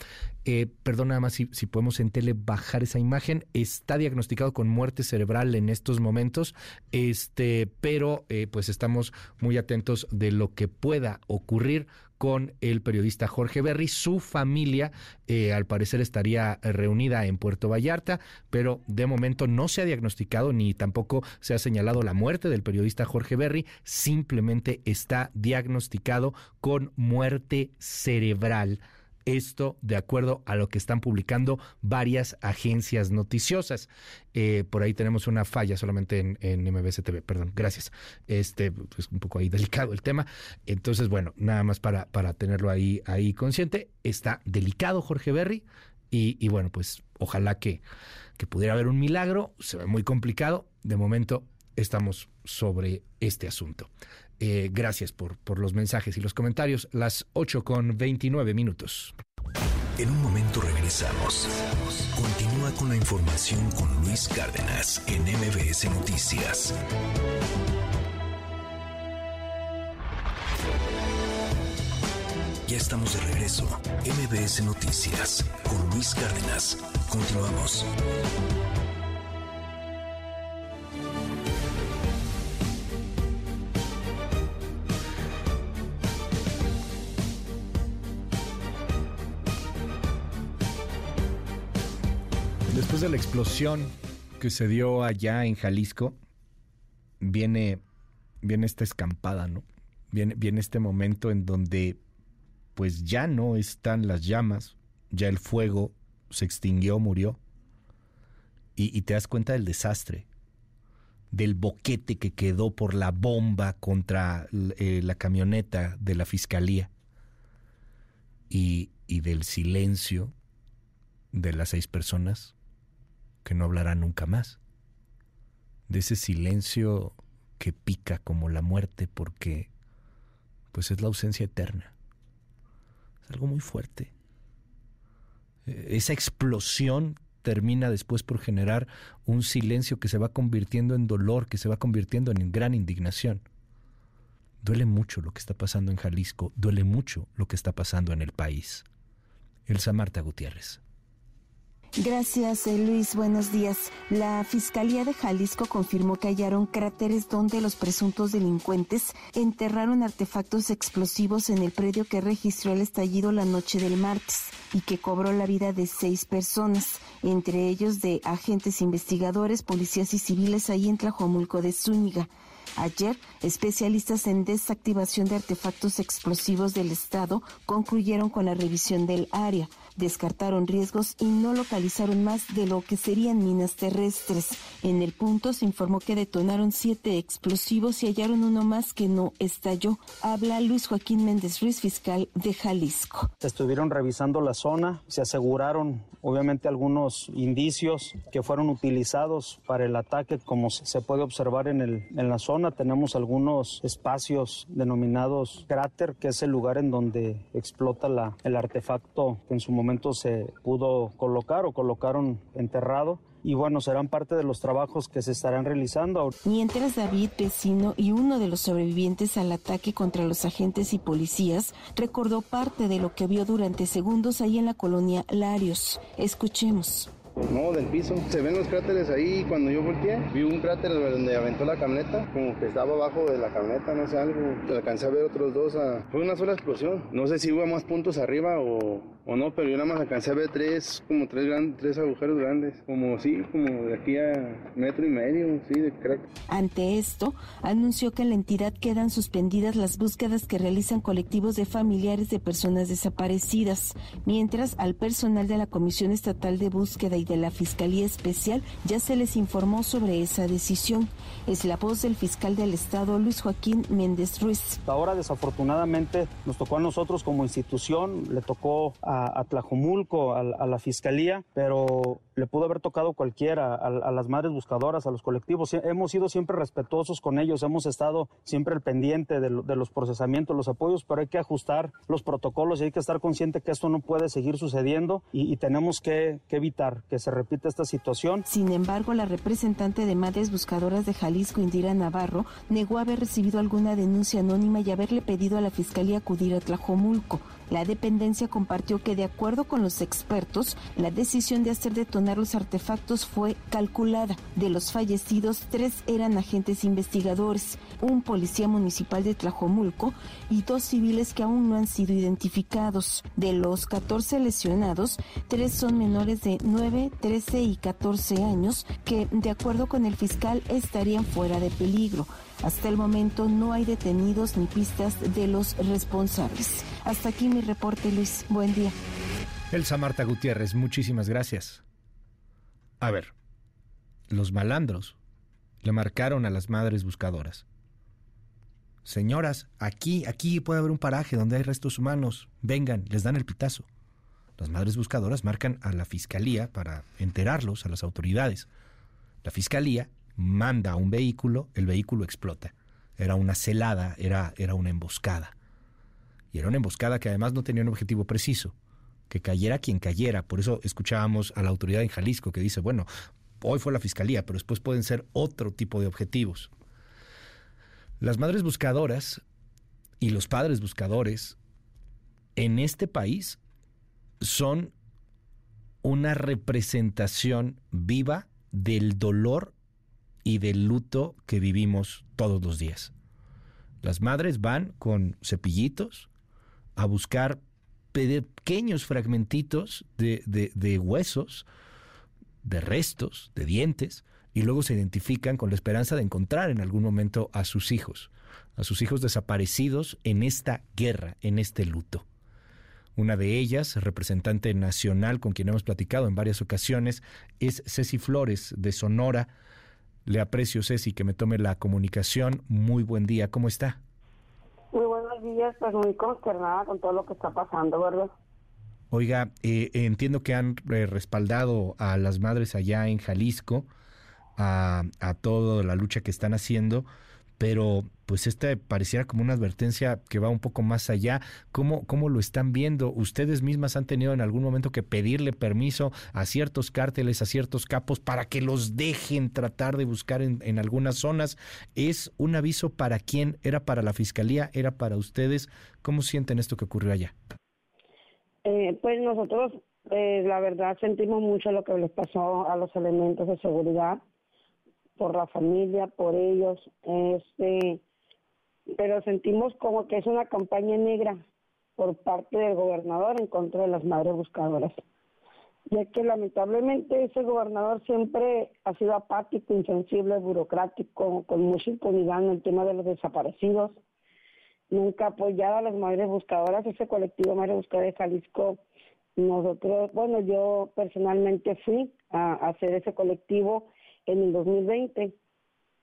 Eh, perdón, nada más si, si, podemos en tele bajar esa imagen. Está diagnosticado con muerte cerebral en estos momentos, este, pero eh, pues estamos muy atentos de lo que pueda ocurrir con el periodista Jorge Berry. Su familia, eh, al parecer, estaría reunida en Puerto Vallarta, pero de momento no se ha diagnosticado ni tampoco se ha señalado la muerte del periodista Jorge Berry. Simplemente está diagnosticado con muerte cerebral. Esto de acuerdo a lo que están publicando varias agencias noticiosas. Eh, por ahí tenemos una falla solamente en, en MBS TV, perdón, gracias. Este, pues un poco ahí delicado el tema. Entonces, bueno, nada más para, para tenerlo ahí, ahí consciente. Está delicado Jorge Berry y, y bueno, pues ojalá que, que pudiera haber un milagro. Se ve muy complicado. De momento estamos sobre este asunto. Eh, gracias por, por los mensajes y los comentarios. Las 8 con 29 minutos. En un momento regresamos. Continúa con la información con Luis Cárdenas en MBS Noticias. Ya estamos de regreso. MBS Noticias con Luis Cárdenas. Continuamos. Después de la explosión que se dio allá en Jalisco, viene, viene esta escampada, ¿no? Viene, viene este momento en donde pues ya no están las llamas, ya el fuego se extinguió, murió, y, te das cuenta del desastre, del boquete que quedó por la bomba contra eh, la camioneta de la fiscalía y del silencio de las seis personas que no hablarán nunca más, de ese silencio que pica como la muerte porque pues es la ausencia eterna. Es algo muy fuerte. Eh, Esa explosión termina después por generar un silencio que se va convirtiendo en dolor, que se va convirtiendo en gran indignación. Duele mucho lo que está pasando en Jalisco, duele mucho lo que está pasando en el país. Elsa Marta Gutiérrez. Gracias, eh, Luis. Buenos días. La Fiscalía de Jalisco confirmó que hallaron cráteres donde los presuntos delincuentes enterraron artefactos explosivos en el predio que registró el estallido la noche del martes y que cobró la vida de seis personas, entre ellos de agentes investigadores, policías y civiles ahí en Tlajomulco de Zúñiga. Ayer, especialistas en desactivación de artefactos explosivos del Estado concluyeron con la revisión del área descartaron riesgos y no localizaron más de lo que serían minas terrestres. En el punto se informó que detonaron siete explosivos y hallaron uno más que no estalló. Habla Luis Joaquín Méndez Ruiz, fiscal de Jalisco. Estuvieron revisando la zona, se aseguraron obviamente algunos indicios que fueron utilizados para el ataque, como se puede observar en, el, en la zona. Tenemos algunos espacios denominados cráter, que es el lugar en donde explota la, el artefacto que en su momento se pudo colocar o colocaron enterrado y bueno, serán parte de los trabajos que se estarán realizando. Mientras David, vecino y uno de los sobrevivientes al ataque contra los agentes y policías, recordó parte de lo que vio durante segundos ahí en la colonia Larios. Escuchemos. No, del piso. Se ven los cráteres ahí. Cuando yo volteé, vi un cráter donde aventó la camioneta, como que estaba abajo de la camioneta, no sé, algo. Alcancé a ver otros dos. A... Fue una sola explosión. No sé si hubo más puntos arriba o, o no, pero yo nada más alcancé a ver tres, como tres, gran, tres agujeros grandes. Como sí, como de aquí a metro y medio, sí, de cráter. Ante esto, anunció que en la entidad quedan suspendidas las búsquedas que realizan colectivos de familiares de personas desaparecidas, mientras al personal de la Comisión Estatal de Búsqueda y de la Fiscalía Especial ya se les informó sobre esa decisión. Es la voz del fiscal del Estado, Luis Joaquín Méndez Ruiz. Ahora, desafortunadamente, nos tocó a nosotros como institución, le tocó a, a Tlajomulco, a, a, la Fiscalía, pero le pudo haber tocado cualquiera, a, a, las madres buscadoras, a los colectivos. Hemos sido siempre respetuosos con ellos, hemos estado siempre al pendiente de, de los procesamientos, los apoyos, pero hay que ajustar los protocolos y hay que estar consciente que esto no puede seguir sucediendo y, y tenemos que, que evitar que se repita esta situación. Sin embargo, la representante de Madres Buscadoras de Jalisco, Indira Navarro, negó haber recibido alguna denuncia anónima y haberle pedido a la Fiscalía acudir a Tlajomulco. La dependencia compartió que de acuerdo con los expertos, la decisión de hacer detonar los artefactos fue calculada. De los fallecidos, tres eran agentes investigadores, un policía municipal de Tlajomulco y dos civiles que aún no han sido identificados. De los 14 lesionados, tres son menores de 9, 13 y 14 años que, de acuerdo con el fiscal, estarían fuera de peligro. Hasta el momento no hay detenidos ni pistas de los responsables. Hasta aquí mi reporte, Luis. Buen día. Elsa Marta Gutiérrez, muchísimas gracias. A ver, los malandros le marcaron a las madres buscadoras. Señoras, aquí, aquí puede haber un paraje donde hay restos humanos. Vengan, les dan el pitazo. Las madres buscadoras marcan a la fiscalía para enterarlos a las autoridades. La fiscalía manda un vehículo, el vehículo explota. Era una celada, era, era una emboscada. Y era una emboscada que además no tenía un objetivo preciso, que cayera quien cayera. Por eso escuchábamos a la autoridad en Jalisco que dice, bueno, hoy fue la fiscalía, pero después pueden ser otro tipo de objetivos. Las madres buscadoras y los padres buscadores en este país son una representación viva del dolor y del luto que vivimos todos los días. Las madres van con cepillitos a buscar pequeños fragmentitos de, de, huesos, de restos, de dientes, y luego se identifican con la esperanza de encontrar en algún momento a sus hijos, a sus hijos desaparecidos en esta guerra, en este luto. Una de ellas, representante nacional con quien hemos platicado en varias ocasiones, es Ceci Flores de Sonora. Le aprecio, Ceci, que me tome la comunicación. Muy buen día, ¿cómo está? Muy buenos días, pues muy consternada con todo lo que está pasando, ¿verdad? Oiga, eh, entiendo que han eh, respaldado a las madres allá en Jalisco, a, a toda la lucha que están haciendo, pero pues esta pareciera como una advertencia que va un poco más allá. ¿Cómo, ¿Cómo lo están viendo? ¿Ustedes mismas han tenido en algún momento que pedirle permiso a ciertos cárteles, a ciertos capos, para que los dejen tratar de buscar en, en algunas zonas? ¿Es un aviso para quién? ¿Era para la fiscalía? ¿Era para ustedes? ¿Cómo sienten esto que ocurrió allá? Eh, pues nosotros, eh, la verdad, sentimos mucho lo que les pasó a los elementos de seguridad por la familia, por ellos, este, pero sentimos como que es una campaña negra por parte del gobernador en contra de las madres buscadoras, ya que lamentablemente ese gobernador siempre ha sido apático, insensible, burocrático, con mucha impunidad en el tema de los desaparecidos, nunca apoyado a las madres buscadoras, ese colectivo Madres Buscadoras de Jalisco, nosotros, bueno, yo personalmente fui a hacer ese colectivo en el 2020.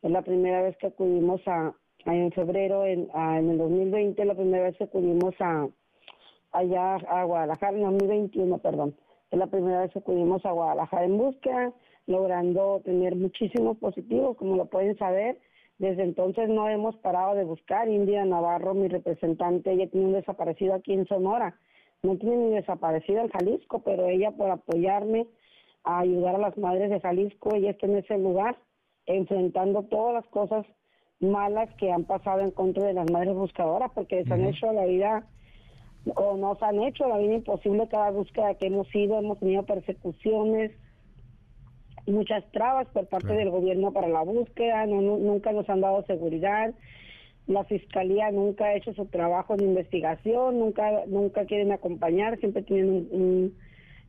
Es la primera vez que acudimos a, en febrero, en, en el 2020, la primera vez que acudimos a allá a Guadalajara, en 2021, perdón. Es la primera vez que acudimos a Guadalajara en búsqueda, logrando tener muchísimos positivos, como lo pueden saber. Desde entonces no hemos parado de buscar. India Navarro, mi representante, ella tiene un desaparecido aquí en Sonora. No tiene ni desaparecido en Jalisco, pero ella por apoyarme a ayudar a las madres de Jalisco. Ella está en ese lugar enfrentando todas las cosas malas que han pasado en contra de las madres buscadoras porque les han hecho la vida o nos han hecho la vida imposible cada búsqueda que hemos ido, hemos tenido persecuciones, muchas trabas por parte del gobierno para la búsqueda, no, nunca nos han dado seguridad, la fiscalía nunca ha hecho su trabajo de investigación, nunca nunca quieren acompañar, siempre tienen un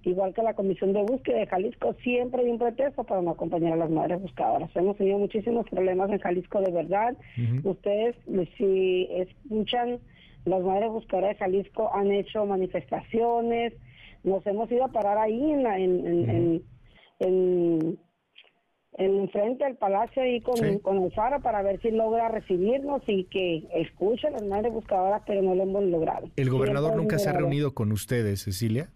igual que la Comisión de Búsqueda de Jalisco, siempre hay un pretexto para no acompañar a las madres buscadoras. Hemos tenido muchísimos problemas en Jalisco de verdad. Ustedes, si escuchan, las madres buscadoras de Jalisco han hecho manifestaciones, nos hemos ido a parar ahí en, la, en, en, en, frente al palacio ahí con, con el faro para ver si logra recibirnos y que escuche a las madres buscadoras, pero no lo hemos logrado. ¿El gobernador nunca se ha reunido con ustedes, Cecilia?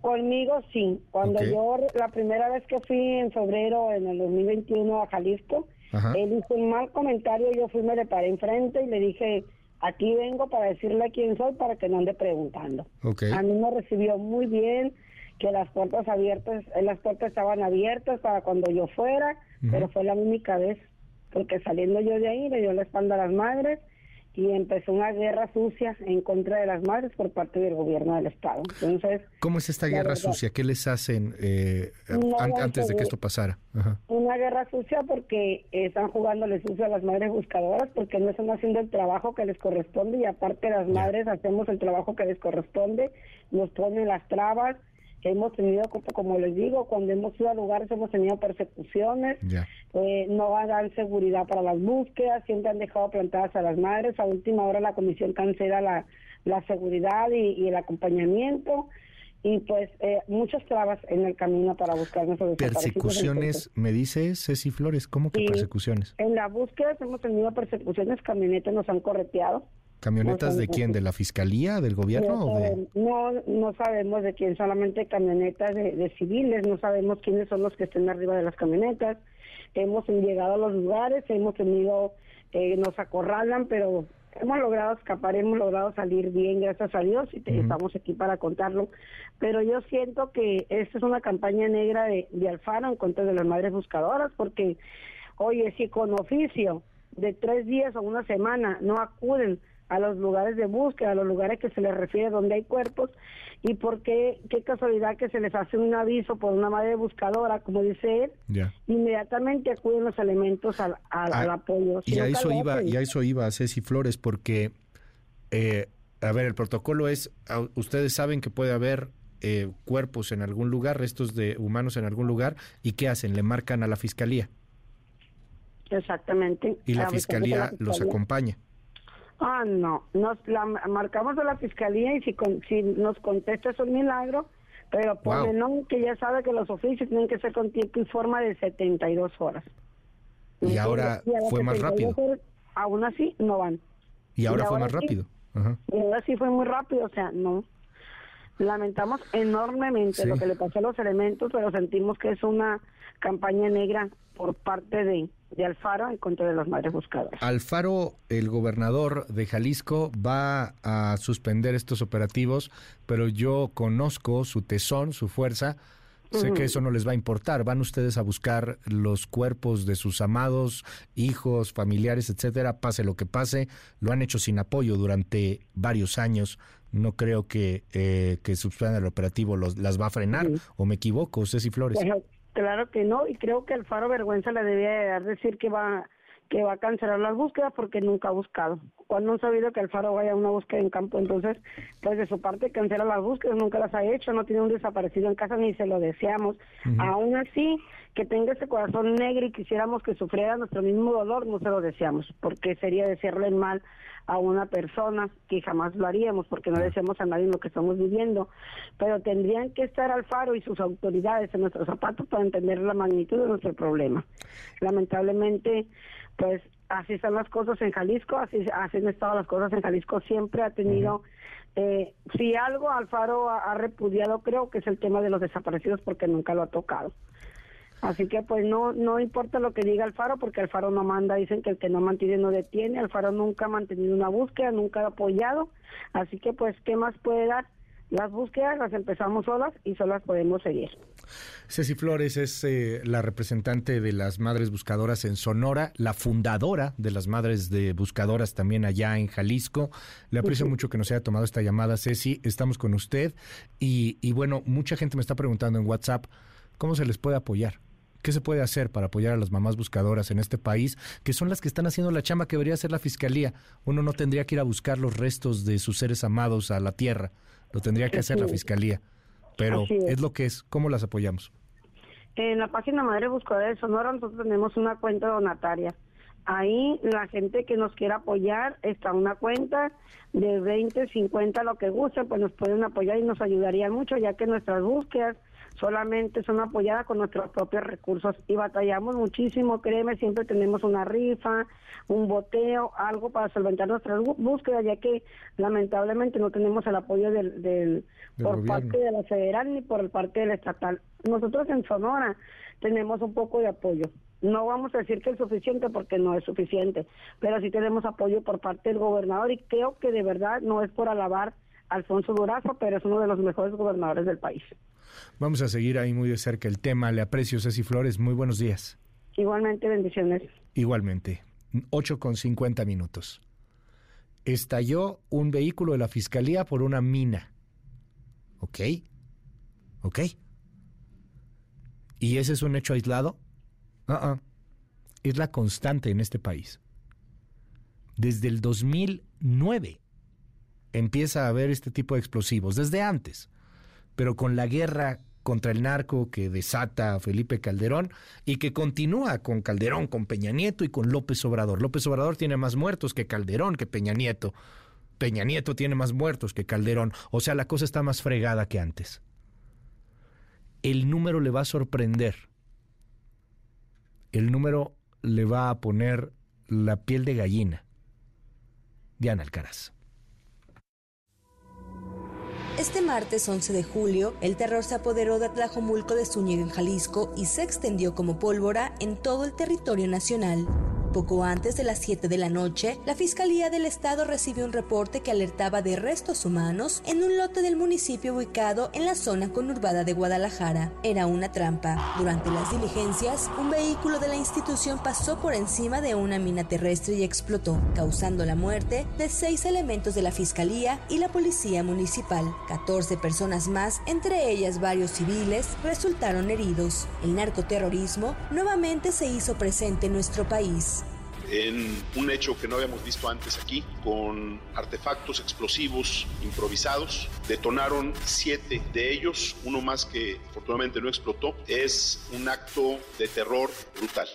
Conmigo sí. Cuando yo, la primera vez que fui en febrero en el 2021 a Jalisco, él hizo un mal comentario, yo fui, me le paré enfrente y le dije, aquí vengo para decirle quién soy para que no ande preguntando. A mí me recibió muy bien, que las puertas abiertas, eh, las puertas estaban abiertas para cuando yo fuera, pero fue la única vez, porque saliendo yo de ahí le dio la espalda a las madres y empezó una guerra sucia en contra de las madres por parte del gobierno del estado. Entonces, ¿cómo es esta guerra sucia? ¿Qué les hacen eh, antes de que esto pasara? Una guerra sucia porque están jugándoles sucio a las madres buscadoras porque no están haciendo el trabajo que les corresponde y aparte las madres hacemos el trabajo que les corresponde, nos ponen las trabas, hemos tenido, como les digo, cuando hemos ido a lugares hemos tenido persecuciones, eh, no dan seguridad para las búsquedas, siempre han dejado plantadas a las madres, a última hora la comisión cancela la, la seguridad y, el acompañamiento. Y pues eh, muchas trabas en el camino para buscar nuestros Persecuciones, me dice Ceci Flores, ¿cómo que persecuciones? En la búsqueda hemos tenido persecuciones, camionetas nos han correteado. ¿Camionetas de quién? ¿De la fiscalía? ¿Del gobierno? No, o de... no, no, sabemos de quién, solamente camionetas de, civiles, no sabemos quiénes son los que estén arriba de las camionetas. hemos llegado a los lugares, hemos tenido, eh, nos acorralan, pero hemos logrado escapar, hemos logrado salir bien, gracias a Dios, y estamos aquí para contarlo. Pero yo siento que esta es una campaña negra de, de Alfaro en contra de las madres buscadoras, porque, oye, si con oficio de tres días o una semana no acuden a los lugares de búsqueda, a los lugares que se les refiere donde hay cuerpos, y por qué, qué casualidad que se les hace un aviso por una madre buscadora, como dice él, inmediatamente acuden los elementos al, al, Ah, apoyo. Y a eso iba, y a eso iba Ceci Flores, porque eh, a ver, el protocolo es, ustedes saben que puede haber eh, cuerpos en algún lugar, restos de humanos en algún lugar, y qué hacen, le marcan a la fiscalía Exactamente. y la Avisamos a fiscalía los acompaña. Ah, no, nos la marcamos a la fiscalía y si, con- si nos contesta es un milagro, pero pone no, que ya sabe que los oficios tienen que ser con tiempo y forma de 72 horas. Y ahora Y fue más 72 rápido. horas, aún así no van. Y ahora Y fue ahora más sí. rápido. Ajá. Y ahora sí fue muy rápido, o sea, no. Lamentamos enormemente Sí. lo que le pasó a los elementos, pero sentimos que es una campaña negra por parte de, de Alfaro en contra de las madres buscadoras. Alfaro, el gobernador de Jalisco, va a suspender estos operativos, pero yo conozco su tesón, su fuerza. Sé que eso no les va a importar. Van ustedes a buscar los cuerpos de sus amados, hijos, familiares, etcétera. Pase lo que pase, lo han hecho sin apoyo durante varios años. No creo que, eh, que suspendan el operativo los, las va a frenar. ¿O me equivoco, Ceci Flores? Claro que no, y creo que Alfaro vergüenza le debía de dar decir que va que va a cancelar las búsquedas porque nunca ha buscado. Cuando han sabido que Alfaro vaya a una búsqueda en campo, entonces, pues de su parte cancela las búsquedas, nunca las ha hecho, no tiene un desaparecido en casa ni se lo deseamos. Ujú. Aún así, que tenga ese corazón negro y quisiéramos que sufriera nuestro mismo dolor, no se lo deseamos, porque sería desearle mal a una persona que jamás lo haríamos, porque no deseamos a nadie lo que estamos viviendo. Pero tendrían que estar Alfaro y sus autoridades en nuestros zapatos para entender la magnitud de nuestro problema. Lamentablemente, pues así están las cosas en Jalisco, así, así han estado las cosas en Jalisco, siempre ha tenido... Eh, si algo Alfaro ha, ha repudiado, creo que es el tema de los desaparecidos porque nunca lo ha tocado. Así que pues no no importa lo que diga Alfaro porque Alfaro no manda, dicen que el que no mantiene no detiene, Alfaro nunca ha mantenido una búsqueda, nunca ha apoyado, así que pues ¿qué más puede dar? Las búsquedas las empezamos solas y solas podemos seguir. Ceci Flores es eh, la representante de las Madres Buscadoras en Sonora, la fundadora de las Madres de Buscadoras también allá en Jalisco. Le aprecio mucho que nos haya tomado esta llamada, Ceci. Estamos con usted. Y, y bueno, mucha gente me está preguntando en WhatsApp cómo se les puede apoyar. ¿Qué se puede hacer para apoyar a las mamás buscadoras en este país, que son las que están haciendo la chamba que debería hacer la fiscalía? Uno no tendría que ir a buscar los restos de sus seres amados a la tierra, lo tendría que hacer la fiscalía. Pero es lo que es. ¿Cómo las apoyamos? En la página Madre Buscadora de Sonora nosotros tenemos una cuenta donataria. Ahí la gente que nos quiera apoyar está una cuenta de 20, 50, lo que guste, pues nos pueden apoyar y nos ayudarían mucho, ya que nuestras búsquedas solamente son apoyadas con nuestros propios recursos y batallamos muchísimo, créeme, siempre tenemos una rifa, un boteo, algo para solventar nuestras bú- búsquedas, ya que lamentablemente no tenemos el apoyo del, del Del por gobierno. parte de la federal ni por el parte del estatal. Nosotros en Sonora tenemos un poco de apoyo. No vamos a decir que es suficiente porque no es suficiente, pero sí tenemos apoyo por parte del gobernador y creo que de verdad no es por alabar Alfonso Durazo, pero es uno de los mejores gobernadores del país. Vamos a seguir ahí muy de cerca el tema. Le aprecio, Ceci Flores. Muy buenos días. Igualmente, bendiciones. Igualmente. 8 con 50 minutos. Estalló un vehículo de la fiscalía por una mina. ¿Ok? ¿Ok? ¿Y ese es un hecho aislado? Ah, ah. Es la constante en este país. Desde el 2009 empieza a haber este tipo de explosivos, desde antes. Pero con la guerra contra el narco que desata a Felipe Calderón y que continúa con Calderón, con Peña Nieto y con López Obrador. López Obrador tiene más muertos que Calderón, que Peña Nieto. Peña Nieto tiene más muertos que Calderón. O sea, la cosa está más fregada que antes. El número le va a sorprender. El número le va a poner la piel de gallina. Diana Alcaraz. Este martes 11 de julio, el terror se apoderó de Tlajomulco de Zúñiga en Jalisco y se extendió como pólvora en todo el territorio nacional. Poco antes de las 7 de la noche, la Fiscalía del Estado recibió un reporte que alertaba de restos humanos en un lote del municipio ubicado en la zona conurbada de Guadalajara. Era una trampa. Durante las diligencias, un vehículo de la institución pasó por encima de una mina terrestre y explotó, causando la muerte de seis elementos de la Fiscalía y la Policía Municipal. 14 personas más, entre ellas varios civiles, resultaron heridos. El narcoterrorismo nuevamente se hizo presente en nuestro país en un hecho que no habíamos visto antes aquí, con artefactos explosivos improvisados. Detonaron siete de ellos, uno más que afortunadamente no explotó. Es un acto de terror brutal.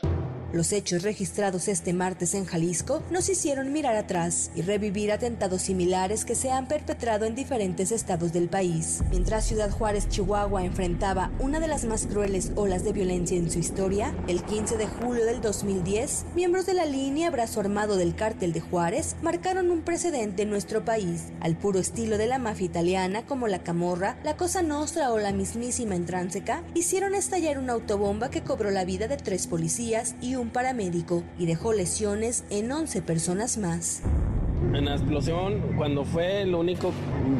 Los hechos registrados este martes en Jalisco nos hicieron mirar atrás y revivir atentados similares que se han perpetrado en diferentes estados del país. Mientras Ciudad Juárez, Chihuahua enfrentaba una de las más crueles olas de violencia en su historia, el 15 de julio del 2010, miembros de la línea Brazo Armado del Cártel de Juárez marcaron un precedente en nuestro país, al puro estilo de la mafia italiana como la Camorra, la Cosa Nostra o la mismísima Entránseca, hicieron estallar una autobomba que cobró la vida de tres policías y un paramédico y dejó lesiones en 11 personas más. En la explosión, cuando fue lo único,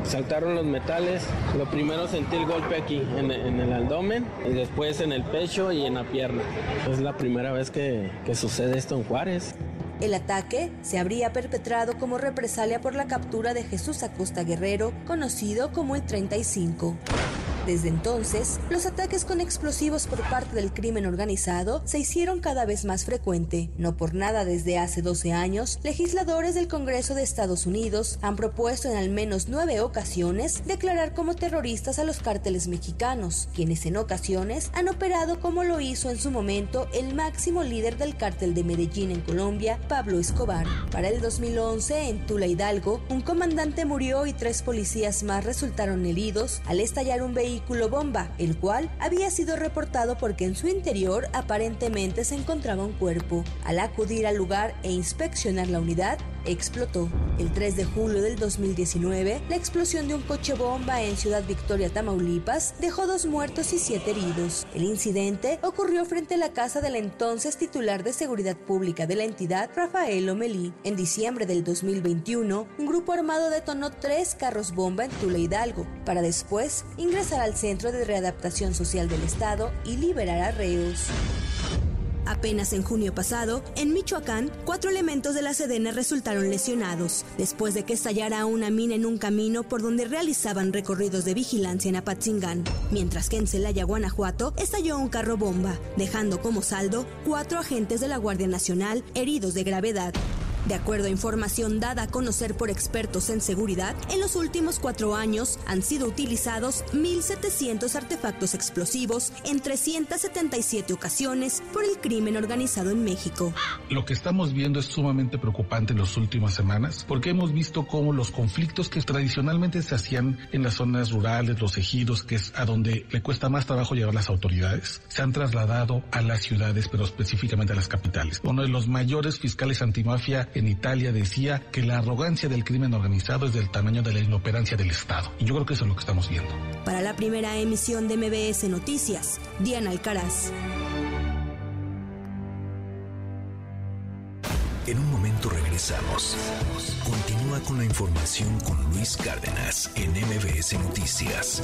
saltaron los metales. Lo primero sentí el golpe aquí, en, el abdomen, y después en el pecho y en la pierna. Es la primera vez que, que sucede esto en Juárez. El ataque se habría perpetrado como represalia por la captura de Jesús Acosta Guerrero, conocido como el 35. Desde entonces, los ataques con explosivos por parte del crimen organizado se hicieron cada vez más frecuente. No por nada desde hace 12 años, legisladores del Congreso de Estados Unidos han propuesto en al menos nueve ocasiones declarar como terroristas a los cárteles mexicanos, quienes en ocasiones han operado como lo hizo en su momento el máximo líder del cártel de Medellín en Colombia, Pablo Escobar. Para el 2011, en Tula Hidalgo, un comandante murió y tres policías más resultaron heridos al estallar un vehículo vehículo bomba, el cual había sido reportado porque en su interior aparentemente se encontraba un cuerpo. Al acudir al lugar e inspeccionar la unidad, explotó. El 3 de julio del 2019, la explosión de un coche bomba en Ciudad Victoria, Tamaulipas, dejó dos muertos y siete heridos. El incidente ocurrió frente a la casa del entonces titular de Seguridad Pública de la entidad, Rafael Omelí. En diciembre del 2021, un grupo armado detonó tres carros bomba en Tula Hidalgo, para después ingresar al Centro de Readaptación Social del Estado y liberar a reos. Apenas en junio pasado, en Michoacán, cuatro elementos de la Sedena resultaron lesionados, después de que estallara una mina en un camino por donde realizaban recorridos de vigilancia en Apatzingán, mientras que en Celaya, Guanajuato, estalló un carro bomba, dejando como saldo cuatro agentes de la Guardia Nacional heridos de gravedad. De acuerdo a información dada a conocer por expertos en seguridad, en los últimos cuatro años han sido utilizados 1.700 artefactos explosivos en 377 ocasiones por el crimen organizado en México. Lo que estamos viendo es sumamente preocupante en las últimas semanas porque hemos visto cómo los conflictos que tradicionalmente se hacían en las zonas rurales, los ejidos, que es a donde le cuesta más trabajo llevar las autoridades, se han trasladado a las ciudades, pero específicamente a las capitales. Uno de los mayores fiscales antimafia en Italia decía que la arrogancia del crimen organizado es del tamaño de la inoperancia del Estado. Y yo creo que eso es lo que estamos viendo. Para la primera emisión de MBS Noticias, Diana Alcaraz. En un momento regresamos. Continúa con la información con Luis Cárdenas en MBS Noticias.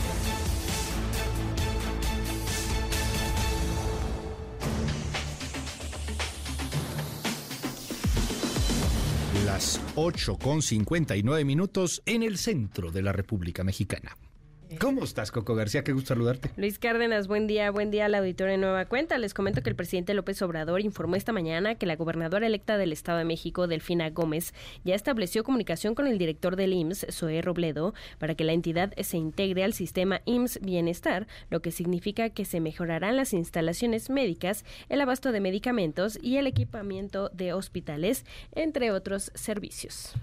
Las 8 con 59 minutos en el centro de la República Mexicana. ¿Cómo estás, Coco García? Qué gusto saludarte. Luis Cárdenas, buen día, buen día al auditorio de Nueva Cuenta. Les comento que el presidente López Obrador informó esta mañana que la gobernadora electa del Estado de México, Delfina Gómez, ya estableció comunicación con el director del IMSS, Zoé Robledo, para que la entidad se integre al sistema IMSS Bienestar, lo que significa que se mejorarán las instalaciones médicas, el abasto de medicamentos y el equipamiento de hospitales, entre otros servicios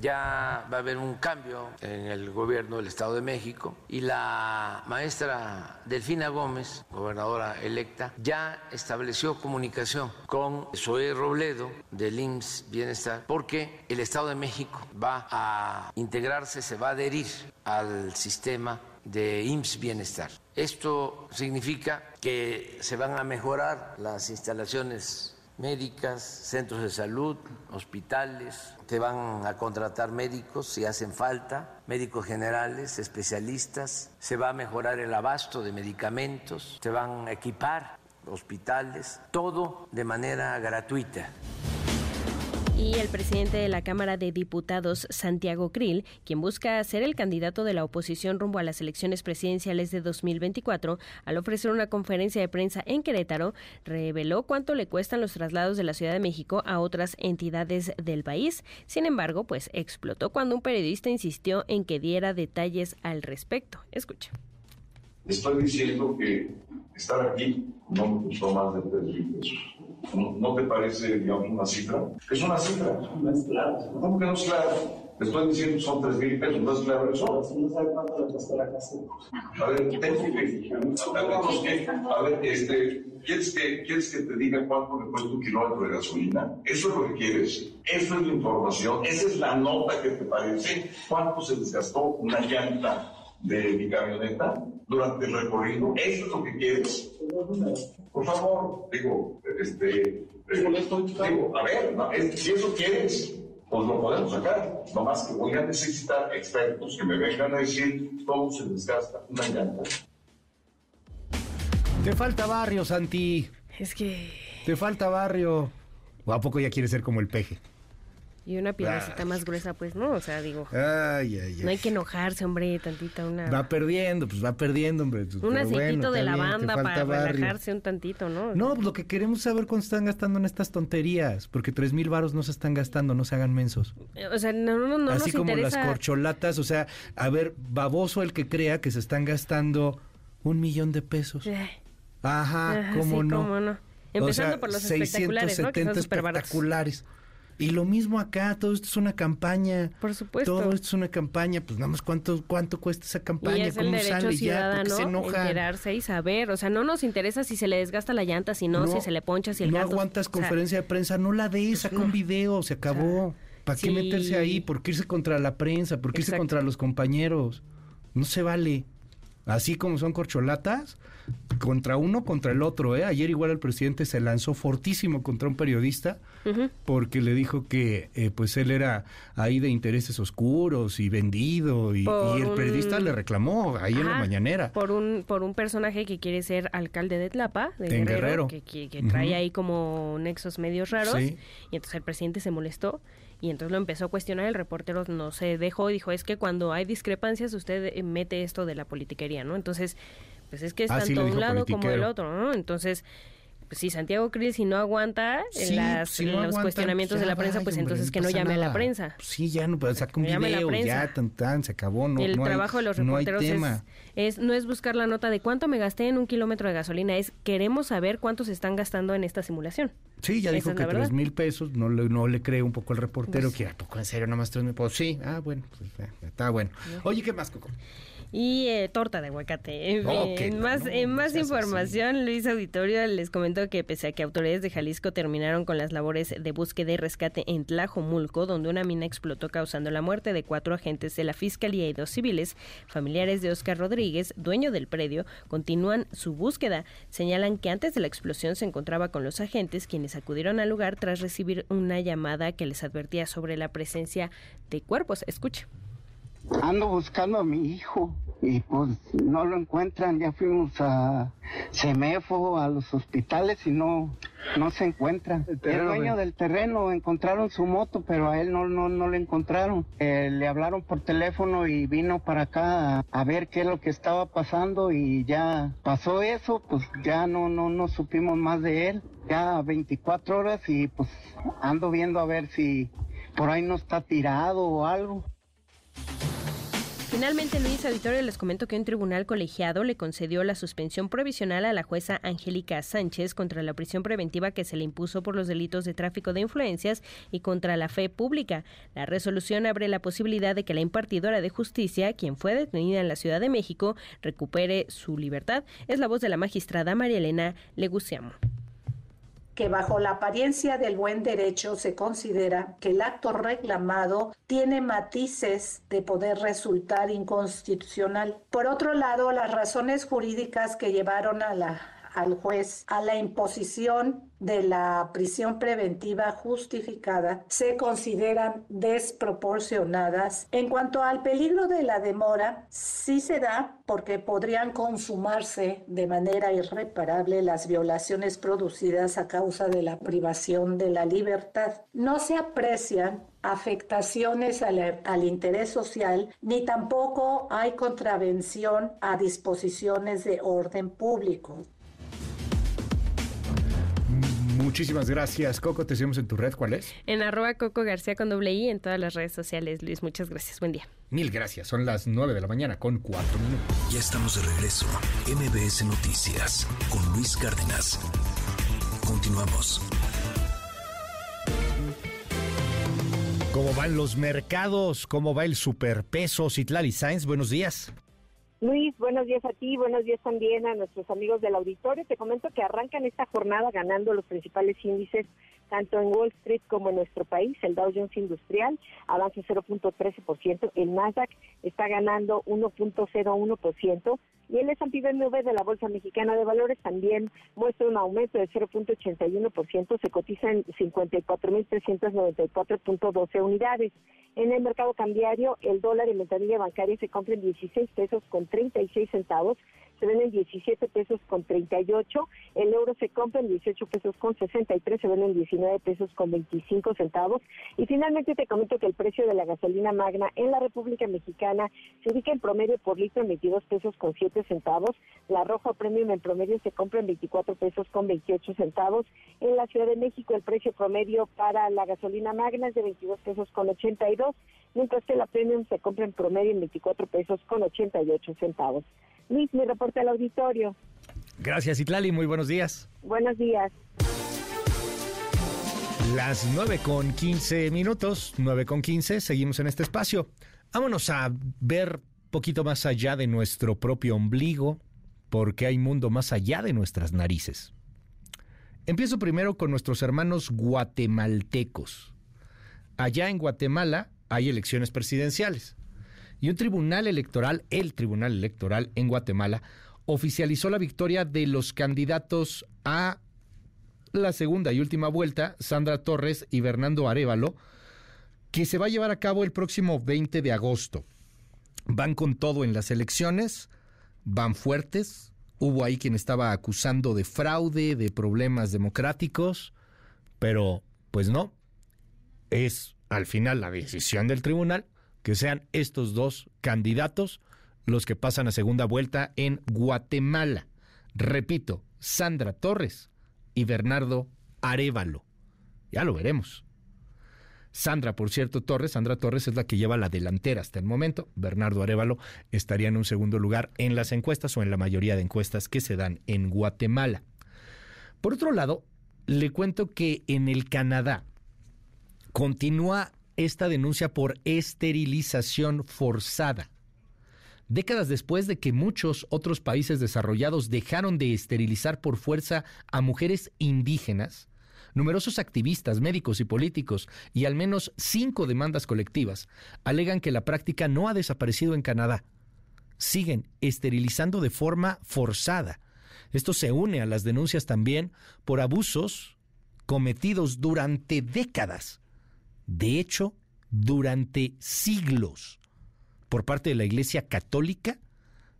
ya va a haber un cambio en el gobierno del Estado de México y la maestra Delfina Gómez, gobernadora electa, ya estableció comunicación con Zoé Robledo del IMSS Bienestar porque el Estado de México va a integrarse, se va a adherir al sistema de IMSS Bienestar. Esto significa que se van a mejorar las instalaciones médicas, centros de salud, hospitales, te van a contratar médicos si hacen falta, médicos generales, especialistas, se va a mejorar el abasto de medicamentos, se van a equipar hospitales, todo de manera gratuita. Y el presidente de la Cámara de Diputados, Santiago Krill, quien busca ser el candidato de la oposición rumbo a las elecciones presidenciales de 2024, al ofrecer una conferencia de prensa en Querétaro, reveló cuánto le cuestan los traslados de la Ciudad de México a otras entidades del país. Sin embargo, pues explotó cuando un periodista insistió en que diera detalles al respecto. Escucha. Estoy diciendo que estar aquí no me costó más de 3 mil pesos ¿No, te parece, digamos, una cifra? Es una cifra. No es claro. ¿Cómo que no es claro? Te estoy diciendo son 3 mil pesos, ¿no es claro eso? Si no sabe cuánto le costó la casa. A ver, tengo que... A ver, este, ¿quieres que, ¿quieres que te diga cuánto me cuesta un kilómetro de gasolina? ¿Eso es lo que quieres? ¿Eso es la información? ¿Esa es la nota que te parece? ¿Cuánto se desgastó una llanta de mi camioneta durante el recorrido? ¿Eso es lo que quieres? Por favor, digo, este, digo, a ver, si eso quieres, pues lo podemos sacar. Nomás que voy a necesitar expertos que me vengan a decir cómo se desgasta una llanta. Te falta barrio, Santi. Es que. Te falta barrio. ¿O a poco ya quieres ser como el peje? Y una piedrecita más gruesa, pues no, o sea, digo. Ay, ay, ay. No hay que enojarse, hombre, tantita una. Va perdiendo, pues va perdiendo, hombre. Un aceitito de lavanda para relajarse un tantito, ¿no? No, pues lo que queremos es saber cuánto están gastando en estas tonterías, porque tres mil varos no se están gastando, no se hagan mensos. O sea, no, no, no. Así como las corcholatas, o sea, a ver, baboso el que crea que se están gastando un millón de pesos. Eh. Ajá, ¿cómo no? Cómo no. Empezando por los espectaculares, ¿no? Que son espectaculares. Y lo mismo acá, todo esto es una campaña. Por supuesto. Todo esto es una campaña, pues nada más cuánto, cuánto cuesta esa campaña, y es cómo el sale ciudadano ya, se enoja. enterarse y saber, o sea, no nos interesa si se le desgasta la llanta, si no, si se le poncha, si el No gato, aguantas conferencia de prensa, no la des, saca un video, se acabó. ¿Para qué meterse ahí? ¿Por qué irse contra la prensa? ¿Por qué irse contra los compañeros? No se vale. Así como son corcholatas, contra uno, contra el otro. ¿eh? Ayer igual el presidente se lanzó fortísimo contra un periodista porque le dijo que eh, pues él era ahí de intereses oscuros y vendido y, el periodista le reclamó ahí en la mañanera. Por un, por un personaje que quiere ser alcalde de Tlapa, de Guerrero, que, trae ahí como nexos medios raros y entonces el presidente se molestó y entonces lo empezó a cuestionar, el reportero no se dejó y dijo, es que cuando hay discrepancias usted mete esto de la politiquería, ¿no? Entonces pues es que es ah, tanto un lado como el otro, ¿no? Entonces, pues si Santiago Krill si no aguanta en, las, los cuestionamientos de la prensa, pues entonces que no llame a la prensa. Sí, ya no, pues saca un video, ya, tan, tan, se acabó, no El no trabajo de los reporteros es, no es buscar la nota de cuánto me gasté en un kilómetro de gasolina, es queremos saber cuánto se están gastando en esta simulación. Sí, ya dijo que tres mil pesos, no le, no le cree un poco al reportero, pues que a poco en serio, nada más tres mil pesos. Sí, ah, bueno, pues, eh, está bueno. Oye, ¿qué más, Coco? Y eh, torta de aguacate. En, más, en más información, Luis Auditorio les comentó que pese a que autoridades de Jalisco terminaron con las labores de búsqueda y rescate en Tlajomulco, donde una mina explotó causando la muerte de cuatro agentes de la Fiscalía y dos civiles, familiares de Oscar Rodríguez, dueño del predio, continúan su búsqueda. Señalan que antes de la explosión se encontraba con los agentes, quienes acudieron al lugar tras recibir una llamada que les advertía sobre la presencia de cuerpos. Escuche. Ando buscando a mi hijo y pues no lo encuentran. Ya fuimos a Semefo, a los hospitales y no, No se encuentra. El, dueño del terreno encontraron su moto, pero a él no, no, no le encontraron. Eh, le hablaron por teléfono y vino para acá a, a, ver qué es lo que estaba pasando y ya pasó eso, pues ya no, no, no supimos más de él. Ya 24 horas y pues ando viendo a ver si por ahí no está tirado o algo. Finalmente, Luis Auditorio les comento que un tribunal colegiado le concedió la suspensión provisional a la jueza Angélica Sánchez contra la prisión preventiva que se le impuso por los delitos de tráfico de influencias y contra la fe pública. La resolución abre la posibilidad de que la impartidora de justicia, quien fue detenida en la Ciudad de México, recupere su libertad. Es la voz de la magistrada María Elena Leguciamo que bajo la apariencia del buen derecho se considera que el acto reclamado tiene matices de poder resultar inconstitucional. Por otro lado, las razones jurídicas que llevaron a la al juez a la imposición de la prisión preventiva justificada se consideran desproporcionadas. En cuanto al peligro de la demora, sí se da porque podrían consumarse de manera irreparable las violaciones producidas a causa de la privación de la libertad. No se aprecian afectaciones al, interés social, ni tampoco hay contravención a disposiciones de orden público. Muchísimas gracias, Coco. Te seguimos en tu red. ¿Cuál es? En arroba Coco García con doble I en todas las redes sociales. Luis, muchas gracias. Buen día. Mil gracias. Son las nueve de la mañana con cuatro minutos. Ya estamos de regreso. MBS Noticias con Luis Cárdenas. Continuamos. ¿Cómo van los mercados? ¿Cómo va el superpeso? Citlali Sainz, buenos días. Luis, buenos días a ti, buenos días también a nuestros amigos del auditorio. Te comento que arrancan esta jornada ganando los principales índices tanto en Wall Street como en nuestro país. El Dow Jones Industrial avanza 0.13%, el Nasdaq está ganando 1.01% y el S&P BMW de la Bolsa Mexicana de Valores también muestra un aumento de 0.81%, se cotiza en 54.394.12 unidades. En el mercado cambiario, el dólar en ventanilla bancaria se compra en 16 pesos con 36 centavos, se venden 17 pesos con 38, el euro se compra en 18 pesos con 63, se venden 19 pesos con 25 centavos. Y finalmente te comento que el precio de la gasolina magna en la República Mexicana se ubica en promedio por litro en 22 pesos con 7 centavos, la roja premium en promedio se compra en 24 pesos con 28 centavos. En la Ciudad de México el precio promedio para la gasolina magna es de 22 pesos con 82 mientras que la Premium se compra en promedio en 24 pesos con 88 centavos. Luis, mi reporte al auditorio. Gracias, Itlali. Muy buenos días. Buenos días. Las 9 con 15 minutos, 9 con 15, seguimos en este espacio. Vámonos a ver poquito más allá de nuestro propio ombligo, porque hay mundo más allá de nuestras narices. Empiezo primero con nuestros hermanos guatemaltecos. Allá en Guatemala hay elecciones presidenciales. Y un tribunal electoral, el tribunal electoral en Guatemala, oficializó la victoria de los candidatos a la segunda y última vuelta, Sandra Torres y Bernardo Arevalo, que se va a llevar a cabo el próximo 20 de agosto. Van con todo en las elecciones, van fuertes. Hubo ahí quien estaba acusando de fraude, de problemas democráticos, pero pues no. Es al final la decisión del tribunal que sean estos dos candidatos los que pasan a segunda vuelta en Guatemala. Repito, Sandra Torres y Bernardo Arevalo. Ya lo veremos. Sandra, por cierto, Torres, Sandra Torres es la que lleva la delantera hasta el momento. Bernardo Arevalo estaría en un segundo lugar en las encuestas o en la mayoría de encuestas que se dan en Guatemala. Por otro lado, le cuento que en el Canadá, Continúa esta denuncia por esterilización forzada. Décadas después de que muchos otros países desarrollados dejaron de esterilizar por fuerza a mujeres indígenas, numerosos activistas, médicos y políticos y al menos cinco demandas colectivas alegan que la práctica no ha desaparecido en Canadá. Siguen esterilizando de forma forzada. Esto se une a las denuncias también por abusos cometidos durante décadas de hecho, durante siglos, por parte de la Iglesia Católica,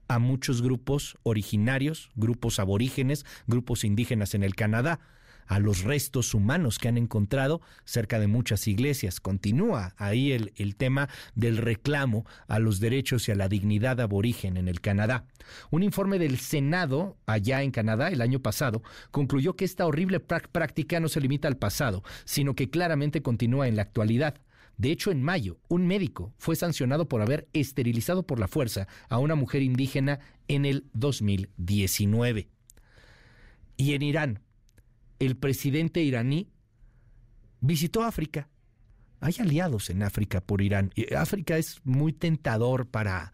a muchos grupos originarios, grupos aborígenes, grupos indígenas en el Canadá. A los restos humanos que han encontrado cerca de muchas iglesias. Continúa ahí el, el tema del reclamo a los derechos y a la dignidad aborigen en el Canadá. Un informe del Senado allá en Canadá el año pasado concluyó que esta horrible práctica no se limita al pasado, sino que claramente continúa en la actualidad. De hecho, en mayo, un médico fue sancionado por haber esterilizado por la fuerza a una mujer indígena en el 2019. Y en Irán, el presidente iraní visitó África. Hay aliados en África por Irán. África es muy tentador para,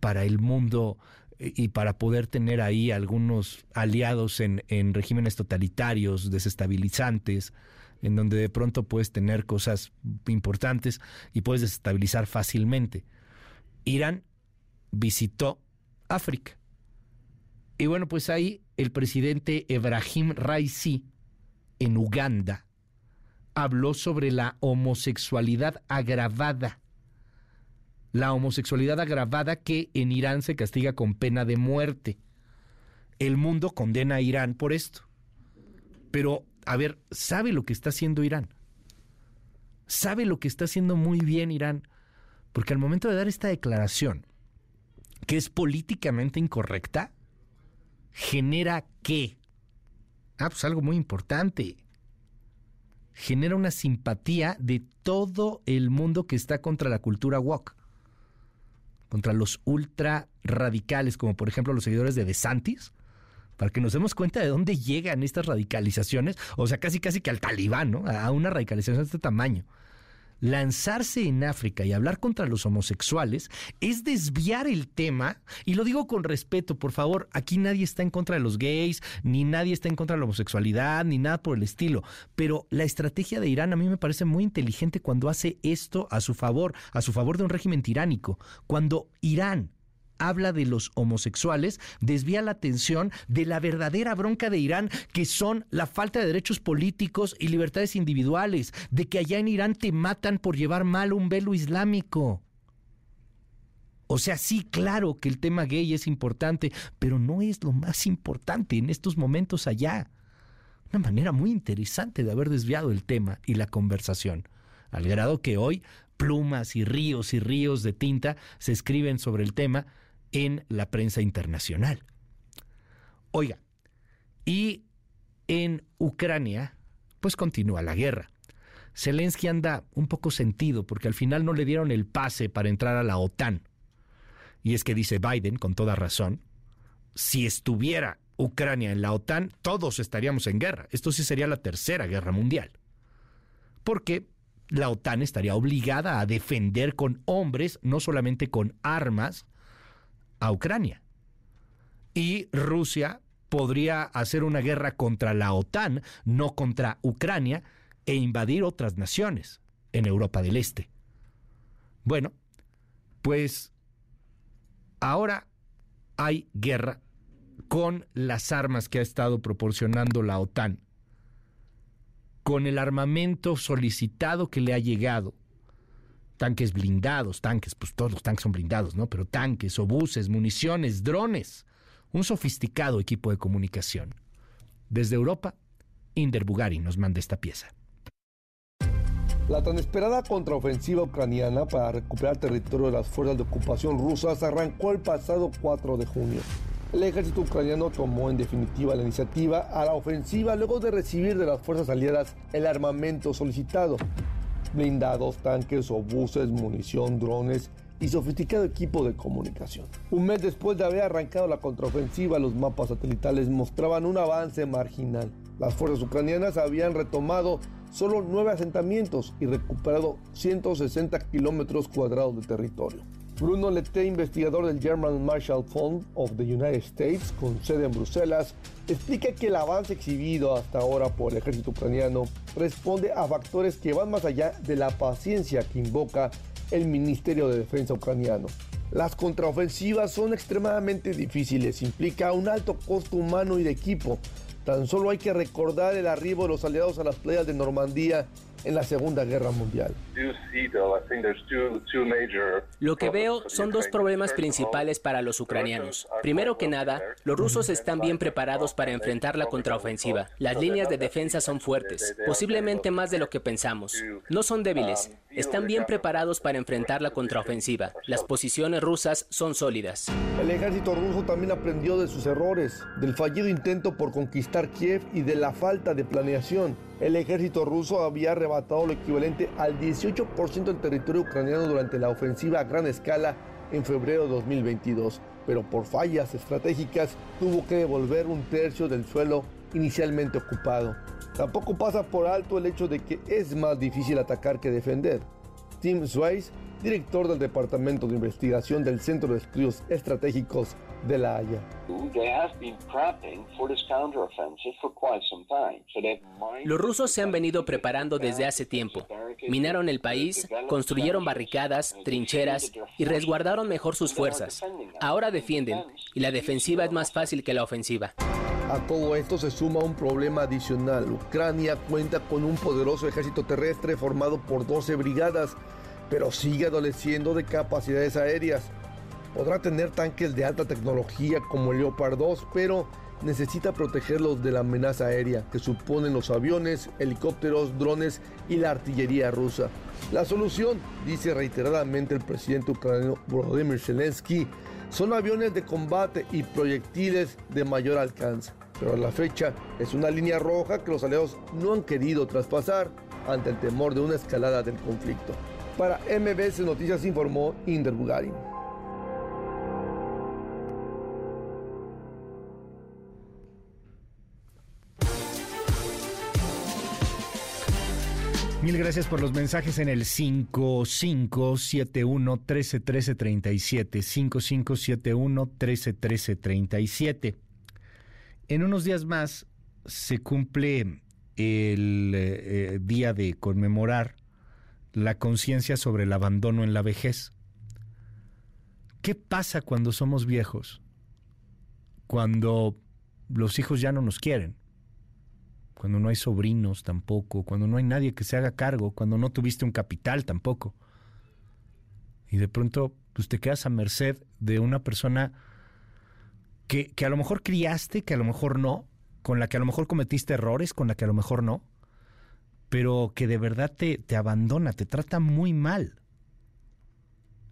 para el mundo eh, y para poder tener ahí algunos aliados en, en regímenes totalitarios, desestabilizantes, en donde de pronto puedes tener cosas importantes y puedes desestabilizar fácilmente. Irán visitó África. Y bueno, pues ahí el presidente Ebrahim Raisi en Uganda habló sobre la homosexualidad agravada. La homosexualidad agravada que en Irán se castiga con pena de muerte. El mundo condena a Irán por esto. Pero, a ver, ¿sabe lo que está haciendo Irán? ¿Sabe lo que está haciendo muy bien Irán? Porque al momento de dar esta declaración, que es políticamente incorrecta, genera qué? Ah, pues algo muy importante. Genera una simpatía de todo el mundo que está contra la cultura woke. Contra los ultra radicales, como por ejemplo los seguidores de DeSantis, para que nos demos cuenta de dónde llegan estas radicalizaciones, o sea, casi casi que al talibán, ¿no? A una radicalización de este tamaño lanzarse en África y hablar contra los homosexuales es desviar el tema, y lo digo con respeto, por favor, aquí nadie está en contra de los gays, ni nadie está en contra de la homosexualidad, ni nada por el estilo, pero la estrategia de Irán a mí me parece muy inteligente cuando hace esto a su favor, a su favor de un régimen tiránico, cuando Irán habla de los homosexuales, desvía la atención de la verdadera bronca de Irán, que son la falta de derechos políticos y libertades individuales, de que allá en Irán te matan por llevar mal un velo islámico. O sea, sí, claro que el tema gay es importante, pero no es lo más importante en estos momentos allá. Una manera muy interesante de haber desviado el tema y la conversación, al grado que hoy plumas y ríos y ríos de tinta se escriben sobre el tema en la prensa internacional. Oiga, y en Ucrania, pues continúa la guerra. Zelensky anda un poco sentido porque al final no le dieron el pase para entrar a la OTAN. Y es que dice Biden, con toda razón, si estuviera Ucrania en la OTAN, todos estaríamos en guerra. Esto sí sería la tercera guerra mundial. Porque la OTAN estaría obligada a defender con hombres, no solamente con armas, a Ucrania. Y Rusia podría hacer una guerra contra la OTAN, no contra Ucrania, e invadir otras naciones en Europa del Este. Bueno, pues ahora hay guerra con las armas que ha estado proporcionando la OTAN, con el armamento solicitado que le ha llegado tanques blindados, tanques, pues todos los tanques son blindados, ¿no? Pero tanques, obuses, municiones, drones, un sofisticado equipo de comunicación. Desde Europa, Inder Bugari nos manda esta pieza. La tan esperada contraofensiva ucraniana para recuperar territorio de las fuerzas de ocupación rusas arrancó el pasado 4 de junio. El ejército ucraniano tomó en definitiva la iniciativa a la ofensiva luego de recibir de las fuerzas aliadas el armamento solicitado blindados, tanques, obuses, munición, drones y sofisticado equipo de comunicación. Un mes después de haber arrancado la contraofensiva, los mapas satelitales mostraban un avance marginal. Las fuerzas ucranianas habían retomado solo nueve asentamientos y recuperado 160 kilómetros cuadrados de territorio. Bruno Lete, investigador del German Marshall Fund of the United States, con sede en Bruselas, explica que el avance exhibido hasta ahora por el ejército ucraniano responde a factores que van más allá de la paciencia que invoca el Ministerio de Defensa ucraniano. Las contraofensivas son extremadamente difíciles, implica un alto costo humano y de equipo. Tan solo hay que recordar el arribo de los aliados a las playas de Normandía en la Segunda Guerra Mundial. Lo que veo son dos problemas principales para los ucranianos. Primero que nada, los rusos están bien preparados para enfrentar la contraofensiva. Las líneas de defensa son fuertes, posiblemente más de lo que pensamos. No son débiles, están bien preparados para enfrentar la contraofensiva. Las posiciones rusas son sólidas. El ejército ruso también aprendió de sus errores, del fallido intento por conquistar Kiev y de la falta de planeación. El ejército ruso había arrebatado lo equivalente al 18% del territorio ucraniano durante la ofensiva a gran escala en febrero de 2022, pero por fallas estratégicas tuvo que devolver un tercio del suelo inicialmente ocupado. Tampoco pasa por alto el hecho de que es más difícil atacar que defender. Tim Swayze, director del Departamento de Investigación del Centro de Estudios Estratégicos de La Haya. Los rusos se han venido preparando desde hace tiempo. Minaron el país, construyeron barricadas, trincheras y resguardaron mejor sus fuerzas. Ahora defienden y la defensiva es más fácil que la ofensiva. A todo esto se suma un problema adicional. Ucrania cuenta con un poderoso ejército terrestre formado por 12 brigadas, pero sigue adoleciendo de capacidades aéreas. Podrá tener tanques de alta tecnología como el Leopard 2, pero necesita protegerlos de la amenaza aérea que suponen los aviones, helicópteros, drones y la artillería rusa. La solución, dice reiteradamente el presidente ucraniano Volodymyr Zelensky, son aviones de combate y proyectiles de mayor alcance. Pero a la fecha es una línea roja que los aliados no han querido traspasar ante el temor de una escalada del conflicto. Para MBS Noticias informó Inder Bugarin. Mil gracias por los mensajes en el 5571 131337. 5571 131337. En unos días más se cumple el eh, día de conmemorar la conciencia sobre el abandono en la vejez. ¿Qué pasa cuando somos viejos? Cuando los hijos ya no nos quieren cuando no hay sobrinos tampoco, cuando no hay nadie que se haga cargo, cuando no tuviste un capital tampoco. Y de pronto pues te quedas a merced de una persona que, que a lo mejor criaste, que a lo mejor no, con la que a lo mejor cometiste errores, con la que a lo mejor no, pero que de verdad te, te abandona, te trata muy mal.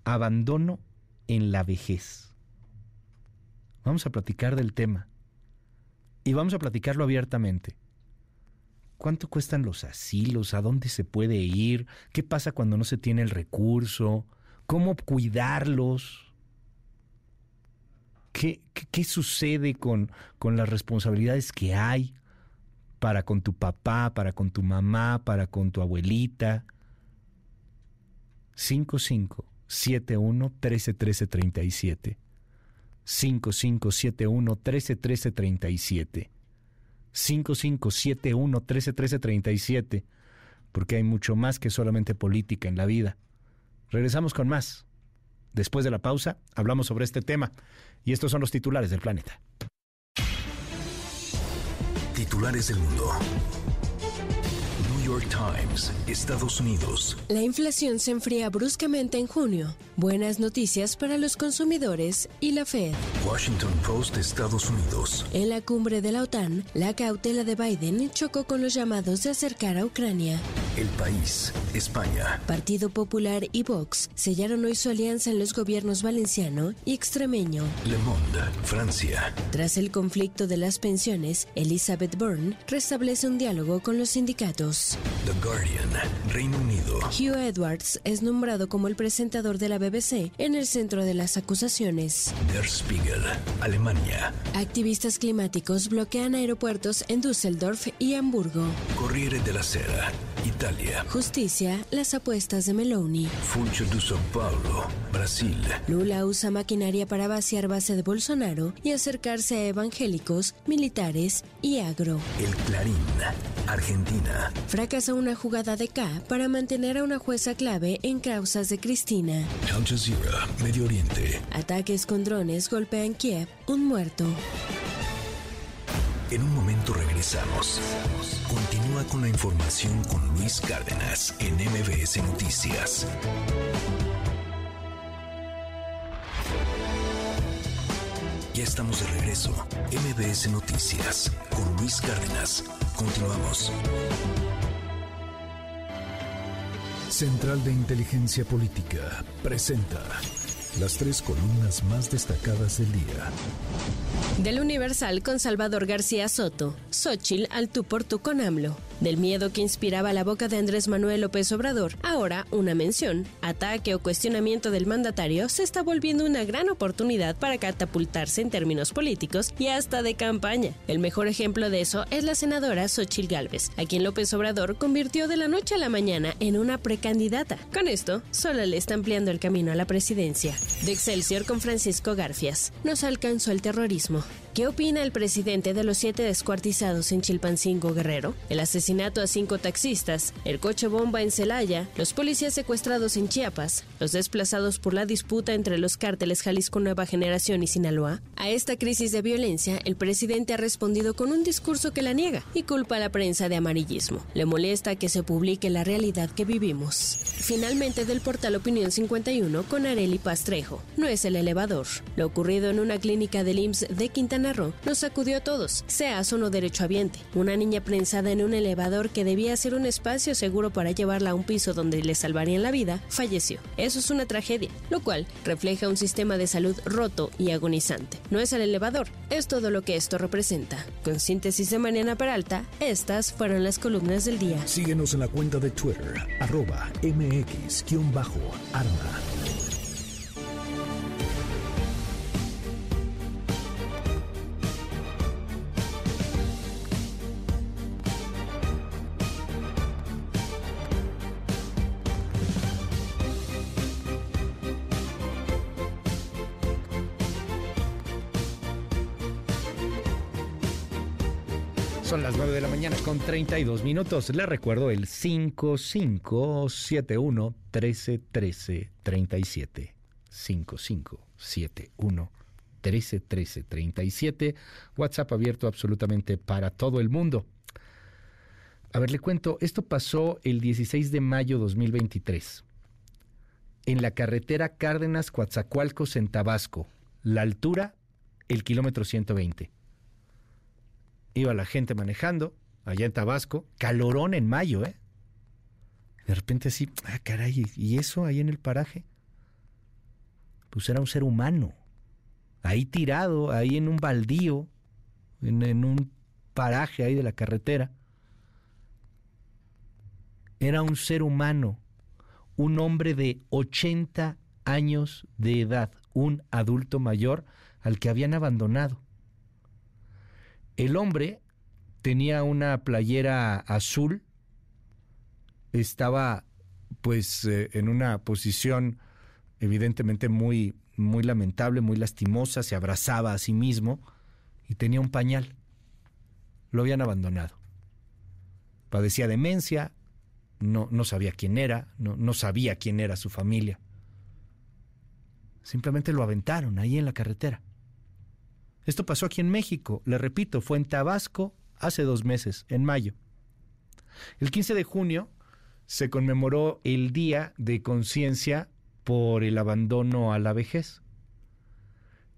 Abandono en la vejez. Vamos a platicar del tema. Y vamos a platicarlo abiertamente. ¿Cuánto cuestan los asilos? ¿A dónde se puede ir? ¿Qué pasa cuando no se tiene el recurso? ¿Cómo cuidarlos? ¿Qué, qué, sucede con, con las responsabilidades que hay para con tu papá, para con tu mamá, para con tu abuelita? 5571 131337 5571 131337 5571 131337, porque hay mucho más que solamente política en la vida. Regresamos con más. Después de la pausa, hablamos sobre este tema y estos son los titulares del planeta. Titulares del mundo. York Times, Estados Unidos. La inflación se enfría bruscamente en junio. Buenas noticias para los consumidores y la Fed. Washington Post, Estados Unidos. En la cumbre de la OTAN, la cautela de Biden chocó con los llamados de acercar a Ucrania. El país, España. Partido Popular y Vox sellaron hoy su alianza en los gobiernos valenciano y extremeño. Le Monde, Francia. Tras el conflicto de las pensiones, Elizabeth Byrne restablece un diálogo con los sindicatos. The Guardian, Reino Unido. Hugh Edwards es nombrado como el presentador de la BBC en el centro de las acusaciones. Der Spiegel, Alemania. Activistas climáticos bloquean aeropuertos en Düsseldorf y Hamburgo. Corriere della Sera, Italia. Justicia, las apuestas de Meloni. Funcho de São Paulo, Brasil. Lula usa maquinaria para vaciar base de Bolsonaro y acercarse a evangélicos, militares y agro. El Clarín, Argentina. Fracasa una jugada de K para mantener a una jueza clave en causas de Cristina. Al Jazeera, Medio Oriente. Ataques con drones golpean Kiev, un muerto. En un momento regresamos. Continúa Continúa con la información con Luis Cárdenas en MBS Noticias. Ya estamos de regreso. MBS Noticias con Luis Cárdenas. Continuamos. Central de Inteligencia Política presenta las tres columnas más destacadas del día. Del Universal con Salvador García Soto, Xochitl al tú por tú con AMLO. Del miedo que inspiraba la boca de Andrés Manuel López Obrador, ahora una mención, ataque o cuestionamiento del mandatario se está volviendo una gran oportunidad para catapultarse en términos políticos y hasta de campaña. El mejor ejemplo de eso es la senadora Xochitl Gálvez, a quien López Obrador convirtió de la noche a la mañana en una precandidata. Con esto, solo le está ampliando el camino a la presidencia. De Excelsior con Francisco Garfias. Nos alcanzó el terrorismo. ¿Qué opina el presidente de los siete descuartizados en Chilpancingo Guerrero? El asesinato a cinco taxistas, el coche bomba en Celaya, los policías secuestrados en Chiapas, los desplazados por la disputa entre los cárteles Jalisco Nueva Generación y Sinaloa. A esta crisis de violencia, el presidente ha respondido con un discurso que la niega y culpa a la prensa de amarillismo. Le molesta que se publique la realidad que vivimos. Finalmente, del portal Opinión 51 con Areli No es el elevador. Lo ocurrido en una clínica del IMSS de Quintana Roo nos sacudió a todos, seas o no derechohabiente. Una niña prensada en un elevador que debía ser un espacio seguro para llevarla a un piso donde le salvarían la vida, falleció. Eso es una tragedia, lo cual refleja un sistema de salud roto y agonizante. No es el elevador, es todo lo que esto representa. Con síntesis de Mariana Peralta, estas fueron las columnas del día. Síguenos en la cuenta de Twitter, arroba mx-arma. Son las 9 de la mañana con 32 minutos. Les recuerdo el 5571 1313 37. 5571 1313 37. WhatsApp abierto absolutamente para todo el mundo. A ver, le cuento, esto pasó el 16 de mayo 2023 en la carretera Cárdenas-Coatzacoalcos en Tabasco. La altura, el kilómetro 120 iba la gente manejando allá en Tabasco, calorón en mayo, ¿eh? De repente así, ah, caray, ¿y eso ahí en el paraje? Pues era un ser humano, ahí tirado, ahí en un baldío, en, en un paraje ahí de la carretera. Era un ser humano, un hombre de 80 años de edad, un adulto mayor al que habían abandonado. El hombre tenía una playera azul, estaba pues eh, en una posición evidentemente muy muy lamentable, muy lastimosa, se abrazaba a sí mismo y tenía un pañal. Lo habían abandonado. Padecía demencia, no, no sabía quién era, no, no sabía quién era su familia. Simplemente lo aventaron ahí en la carretera. Esto pasó aquí en México, le repito, fue en Tabasco hace dos meses, en mayo. El 15 de junio se conmemoró el Día de Conciencia por el abandono a la vejez.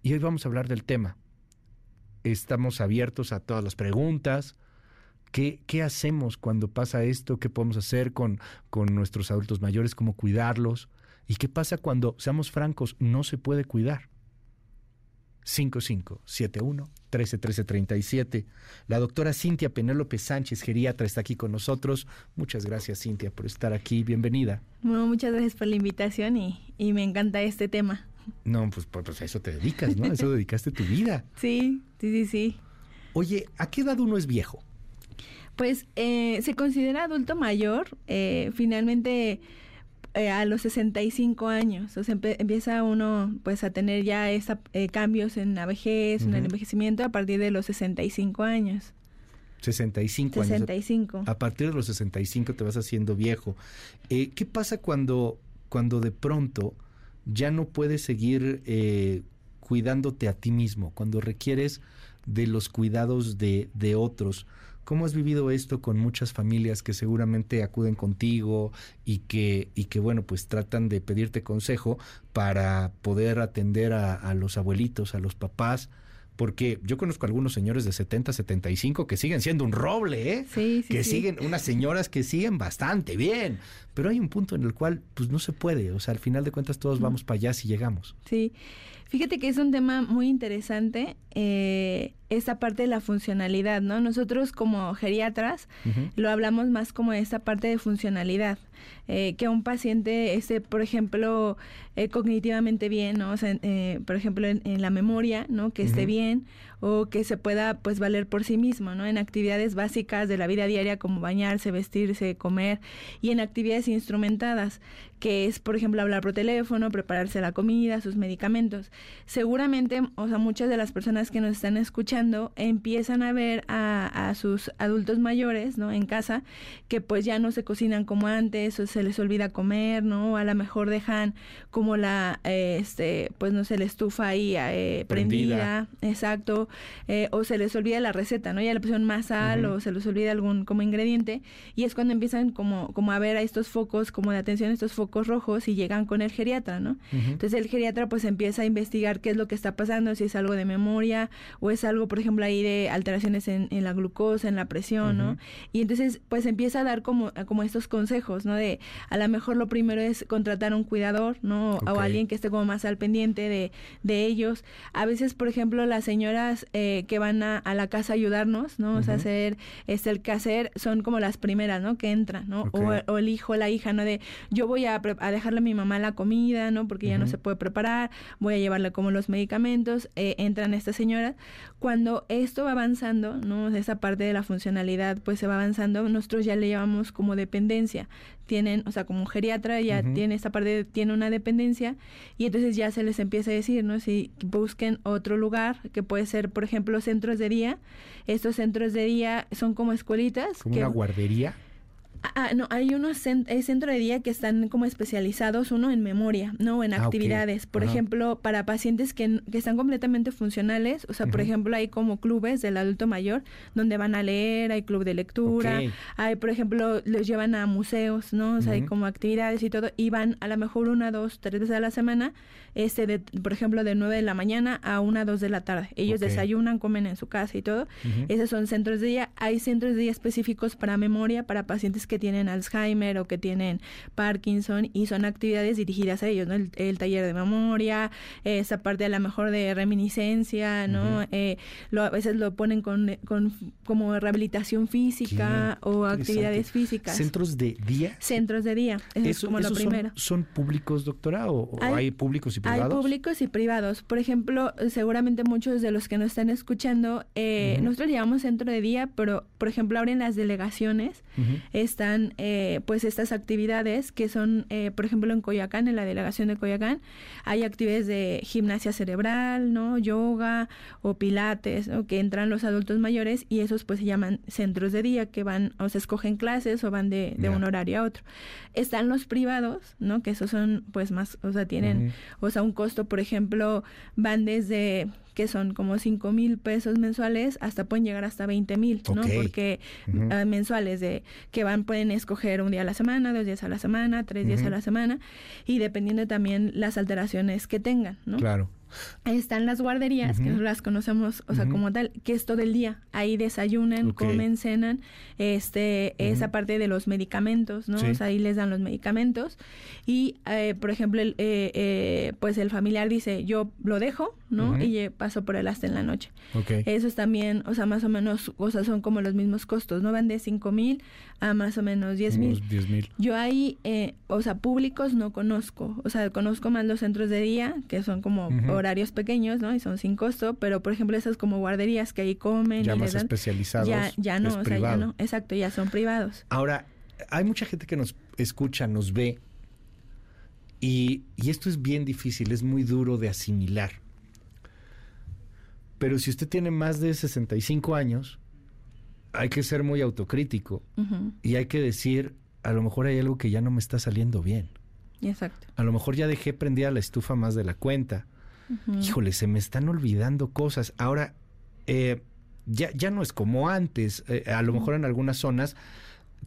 Y hoy vamos a hablar del tema. Estamos abiertos a todas las preguntas. ¿Qué, qué hacemos cuando pasa esto? ¿Qué podemos hacer con, con nuestros adultos mayores? ¿Cómo cuidarlos? ¿Y qué pasa cuando, seamos francos, no se puede cuidar? 5571 131337. La doctora Cintia Penélope Sánchez, geriatra, está aquí con nosotros. Muchas gracias, Cintia, por estar aquí. Bienvenida. Bueno, muchas gracias por la invitación y, me encanta este tema. No, pues, pues, pues, a eso te dedicas, ¿no? A eso dedicaste tu vida. Sí, sí, sí, sí. Oye, ¿a qué edad uno es viejo? Pues eh, se considera adulto mayor. Eh, finalmente eh, a los 65 años. O sea, empieza uno pues a tener ya esa, eh, cambios en la vejez, en el envejecimiento a partir de los 65 años. 65 años. 65. A partir de los 65 te vas haciendo viejo. Eh, ¿Qué pasa cuando, cuando de pronto ya no puedes seguir cuidándote a ti mismo? Cuando requieres de los cuidados de, de otros. ¿Cómo has vivido esto con muchas familias que seguramente acuden contigo y que, y que bueno, pues tratan de pedirte consejo para poder atender a, a los abuelitos, a los papás? porque yo conozco algunos señores de 70, 75 que siguen siendo un roble, ¿eh? Sí, sí, que sí. siguen, unas señoras que siguen bastante bien, pero hay un punto en el cual pues no se puede, o sea, al final de cuentas todos vamos para allá si llegamos. Sí, fíjate que es un tema muy interesante, eh, esta parte de la funcionalidad, ¿no? Nosotros como geriatras lo hablamos más como esta parte de funcionalidad, eh, que un paciente esté, por ejemplo, eh, cognitivamente bien, ¿no? O sea, eh, por ejemplo, en, en, la memoria, ¿no? Que esté Ujú. bien o que se pueda, pues, valer por sí mismo, ¿no? En actividades básicas de la vida diaria como bañarse, vestirse, comer y en actividades instrumentadas, que es, por ejemplo, hablar por teléfono, prepararse la comida, sus medicamentos. Seguramente, o sea, muchas de las personas que nos están escuchando empiezan a ver a, a sus adultos mayores, ¿no? En casa, que pues ya no se cocinan como antes, o se les olvida comer, ¿no? O a lo mejor dejan como la, eh, este, pues no sé, la estufa ahí eh, prendida. Prendida. exacto, eh, o se les olvida la receta, ¿no? Ya le pusieron más sal o se les olvida algún como ingrediente y es cuando empiezan como, como a ver a estos focos, como de atención, estos focos rojos y llegan con el geriatra, ¿no? Entonces el geriatra pues empieza a investigar qué es lo que está pasando, si es algo de memoria o es algo, por ejemplo, ahí de alteraciones en, en la glucosa, en la presión, ¿no? Ujú. Y entonces pues empieza a dar como, como estos consejos, ¿no? De a lo mejor lo primero es contratar un cuidador, ¿no? O Ok. alguien que esté como más al pendiente de, de ellos. A veces, por ejemplo, las señoras eh, que van a, a la casa a ayudarnos, ¿no? O sea, hacer este, el quehacer son como las primeras, ¿no? Que entran, ¿no? Ok. O, o el hijo, la hija, ¿no? De yo voy a, a dejarle a mi mamá la comida, ¿no? Porque ya no se puede preparar, voy a llevarle como los medicamentos, eh, entran estas señoras. Cuando esto va avanzando, ¿no? Esa parte de la funcionalidad, pues se va avanzando, nosotros ya le llamamos como dependencia. Tienen, o sea, como un geriatra ya tiene esta parte, de- tiene una dependencia y entonces ya se les empieza a decir, ¿no? Si busquen otro lugar, que puede ser, por ejemplo, centros de día. Estos centros de día son como escuelitas. Como que, una guardería. Ah, no, hay unos cen- hay centros de día que están como especializados, uno en memoria, ¿no? En Ah, actividades. Por Ajá. ejemplo, para pacientes que, que están completamente funcionales, o sea, por ejemplo, hay como clubes del adulto mayor donde van a leer, hay club de lectura, hay, por ejemplo, los llevan a museos, ¿no? O sea, hay como actividades y todo, y van a lo mejor una, dos, tres veces a la semana, este, de, por ejemplo, de 9 de la mañana a una, dos de la tarde. Ellos desayunan, comen en su casa y todo. Esos son centros de día. Hay centros de día específicos para memoria, para pacientes que tienen Alzheimer o que tienen Parkinson y son actividades dirigidas a ellos, ¿no? El, el taller de memoria, esa parte a lo mejor de reminiscencia, ¿no? Eh, lo, a veces lo ponen con, con como rehabilitación física Qué o actividades físicas. ¿Centros de día? Centros de día. Eso, es Eso- como lo ¿esos son- primero. Son, públicos, doctora? ¿O, o Hay- hay, públicos y Hay privados? públicos y privados. Por ejemplo, seguramente muchos de los que nos están escuchando, eh, Ujú. nosotros le llamamos centro de día, pero por ejemplo ahora en las delegaciones Están eh, pues estas actividades que son, eh, por ejemplo en Coyoacán, en la delegación de Coyoacán, hay actividades de gimnasia cerebral, ¿no? Yoga o pilates, ¿no? Que entran los adultos mayores y esos pues se llaman centros de día que van o se escogen clases o van de, de un horario a otro. Están los privados, ¿no? Que esos son pues más, o sea, tienen, o sea, un costo, por ejemplo, van desde que son como 5 mil pesos mensuales hasta pueden llegar hasta 20 mil, ¿no? Porque ah, mensuales de que van pueden escoger un día a la semana, dos días a la semana, tres días a la semana y dependiendo también las alteraciones que tengan, ¿no? Claro. Están las guarderías, que Ujú. nosotros las conocemos, o sea, como tal, que es todo el día. Ahí desayunan, Ok. comen, cenan, este, esa parte de los medicamentos, ¿no? Sí. O sea, ahí les dan los medicamentos. Y, eh, por ejemplo, el, eh, eh, pues el familiar dice, yo lo dejo, ¿no? Y paso por él hasta en la noche. Ok. Esos también, o sea, más o menos, o sea, son como los mismos costos, ¿no? Van de 5 mil a más o menos 10 mil. Unos 10 mil. Yo ahí, eh, o sea, públicos no conozco. O sea, conozco más los centros de día, que son como. Horarios pequeños, ¿no? Y son sin costo, pero por ejemplo esas como guarderías que ahí comen Ya y más dan, especializados, Ya, ya no, es o sea, ya no. Exacto, ya son privados. Ahora, hay mucha gente que nos escucha, nos ve, y, y esto es bien difícil, es muy duro de asimilar. Pero si usted tiene más de 65 años, hay que ser muy autocrítico y hay que decir, a lo mejor hay algo que ya no me está saliendo bien. Exacto. A lo mejor ya dejé prendida la estufa más de la cuenta. Híjole, se me están olvidando cosas. Ahora, eh, ya, ya no es como antes. Eh, a lo mejor en algunas zonas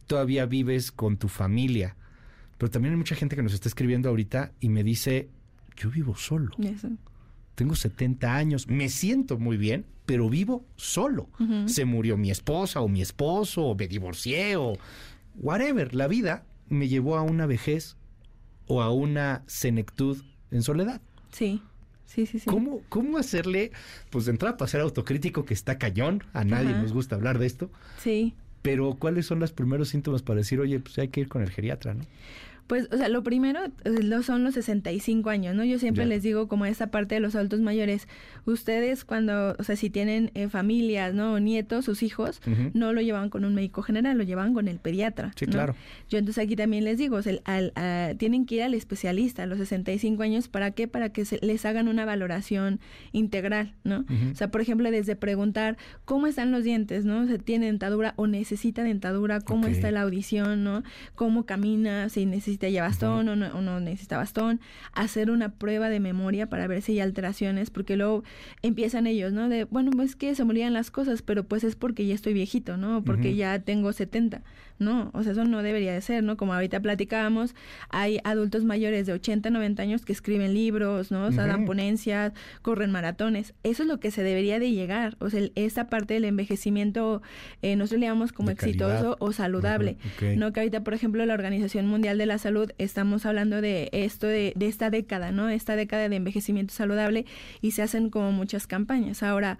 todavía vives con tu familia, pero también hay mucha gente que nos está escribiendo ahorita y me dice, yo vivo solo. Tengo 70 años, me siento muy bien, pero vivo solo. Se murió mi esposa o mi esposo, o me divorcié o whatever. La vida me llevó a una vejez o a una senectud en soledad. Sí. Sí, sí, sí. ¿Cómo, ¿Cómo hacerle, pues de entrada para ser autocrítico, que está cañón, a nadie nos gusta hablar de esto? Sí. Pero ¿cuáles son los primeros síntomas para decir, oye, pues hay que ir con el geriatra, ¿no? Pues, o sea, lo primero eh, son los 65 años, ¿no? Yo siempre les digo, como esta parte de los adultos mayores, ustedes cuando, o sea, si tienen eh, familias, ¿no? O nietos, sus hijos, no lo llevan con un médico general, lo llevan con el pediatra. Sí, claro. Yo entonces aquí también les digo, o sea, al, tienen que ir al especialista a los 65 años, ¿para qué? Para que se, les hagan una valoración integral, ¿no? O sea, por ejemplo, desde preguntar cómo están los dientes, ¿no? O sea, ¿tiene dentadura o necesita dentadura? ¿Cómo está la audición, ¿no? ¿Cómo camina? Si necesita necesita bastón o, no, necesita bastón, hacer una prueba de memoria para ver si hay alteraciones, porque luego empiezan ellos, ¿no? De, bueno, pues que se morían las cosas, pero pues es porque ya estoy viejito, ¿no? Porque ya tengo 70. No, o sea, eso no debería de ser, ¿no? Como ahorita platicábamos, hay adultos mayores de 80, 90 años que escriben libros, ¿no? O sea, dan ponencias, corren maratones. Eso es lo que se debería de llegar. O sea, esta parte del envejecimiento, eh, nosotros le llamamos como exitoso o saludable. ¿No? Que ahorita, por ejemplo, la Organización Mundial de la Salud, estamos hablando de esto, de, de esta década, ¿no? Esta década de envejecimiento saludable y se hacen como muchas campañas. Ahora,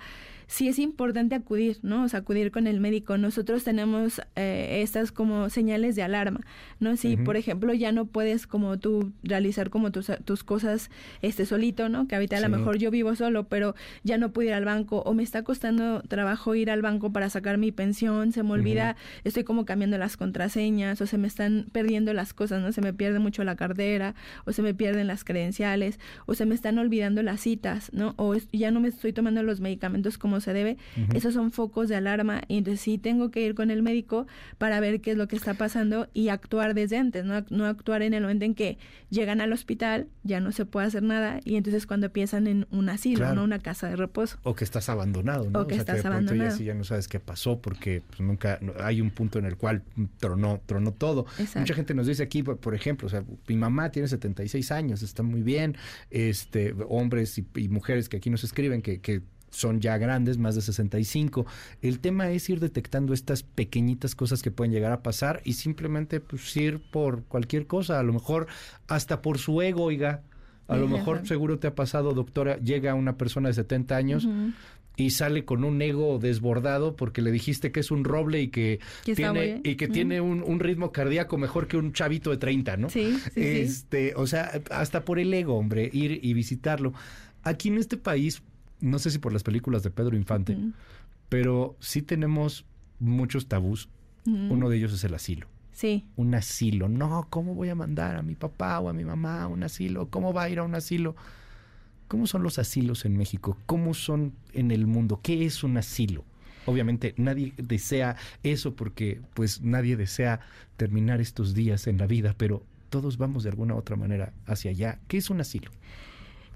sí es importante acudir, ¿no? O sea, acudir con el médico. Nosotros tenemos eh, estas como señales de alarma, ¿no? Si, por ejemplo, ya no puedes como tú realizar como tus, tus cosas este solito, ¿no? Que ahorita a lo mejor yo vivo solo, pero ya no puedo ir al banco o me está costando trabajo ir al banco para sacar mi pensión, se me olvida, estoy como cambiando las contraseñas o se me están perdiendo las cosas, ¿no? Se me pierde mucho la cartera o se me pierden las credenciales o se me están olvidando las citas, ¿no? O ya no me estoy tomando los medicamentos como se debe, esos son focos de alarma y entonces sí tengo que ir con el médico para ver qué es lo que está pasando y actuar desde antes, no, no actuar en el momento en que llegan al hospital, ya no se puede hacer nada y entonces cuando empiezan en un asilo, no una casa de reposo. O que estás abandonado, ¿no? O que estás abandonado. Ya, ya no sabes qué pasó porque pues, nunca hay un punto en el cual tronó, tronó todo. Mucha gente nos dice aquí, por, ejemplo, o sea, mi mamá tiene 76 años, está muy bien, este, hombres y, y mujeres que aquí nos escriben que, que son ya grandes, más de 65. El tema es ir detectando estas pequeñitas cosas que pueden llegar a pasar y simplemente pues, ir por cualquier cosa, a lo mejor hasta por su ego, oiga. A lo mejor seguro te ha pasado, doctora, llega una persona de 70 años y sale con un ego desbordado porque le dijiste que es un roble y que, tiene y que tiene un, ritmo cardíaco mejor que un chavito de 30, ¿no? Sí, sí, este, o sea, hasta por el ego, hombre, ir y visitarlo. Aquí en este país no sé si por las películas de Pedro Infante, pero sí tenemos muchos tabús. Uno de ellos es el asilo. Sí. Un asilo. No, ¿cómo voy a mandar a mi papá o a mi mamá a un asilo? ¿Cómo va a ir a un asilo? ¿Cómo son los asilos en México? ¿Cómo son en el mundo? ¿Qué es un asilo? Obviamente nadie desea eso porque pues nadie desea terminar estos días en la vida, pero todos vamos de alguna u otra manera hacia allá. ¿Qué es un asilo?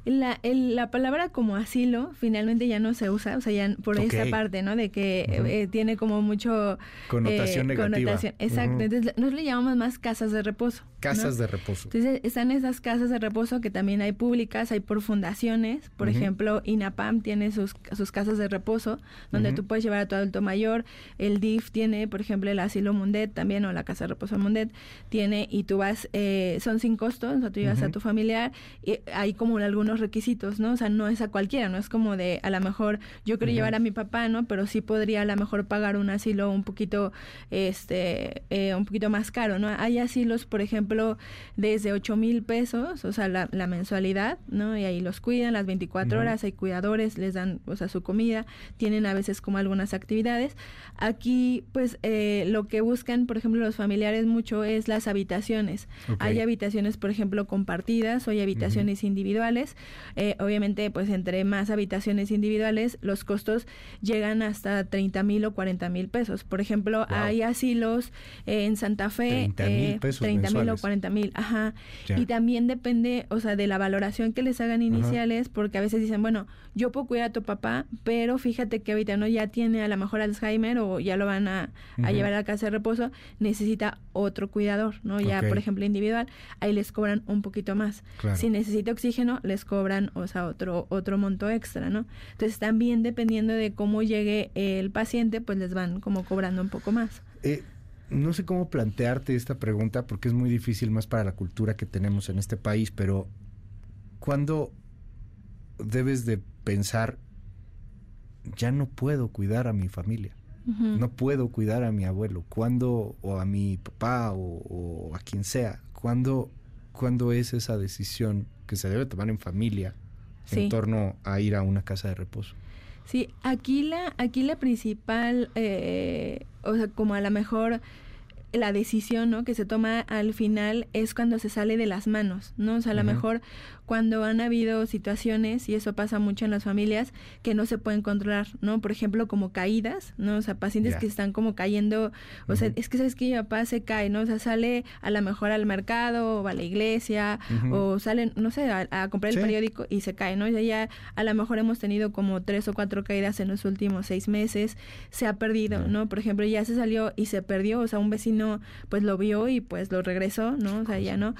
La, la palabra como asilo finalmente ya no se usa, o sea, ya por esa parte, ¿no? De que eh, tiene como mucho... Connotación eh, negativa. exacto. Entonces, nos le llamamos más casas de reposo. Casas de reposo. Entonces, están esas casas de reposo que también hay públicas, hay por fundaciones. Por ejemplo, INAPAM tiene sus, sus casas de reposo, donde tú puedes llevar a tu adulto mayor. El DIF tiene, por ejemplo, el asilo Mundet también, o la casa de reposo Mundet, tiene, y tú vas, eh, son sin costo, o sea, tú llevas a tu familiar, y hay como algunos requisitos, ¿no? O sea, no es a cualquiera, no es como de, a lo mejor yo quiero llevar a mi papá, ¿no? Pero sí podría a lo mejor pagar un asilo un poquito, este, eh, un poquito más caro, ¿no? Hay asilos, por ejemplo, desde 8 mil pesos, o sea, la, mensualidad, ¿no? Y ahí los cuidan las 24 horas, hay cuidadores, les dan, o sea, su comida, tienen a veces como algunas actividades. Aquí, pues, eh, lo que buscan, por ejemplo, los familiares mucho es las habitaciones. Hay habitaciones, por ejemplo, compartidas o hay habitaciones individuales. Eh, obviamente, pues entre más habitaciones individuales, los costos llegan hasta 30 mil o 40 mil pesos. Por ejemplo, hay asilos en Santa Fe, 30 mil pesos 30 mil o 40 mil, ajá. Y también depende, o sea, de la valoración que les hagan iniciales, porque a veces dicen, bueno, yo puedo cuidar a tu papá, pero fíjate que ahorita no ya tiene a lo mejor Alzheimer o ya lo van a, llevar a la casa de reposo, necesita otro cuidador, ¿no? Ya, por ejemplo, individual, ahí les cobran un poquito más. Si necesita oxígeno, les cobran, o sea, otro, otro monto extra, ¿no? Entonces, también dependiendo de cómo llegue el paciente, pues les van como cobrando un poco más. Eh, no sé cómo plantearte esta pregunta porque es muy difícil más para la cultura que tenemos en este país, pero ¿cuándo debes de pensar, ya no puedo cuidar a mi familia? No puedo cuidar a mi abuelo. ¿Cuándo, o a mi papá, o, a quien sea? ¿Cuándo, ¿Cuándo, es esa decisión que se debe tomar en familia en torno a ir a una casa de reposo? Sí, aquí la, aquí la principal, eh, o sea, como a lo mejor la decisión ¿no? que se toma al final es cuando se sale de las manos, ¿no? O sea, a lo mejor cuando han habido situaciones, y eso pasa mucho en las familias, que no se pueden controlar, ¿no? Por ejemplo, como caídas, ¿no? O sea, pacientes que están como cayendo, o sea, es que sabes que mi papá se cae, ¿no? O sea, sale a lo mejor al mercado o a la iglesia o salen, no sé, a, comprar el periódico y se cae, ¿no? Ya, ya a lo mejor hemos tenido como tres o cuatro caídas en los últimos seis meses, se ha perdido, ¿no? Por ejemplo, ya se salió y se perdió, o sea, un vecino pues lo vio y pues lo regresó, ¿no? O sea, ya no.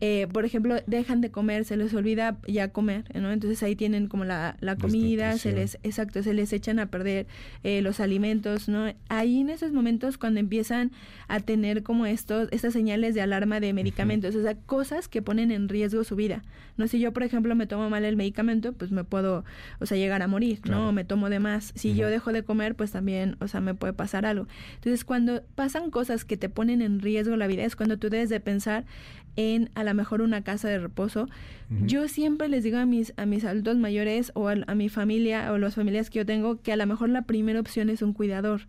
Eh, por ejemplo, dejan de comer, se les olvida ya comer, ¿no? Entonces ahí tienen como la, la comida, se les, exacto, se les echan a perder eh, los alimentos, ¿no? Ahí en esos momentos cuando empiezan a tener como estos, estas señales de alarma de medicamentos, o sea, cosas que ponen en riesgo su vida, ¿no? Si yo, por ejemplo, me tomo mal el medicamento, pues me puedo, o sea, llegar a morir, ¿no? me tomo de más. Si yo dejo de comer, pues también, o sea, me puede pasar algo. Entonces, cuando pasan cosas que te ponen en riesgo la vida, es cuando tú debes de pensar en a lo mejor una casa de reposo. Yo siempre les digo a mis, a mis adultos mayores o a, mi familia o las familias que yo tengo que a lo mejor la primera opción es un cuidador.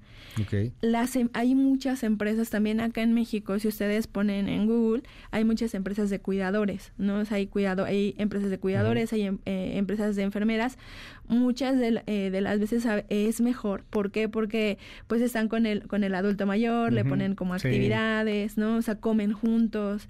Las, em, hay muchas empresas también acá en México, si ustedes ponen en Google, hay muchas empresas de cuidadores, ¿no? hay, cuidado, hay empresas de cuidadores, hay em, eh, empresas de enfermeras. Muchas de, eh, de, las veces es mejor. ¿Por qué? Porque pues están con el, con el adulto mayor, le ponen como actividades, ¿no? O sea, comen juntos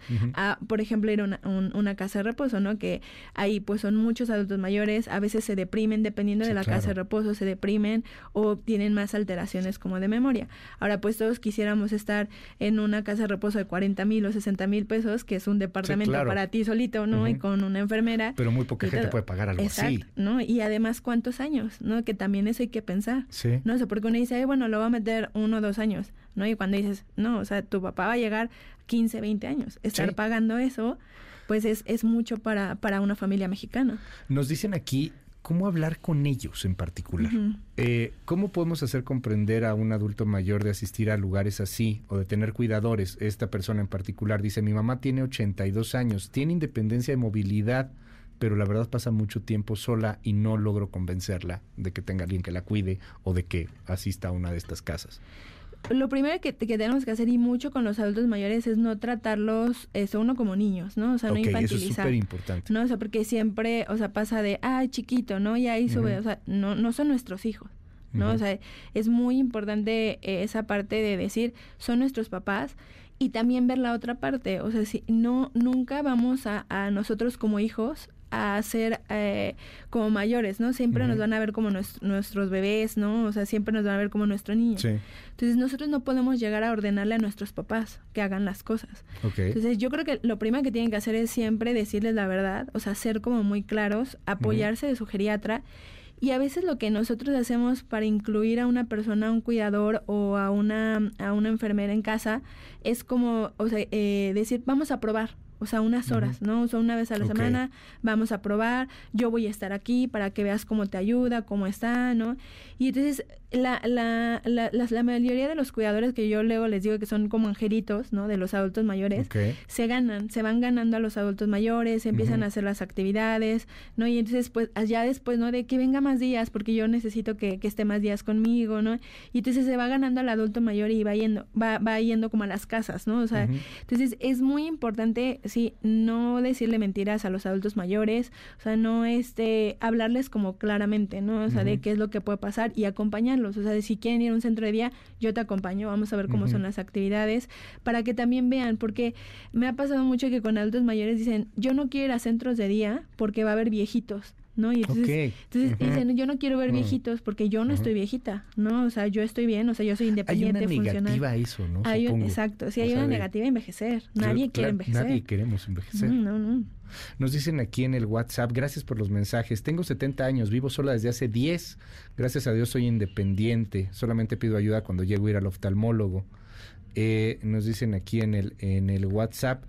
por ejemplo, ir a una, casa de reposo, ¿no? Que ahí pues son muchos adultos mayores, a veces se deprimen, dependiendo de la casa de reposo, se deprimen o tienen más alteraciones como de memoria. Ahora, pues todos quisiéramos estar en una casa de reposo de 40 mil o 60 mil pesos, que es un departamento para ti solito, ¿no? Y con una enfermera. Pero muy poca gente puede pagar algo así. ¿no? Y además, ¿cuántos años? ¿No? Que también eso hay que pensar. Sí. No sé, porque uno dice, bueno, lo va a meter uno o dos años, ¿no? Y cuando dices, no, o sea, tu papá va a llegar 15, 20 años. Estar pagando eso, pues es, es mucho para, para una familia mexicana. Nos dicen aquí cómo hablar con ellos en particular. Eh, ¿Cómo podemos hacer comprender a un adulto mayor de asistir a lugares así o de tener cuidadores? Esta persona en particular dice, mi mamá tiene 82 años, tiene independencia de movilidad, pero la verdad pasa mucho tiempo sola y no logro convencerla de que tenga alguien que la cuide o de que asista a una de estas casas lo primero que, tenemos que hacer y mucho con los adultos mayores es no tratarlos eso uno como niños, ¿no? O sea, no infantilizar. Eso es súper importante. No, o sea, porque siempre, o sea, pasa de, ay, chiquito, ¿no? Y ahí sube, o sea, no, no son nuestros hijos. ¿no? O sea, es muy importante esa parte de decir, son nuestros papás y también ver la otra parte, o sea, si no, nunca vamos a, a nosotros como hijos a ser eh, como mayores, ¿no? Siempre nos van a ver como nuestros bebés, ¿no? O sea, siempre nos van a ver como nuestro niño. Entonces nosotros no podemos llegar a ordenarle a nuestros papás que hagan las cosas. Entonces yo creo que lo primero que tienen que hacer es siempre decirles la verdad, o sea, ser como muy claros, apoyarse de su geriatra. Y a veces lo que nosotros hacemos para incluir a una persona, a un cuidador o a una, a una enfermera en casa, es como, o sea, eh, decir, vamos a probar, o sea, unas horas, ¿no? O sea, una vez a la semana vamos a probar, yo voy a estar aquí para que veas cómo te ayuda, cómo está, ¿no? Y entonces la, la, la, la, mayoría de los cuidadores que yo luego les digo que son como angelitos, ¿no? De los adultos mayores, se ganan, se van ganando a los adultos mayores, empiezan a hacer las actividades, ¿no? Y entonces, pues, ya después, ¿no? De que venga más días, porque yo necesito que, que esté más días conmigo, ¿no? Y entonces se va ganando al adulto mayor y va yendo, va, va yendo como a las casas, ¿no? O sea, entonces es muy importante sí, no decirle mentiras a los adultos mayores, o sea, no este, hablarles como claramente, ¿no? O sea, de qué es lo que puede pasar y acompañarlos, o sea, de si quieren ir a un centro de día, yo te acompaño, vamos a ver cómo son las actividades, para que también vean, porque me ha pasado mucho que con adultos mayores dicen, yo no quiero ir a centros de día porque va a haber viejitos. ¿no? Y entonces, entonces dicen, yo no quiero ver mm. viejitos porque yo no estoy viejita, ¿no? O sea, yo estoy bien, o sea, yo soy independiente, hay una negativa eso, ¿no? Hay exacto, sí, hay una negativa a envejecer. Nadie quiere envejecer. Nadie queremos envejecer. no, no. Nos dicen aquí en el WhatsApp, gracias por los mensajes. Tengo 70 años, vivo sola desde hace 10. Gracias a Dios soy independiente. Solamente pido ayuda cuando llego a ir al oftalmólogo. Eh, nos dicen aquí en el, en el WhatsApp,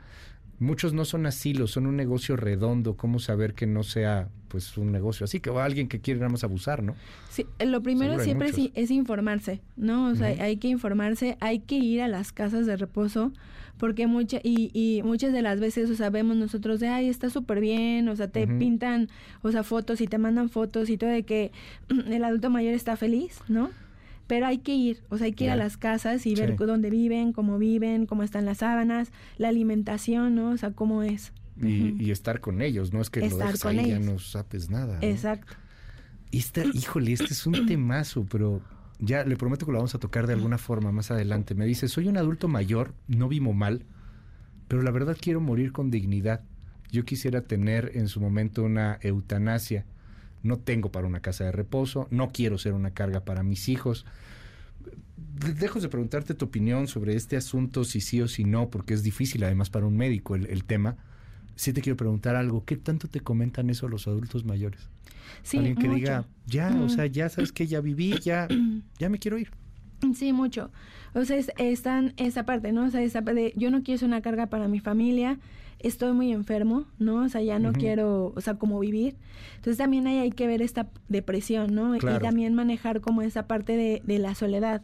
Muchos no son asilos, son un negocio redondo. ¿Cómo saber que no sea pues un negocio así? Que va alguien que quiere más abusar, ¿no? Sí, lo primero siempre es, informarse, ¿no? O sea, hay que informarse, hay que ir a las casas de reposo porque mucha, y, y muchas de las veces, o sea, vemos nosotros de, ay, está súper bien, o sea, te pintan, o sea, fotos y te mandan fotos y todo de que el adulto mayor está feliz, ¿no? pero hay que ir, o sea, hay que ir a las casas y ver dónde viven, cómo viven, cómo están las sábanas, la alimentación, ¿no? O sea, cómo es. Y, estar con ellos, no es que lo dejes ahí y ya no sabes nada. Exacto. Y este, híjole, este es un temazo, pero ya le prometo que lo vamos a tocar de alguna forma más adelante. Me dice, soy un adulto mayor, no vivo mal, pero la verdad quiero morir con dignidad. Yo quisiera tener en su momento una eutanasia no tengo para una casa de reposo, no quiero ser una carga para mis hijos. Dejo de preguntarte tu opinión sobre este asunto, si sí o si no, porque es difícil además para un médico el, tema. Sí te quiero preguntar algo, ¿qué tanto te comentan eso los adultos mayores? Sí, Alguien que diga, ya, o sea, ya sabes que ya viví, ya, ya me quiero ir. Sí, mucho. O sea, están esa parte, ¿no? O sea, esa parte de, yo no quiero ser una carga para mi familia, estoy muy enfermo, ¿no? O sea, ya no quiero, o sea, como vivir. Entonces también ahí hay que ver esta depresión, ¿no? Y también manejar como esa parte de, de la soledad.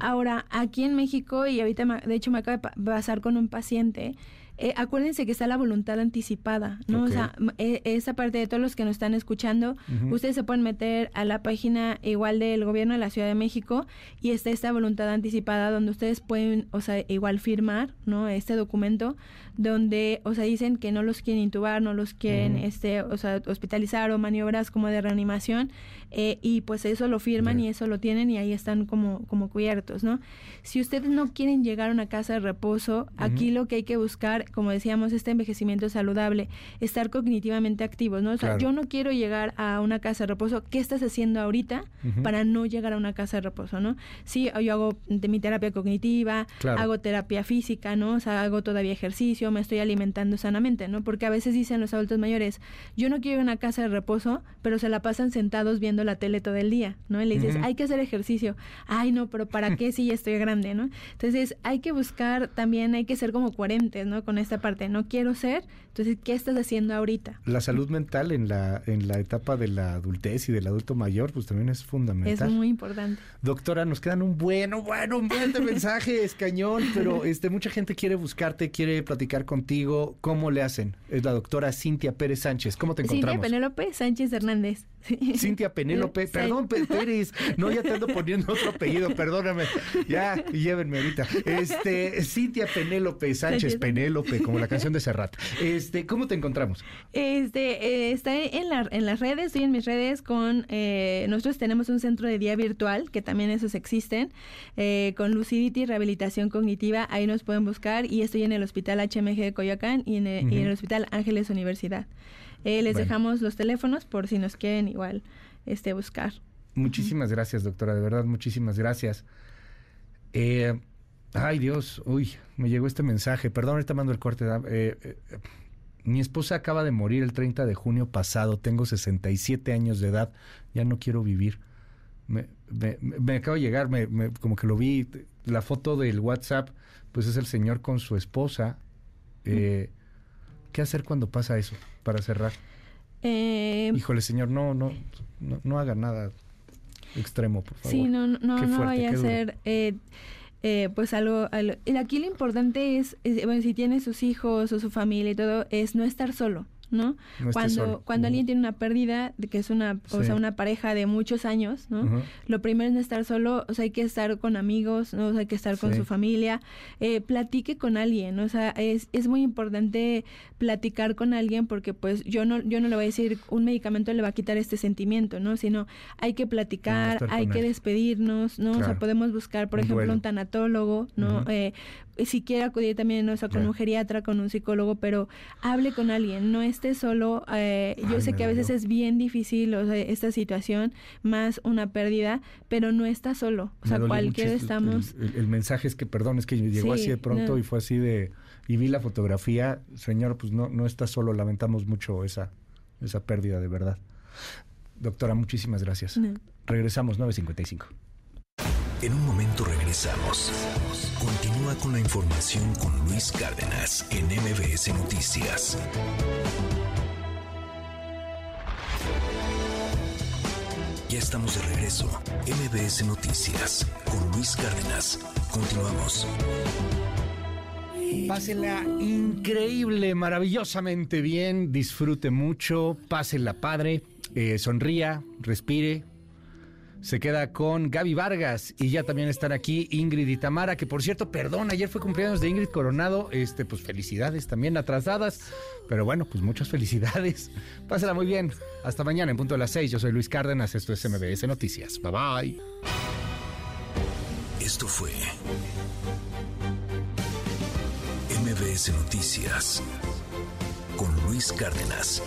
Ahora, aquí en México, y ahorita, de hecho, me acaba de pasar con un paciente, eh, acuérdense que está la voluntad anticipada, ¿no? O sea, e, esa parte de todos los que nos están escuchando, ustedes se pueden meter a la página igual del gobierno de la Ciudad de México y está esta voluntad anticipada donde ustedes pueden, o sea, igual firmar, ¿no? Este documento donde, o sea, dicen que no los quieren intubar, no los quieren, este, o sea, hospitalizar o maniobras como de reanimación, eh, y pues eso lo firman y eso lo tienen y ahí están como, como cubiertos, ¿no? Si ustedes no quieren llegar a una casa de reposo, aquí lo que hay que buscar, como decíamos, este envejecimiento saludable, estar cognitivamente activos, ¿no? O sea, yo no quiero llegar a una casa de reposo, ¿qué estás haciendo ahorita para no llegar a una casa de reposo, ¿no? Sí, yo hago de mi terapia cognitiva, hago terapia física, ¿no? O sea, hago todavía ejercicio, me estoy alimentando sanamente, ¿no? Porque a veces dicen los adultos mayores, yo no quiero ir a una casa de reposo, pero se la pasan sentados viendo la tele todo el día, ¿no? Y le dices, hay que hacer ejercicio. Ay, no, pero ¿para qué si ya estoy grande, ¿no? Entonces, hay que buscar también, hay que ser como coherentes, ¿no? Con esta parte, no quiero ser, entonces, ¿qué estás haciendo ahorita? La salud mental en la, en la etapa de la adultez y del adulto mayor, pues también es fundamental. Es muy importante. Doctora, nos quedan un bueno, bueno, un buen de mensajes, cañón, pero este, mucha gente quiere buscarte, quiere platicar contigo. ¿Cómo le hacen? Es la doctora Cintia Pérez Sánchez. ¿Cómo te encontramos? Cintia Penélope Sánchez Hernández. Cintia Penélope, perdón, Pérez, no, ya te ando poniendo otro apellido, perdóname, ya, llévenme ahorita. Este, Cintia Penélope Sánchez, Penélope, como la canción de Serrat. Este, ¿cómo te encontramos? Este, eh, está en, la, en las redes, estoy en mis redes con, eh, nosotros tenemos un centro de día virtual, que también esos existen, eh, con Lucidity Rehabilitación Cognitiva, ahí nos pueden buscar, y estoy en el Hospital HMG de Coyoacán y en el Hospital Ángeles Universidad. Eh, les dejamos los teléfonos por si nos quieren igual este, buscar. Muchísimas gracias, doctora, de verdad, muchísimas gracias. Eh, ay, Dios, uy, me llegó este mensaje, perdón, ahorita mando el corte. Eh, mi esposa acaba de morir el 30 de junio pasado, tengo 67 años de edad, ya no quiero vivir. Me, me, acaba de llegar, me, como que lo vi, la foto del WhatsApp, pues es el señor con su esposa. Eh, ¿Qué hacer cuando pasa eso? Para cerrar. Eh, Híjole, señor, no, no, no, haga nada extremo, por favor. Sí, no, no, no vaya a ser eh, eh, pues algo, Aquí lo importante es, bueno, si tiene sus hijos o su familia y todo, es no estar solo. ¿No? cuando cuando alguien tiene una pérdida, que es una, o sea, una pareja de muchos años, ¿no? Lo primero es no estar solo, o sea, hay que estar con amigos, ¿no? hay que estar con su familia, eh, platique con alguien, o sea, es, es muy importante platicar con alguien porque pues yo no yo no le voy a decir un medicamento le va a quitar este sentimiento, ¿no? Sino hay que platicar, hay que despedirnos, ¿no? O sea, podemos buscar, por ejemplo, un tanatólogo, ¿no? eh, si quiere acudir también, o sea, con un geriatra, con un psicólogo, pero hable con alguien, no esté solo. Eh, yo sé que a veces es bien difícil o sea, esta situación, más una pérdida, pero no está solo. O sea, cualquiera estamos... El, mensaje es que, perdón, es que llegó así de pronto y fue así de... Y vi la fotografía, señor, pues no, no está solo, lamentamos mucho esa, esa pérdida de verdad. Doctora, muchísimas gracias. Regresamos 9.55. En un momento regresamos. Continúa con la información con Luis Cárdenas en MBS Noticias. Ya estamos de regreso. MBS Noticias con Luis Cárdenas. Continuamos. Pásenla increíble, maravillosamente bien, disfrute mucho, pásenla padre, eh, sonría, respire, se queda con Gaby Vargas y ya también están aquí Ingrid y Tamara, que por cierto, perdón, ayer fue cumpleaños de Ingrid Coronado, este, pues felicidades también atrasadas, pero bueno, pues muchas felicidades. Pásala muy bien. Hasta mañana en punto de las seis. Yo soy Luis Cárdenas, esto es MBS Noticias. Bye bye. Esto fue MBS Noticias con Luis Cárdenas.